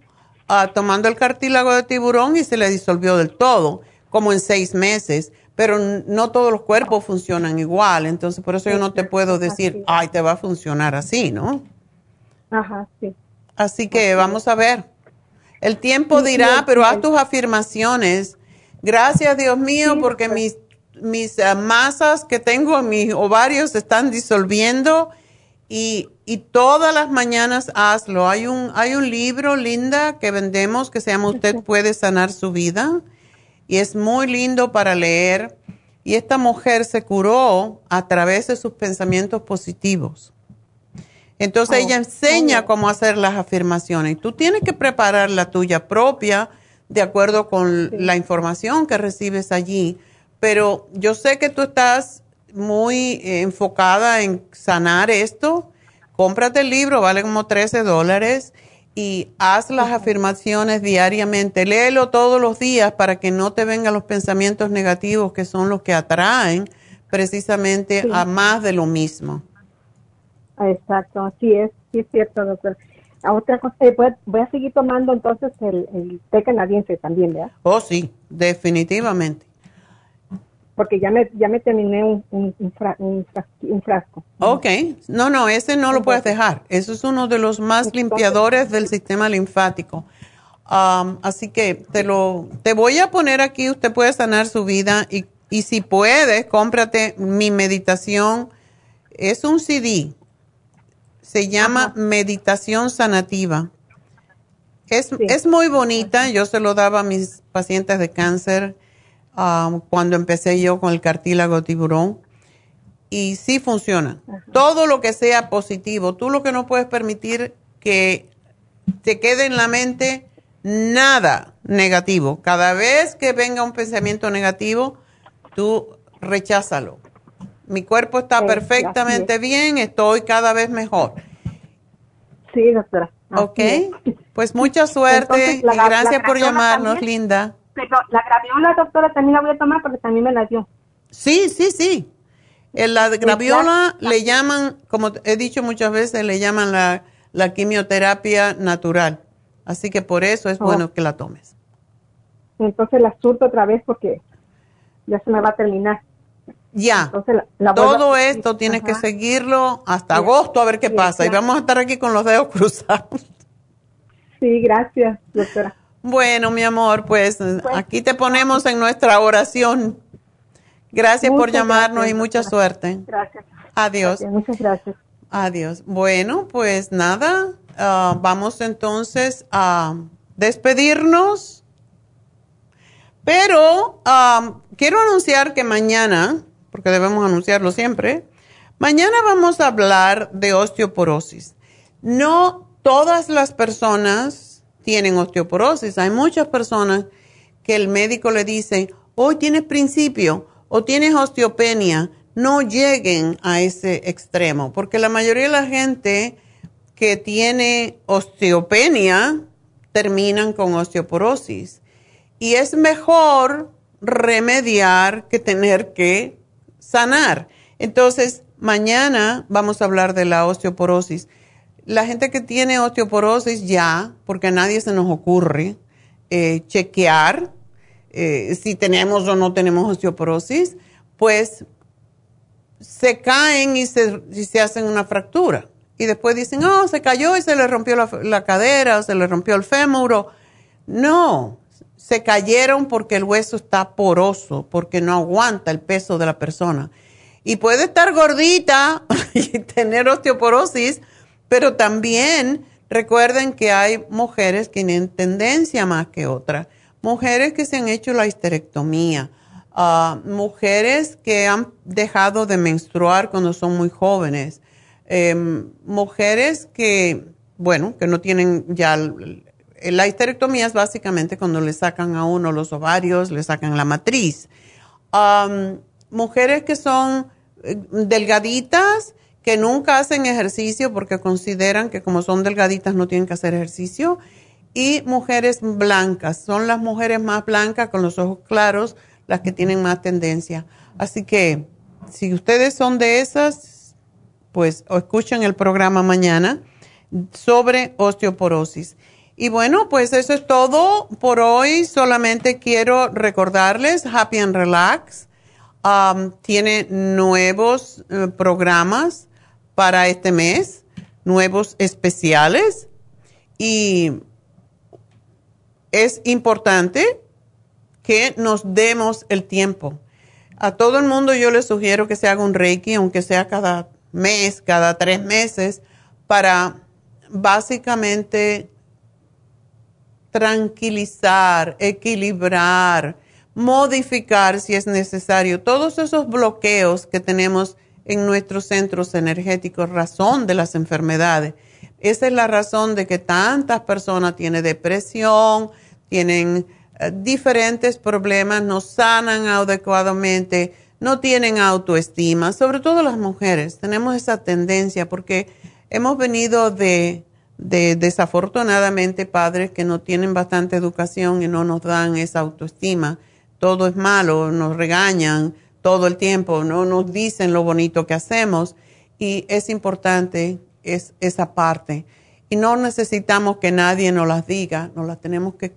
ah, tomando el cartílago de tiburón y se le disolvió del todo, como en seis meses. Pero no todos los cuerpos funcionan igual. Entonces, por eso yo no te puedo decir, ay, te va a funcionar así, ¿no? Ajá, sí. Así que vamos a ver. El tiempo dirá, pero haz tus afirmaciones. Gracias, Dios mío, porque mis, mis ah, masas que tengo en mis ovarios se están disolviendo y, y, todas las mañanas hazlo. Hay un, hay un libro, Linda, que vendemos que se llama Usted puede sanar su vida y es muy lindo para leer. Y esta mujer se curó a través de sus pensamientos positivos. Entonces ella oh, enseña cómo hacer las afirmaciones. Y tú tienes que preparar la tuya propia de acuerdo con la información que recibes allí. Pero yo sé que tú estás muy enfocada en sanar esto, cómprate el libro, vale como 13 dólares y haz las afirmaciones diariamente. Léelo todos los días para que no te vengan los pensamientos negativos que son los que atraen precisamente a más de lo mismo. Exacto, así es, sí es cierto, doctor. otra cosa, eh, voy, a seguir tomando entonces el, el té canadiense también, ¿verdad? Oh, sí, definitivamente porque ya me, ya me terminé un, un, frasco. Ok, no, no, ese no lo puedes dejar. Eso es uno de los más limpiadores del sistema linfático. Um, así que te lo, te voy a poner aquí, usted puede sanar su vida y, y si puedes, cómprate mi meditación. Es un CD, se llama Meditación Sanativa. Es, es muy bonita, yo se lo daba a mis pacientes de cáncer Um, cuando empecé yo con el cartílago tiburón. Y sí funciona. Todo lo que sea positivo. Tú lo que no puedes permitir que te quede en la mente nada negativo. Cada vez que venga un pensamiento negativo, tú recházalo. Mi cuerpo está perfectamente bien, estoy cada vez mejor. Sí, doctora. Ok, pues mucha suerte y gracias por llamarnos, Linda. Pero la graviola, doctora, también la voy a tomar porque también me la dio. Sí, sí, sí. La graviola le llaman, como he dicho muchas veces, le llaman la, quimioterapia natural. Así que por eso es oh. bueno que la tomes. Entonces la surto otra vez porque ya se me va a terminar. Ya. Todo esto tienes que seguirlo hasta agosto a ver qué pasa. Y vamos a estar aquí con los dedos cruzados. Sí, gracias, doctora. Bueno, mi amor, pues, pues, aquí te ponemos en nuestra oración. Gracias por llamarnos y mucha suerte. Gracias. Adiós. muchas gracias. Adiós. Bueno, pues nada, ah, vamos entonces a despedirnos. Pero ah, quiero anunciar que mañana, porque debemos anunciarlo siempre, mañana vamos a hablar de osteoporosis. No todas las personas tienen osteoporosis. Hay muchas personas que el médico le dice, hoy tienes principio o tienes osteopenia. No lleguen a ese extremo, porque la mayoría de la gente que tiene osteopenia terminan con osteoporosis. Y es mejor remediar que tener que sanar. Entonces, mañana vamos a hablar de la osteoporosis. La gente que tiene osteoporosis ya, porque a nadie se nos ocurre eh, chequear eh, si tenemos o no tenemos osteoporosis, pues se caen y se, hacen una fractura. Y después dicen, oh, se cayó y se le rompió la, la cadera o se le rompió el fémur. No, se cayeron porque el hueso está poroso, porque no aguanta el peso de la persona. Y puede estar gordita y tener osteoporosis, pero también recuerden que hay mujeres que tienen tendencia más que otras. Mujeres que se han hecho la histerectomía, uh, mujeres que han dejado de menstruar cuando son muy jóvenes, um, mujeres que, bueno, que no tienen ya la histerectomía es básicamente cuando le sacan a uno los ovarios, le sacan la matriz. Mujeres que son eh, delgaditas, que nunca hacen ejercicio porque consideran que como son delgaditas no tienen que hacer ejercicio. Y mujeres blancas, son las mujeres más blancas con los ojos claros las que tienen más tendencia. Así que si ustedes son de esas, pues escuchen el programa mañana sobre osteoporosis. Y bueno, pues eso es todo por hoy. Solamente quiero recordarles, Happy and Relax um, tiene nuevos eh, programas para este mes, nuevos especiales. Y es importante que nos demos el tiempo. A todo el mundo yo les sugiero que se haga un Reiki, aunque sea cada mes, cada tres meses, para básicamente tranquilizar, equilibrar, modificar si es necesario todos esos bloqueos que tenemos en nuestros centros energéticos, razón de las enfermedades. Esa es la razón de que tantas personas tienen depresión, tienen eh, diferentes problemas, no sanan adecuadamente, no tienen autoestima, sobre todo las mujeres. Tenemos esa tendencia porque hemos venido de de desafortunadamente padres que no tienen bastante educación y no nos dan esa autoestima. Todo es malo, nos regañan todo el tiempo, no nos dicen lo bonito que hacemos y es importante es esa parte. Y no necesitamos que nadie nos las diga, nos las tenemos que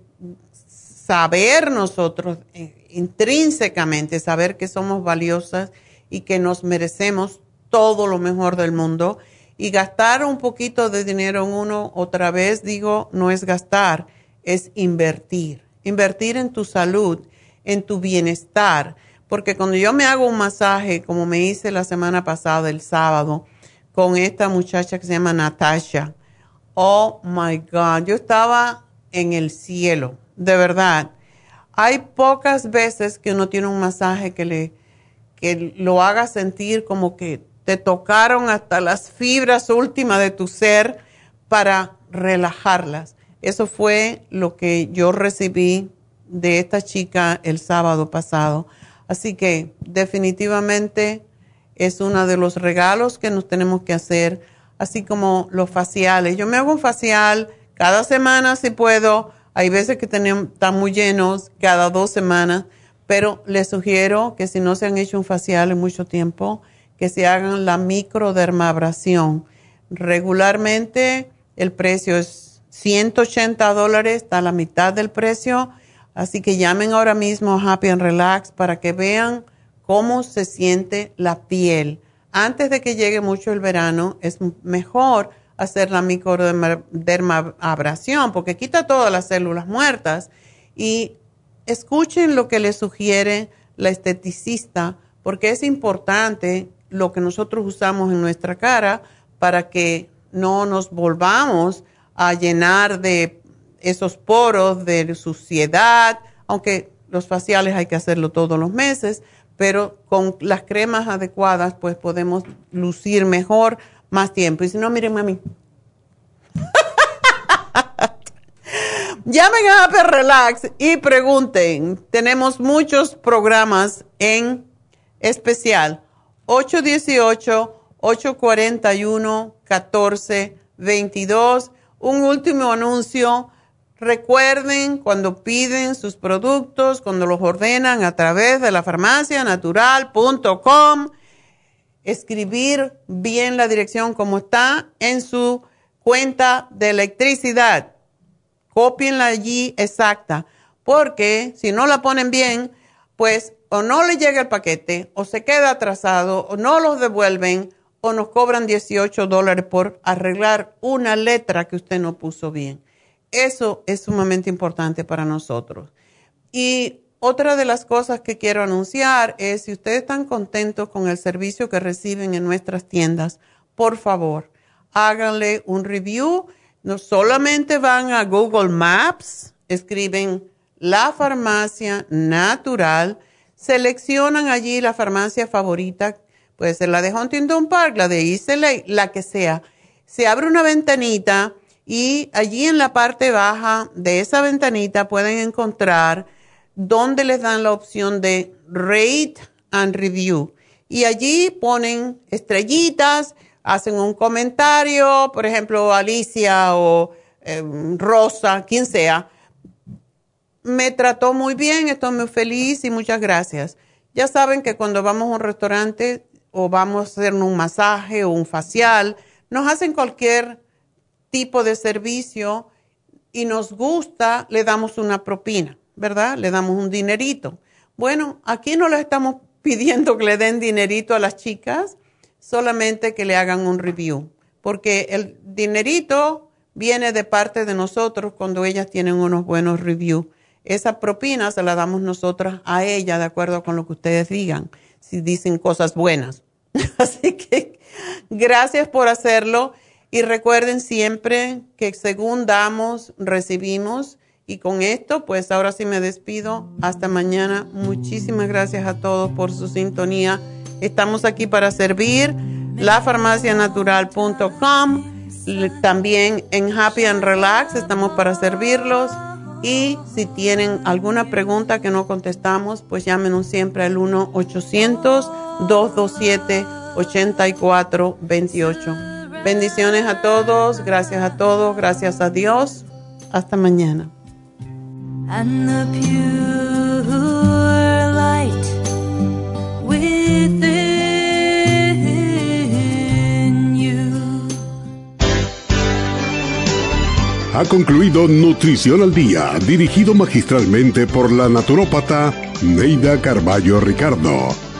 saber nosotros eh, intrínsecamente, saber que somos valiosas y que nos merecemos todo lo mejor del mundo y gastar un poquito de dinero en uno, otra vez digo, no es gastar, es invertir. Invertir en tu salud, en tu bienestar. Porque cuando yo me hago un masaje, como me hice la semana pasada, el sábado, con esta muchacha que se llama Natasha, oh my God, yo estaba en el cielo, de verdad. Hay pocas veces que uno tiene un masaje que le que lo haga sentir como que te tocaron hasta las fibras últimas de tu ser para relajarlas. Eso fue lo que yo recibí de esta chica el sábado pasado. Así que definitivamente es uno de los regalos que nos tenemos que hacer, así como los faciales. Yo me hago un facial cada semana si puedo. Hay veces que tenemos, están muy llenos cada dos semanas, pero les sugiero que si no se han hecho un facial en mucho tiempo, que se hagan la microdermabrasión. Regularmente el precio es 180 dólares, está a la mitad del precio, así que llamen ahora mismo a Happy and Relax para que vean cómo se siente la piel. Antes de que llegue mucho el verano, es mejor hacer la microdermabrasión porque quita todas las células muertas y escuchen lo que le sugiere la esteticista porque es importante lo que nosotros usamos en nuestra cara para que no nos volvamos a llenar de esos poros de suciedad, aunque los faciales hay que hacerlo todos los meses, pero con las cremas adecuadas pues podemos lucir mejor más tiempo. Y si no, miren mami. Llamen a Happy Relax y pregunten. Tenemos muchos programas en especial 818-841-1422. Un último anuncio. Recuerden cuando piden sus productos, cuando los ordenan a través de la farmacianatural.com, escribir bien la dirección como está en su cuenta de electricidad. Copienla allí exacta, porque si no la ponen bien, pues o no le llega el paquete, o se queda atrasado, o no los devuelven, o nos cobran 18 dólares por arreglar una letra que usted no puso bien. Eso es sumamente importante para nosotros. Y otra de las cosas que quiero anunciar es, si ustedes están contentos con el servicio que reciben en nuestras tiendas, por favor, háganle un review. No solamente van a Google Maps, escriben la farmacia natural, seleccionan allí la farmacia favorita, puede ser la de Huntington Park, la de East la que sea. Se abre una ventanita y allí en la parte baja de esa ventanita pueden encontrar donde les dan la opción de rate and review. Y allí ponen estrellitas, hacen un comentario, por ejemplo, Alicia o em, Rosa, quien sea. Me trató muy bien, estoy muy feliz y muchas gracias. Ya saben que cuando vamos a un restaurante o vamos a hacer un masaje o un facial, nos hacen cualquier tipo de servicio y nos gusta, le damos una propina, ¿verdad? Le damos un dinerito. Bueno, aquí no le estamos pidiendo que le den dinerito a las chicas, solamente que le hagan un review, porque el dinerito viene de parte de nosotros cuando ellas tienen unos buenos reviews. Esa propina se la damos nosotras a ella de acuerdo con lo que ustedes digan, si dicen cosas buenas. Así que gracias por hacerlo. Y recuerden siempre que según damos, recibimos. Y con esto, pues ahora sí me despido. Hasta mañana. Muchísimas gracias a todos por su sintonía. Estamos aquí para servir. Lafarmacianatural.com. También en Happy and Relax estamos para servirlos. Y si tienen alguna pregunta que no contestamos, pues llámenos siempre al 1-800-227-8428. Bendiciones a todos, gracias a todos, gracias a Dios. Hasta mañana. Ha concluido Nutrición al Día, dirigido magistralmente por la naturópata Neida Carballo Ricardo.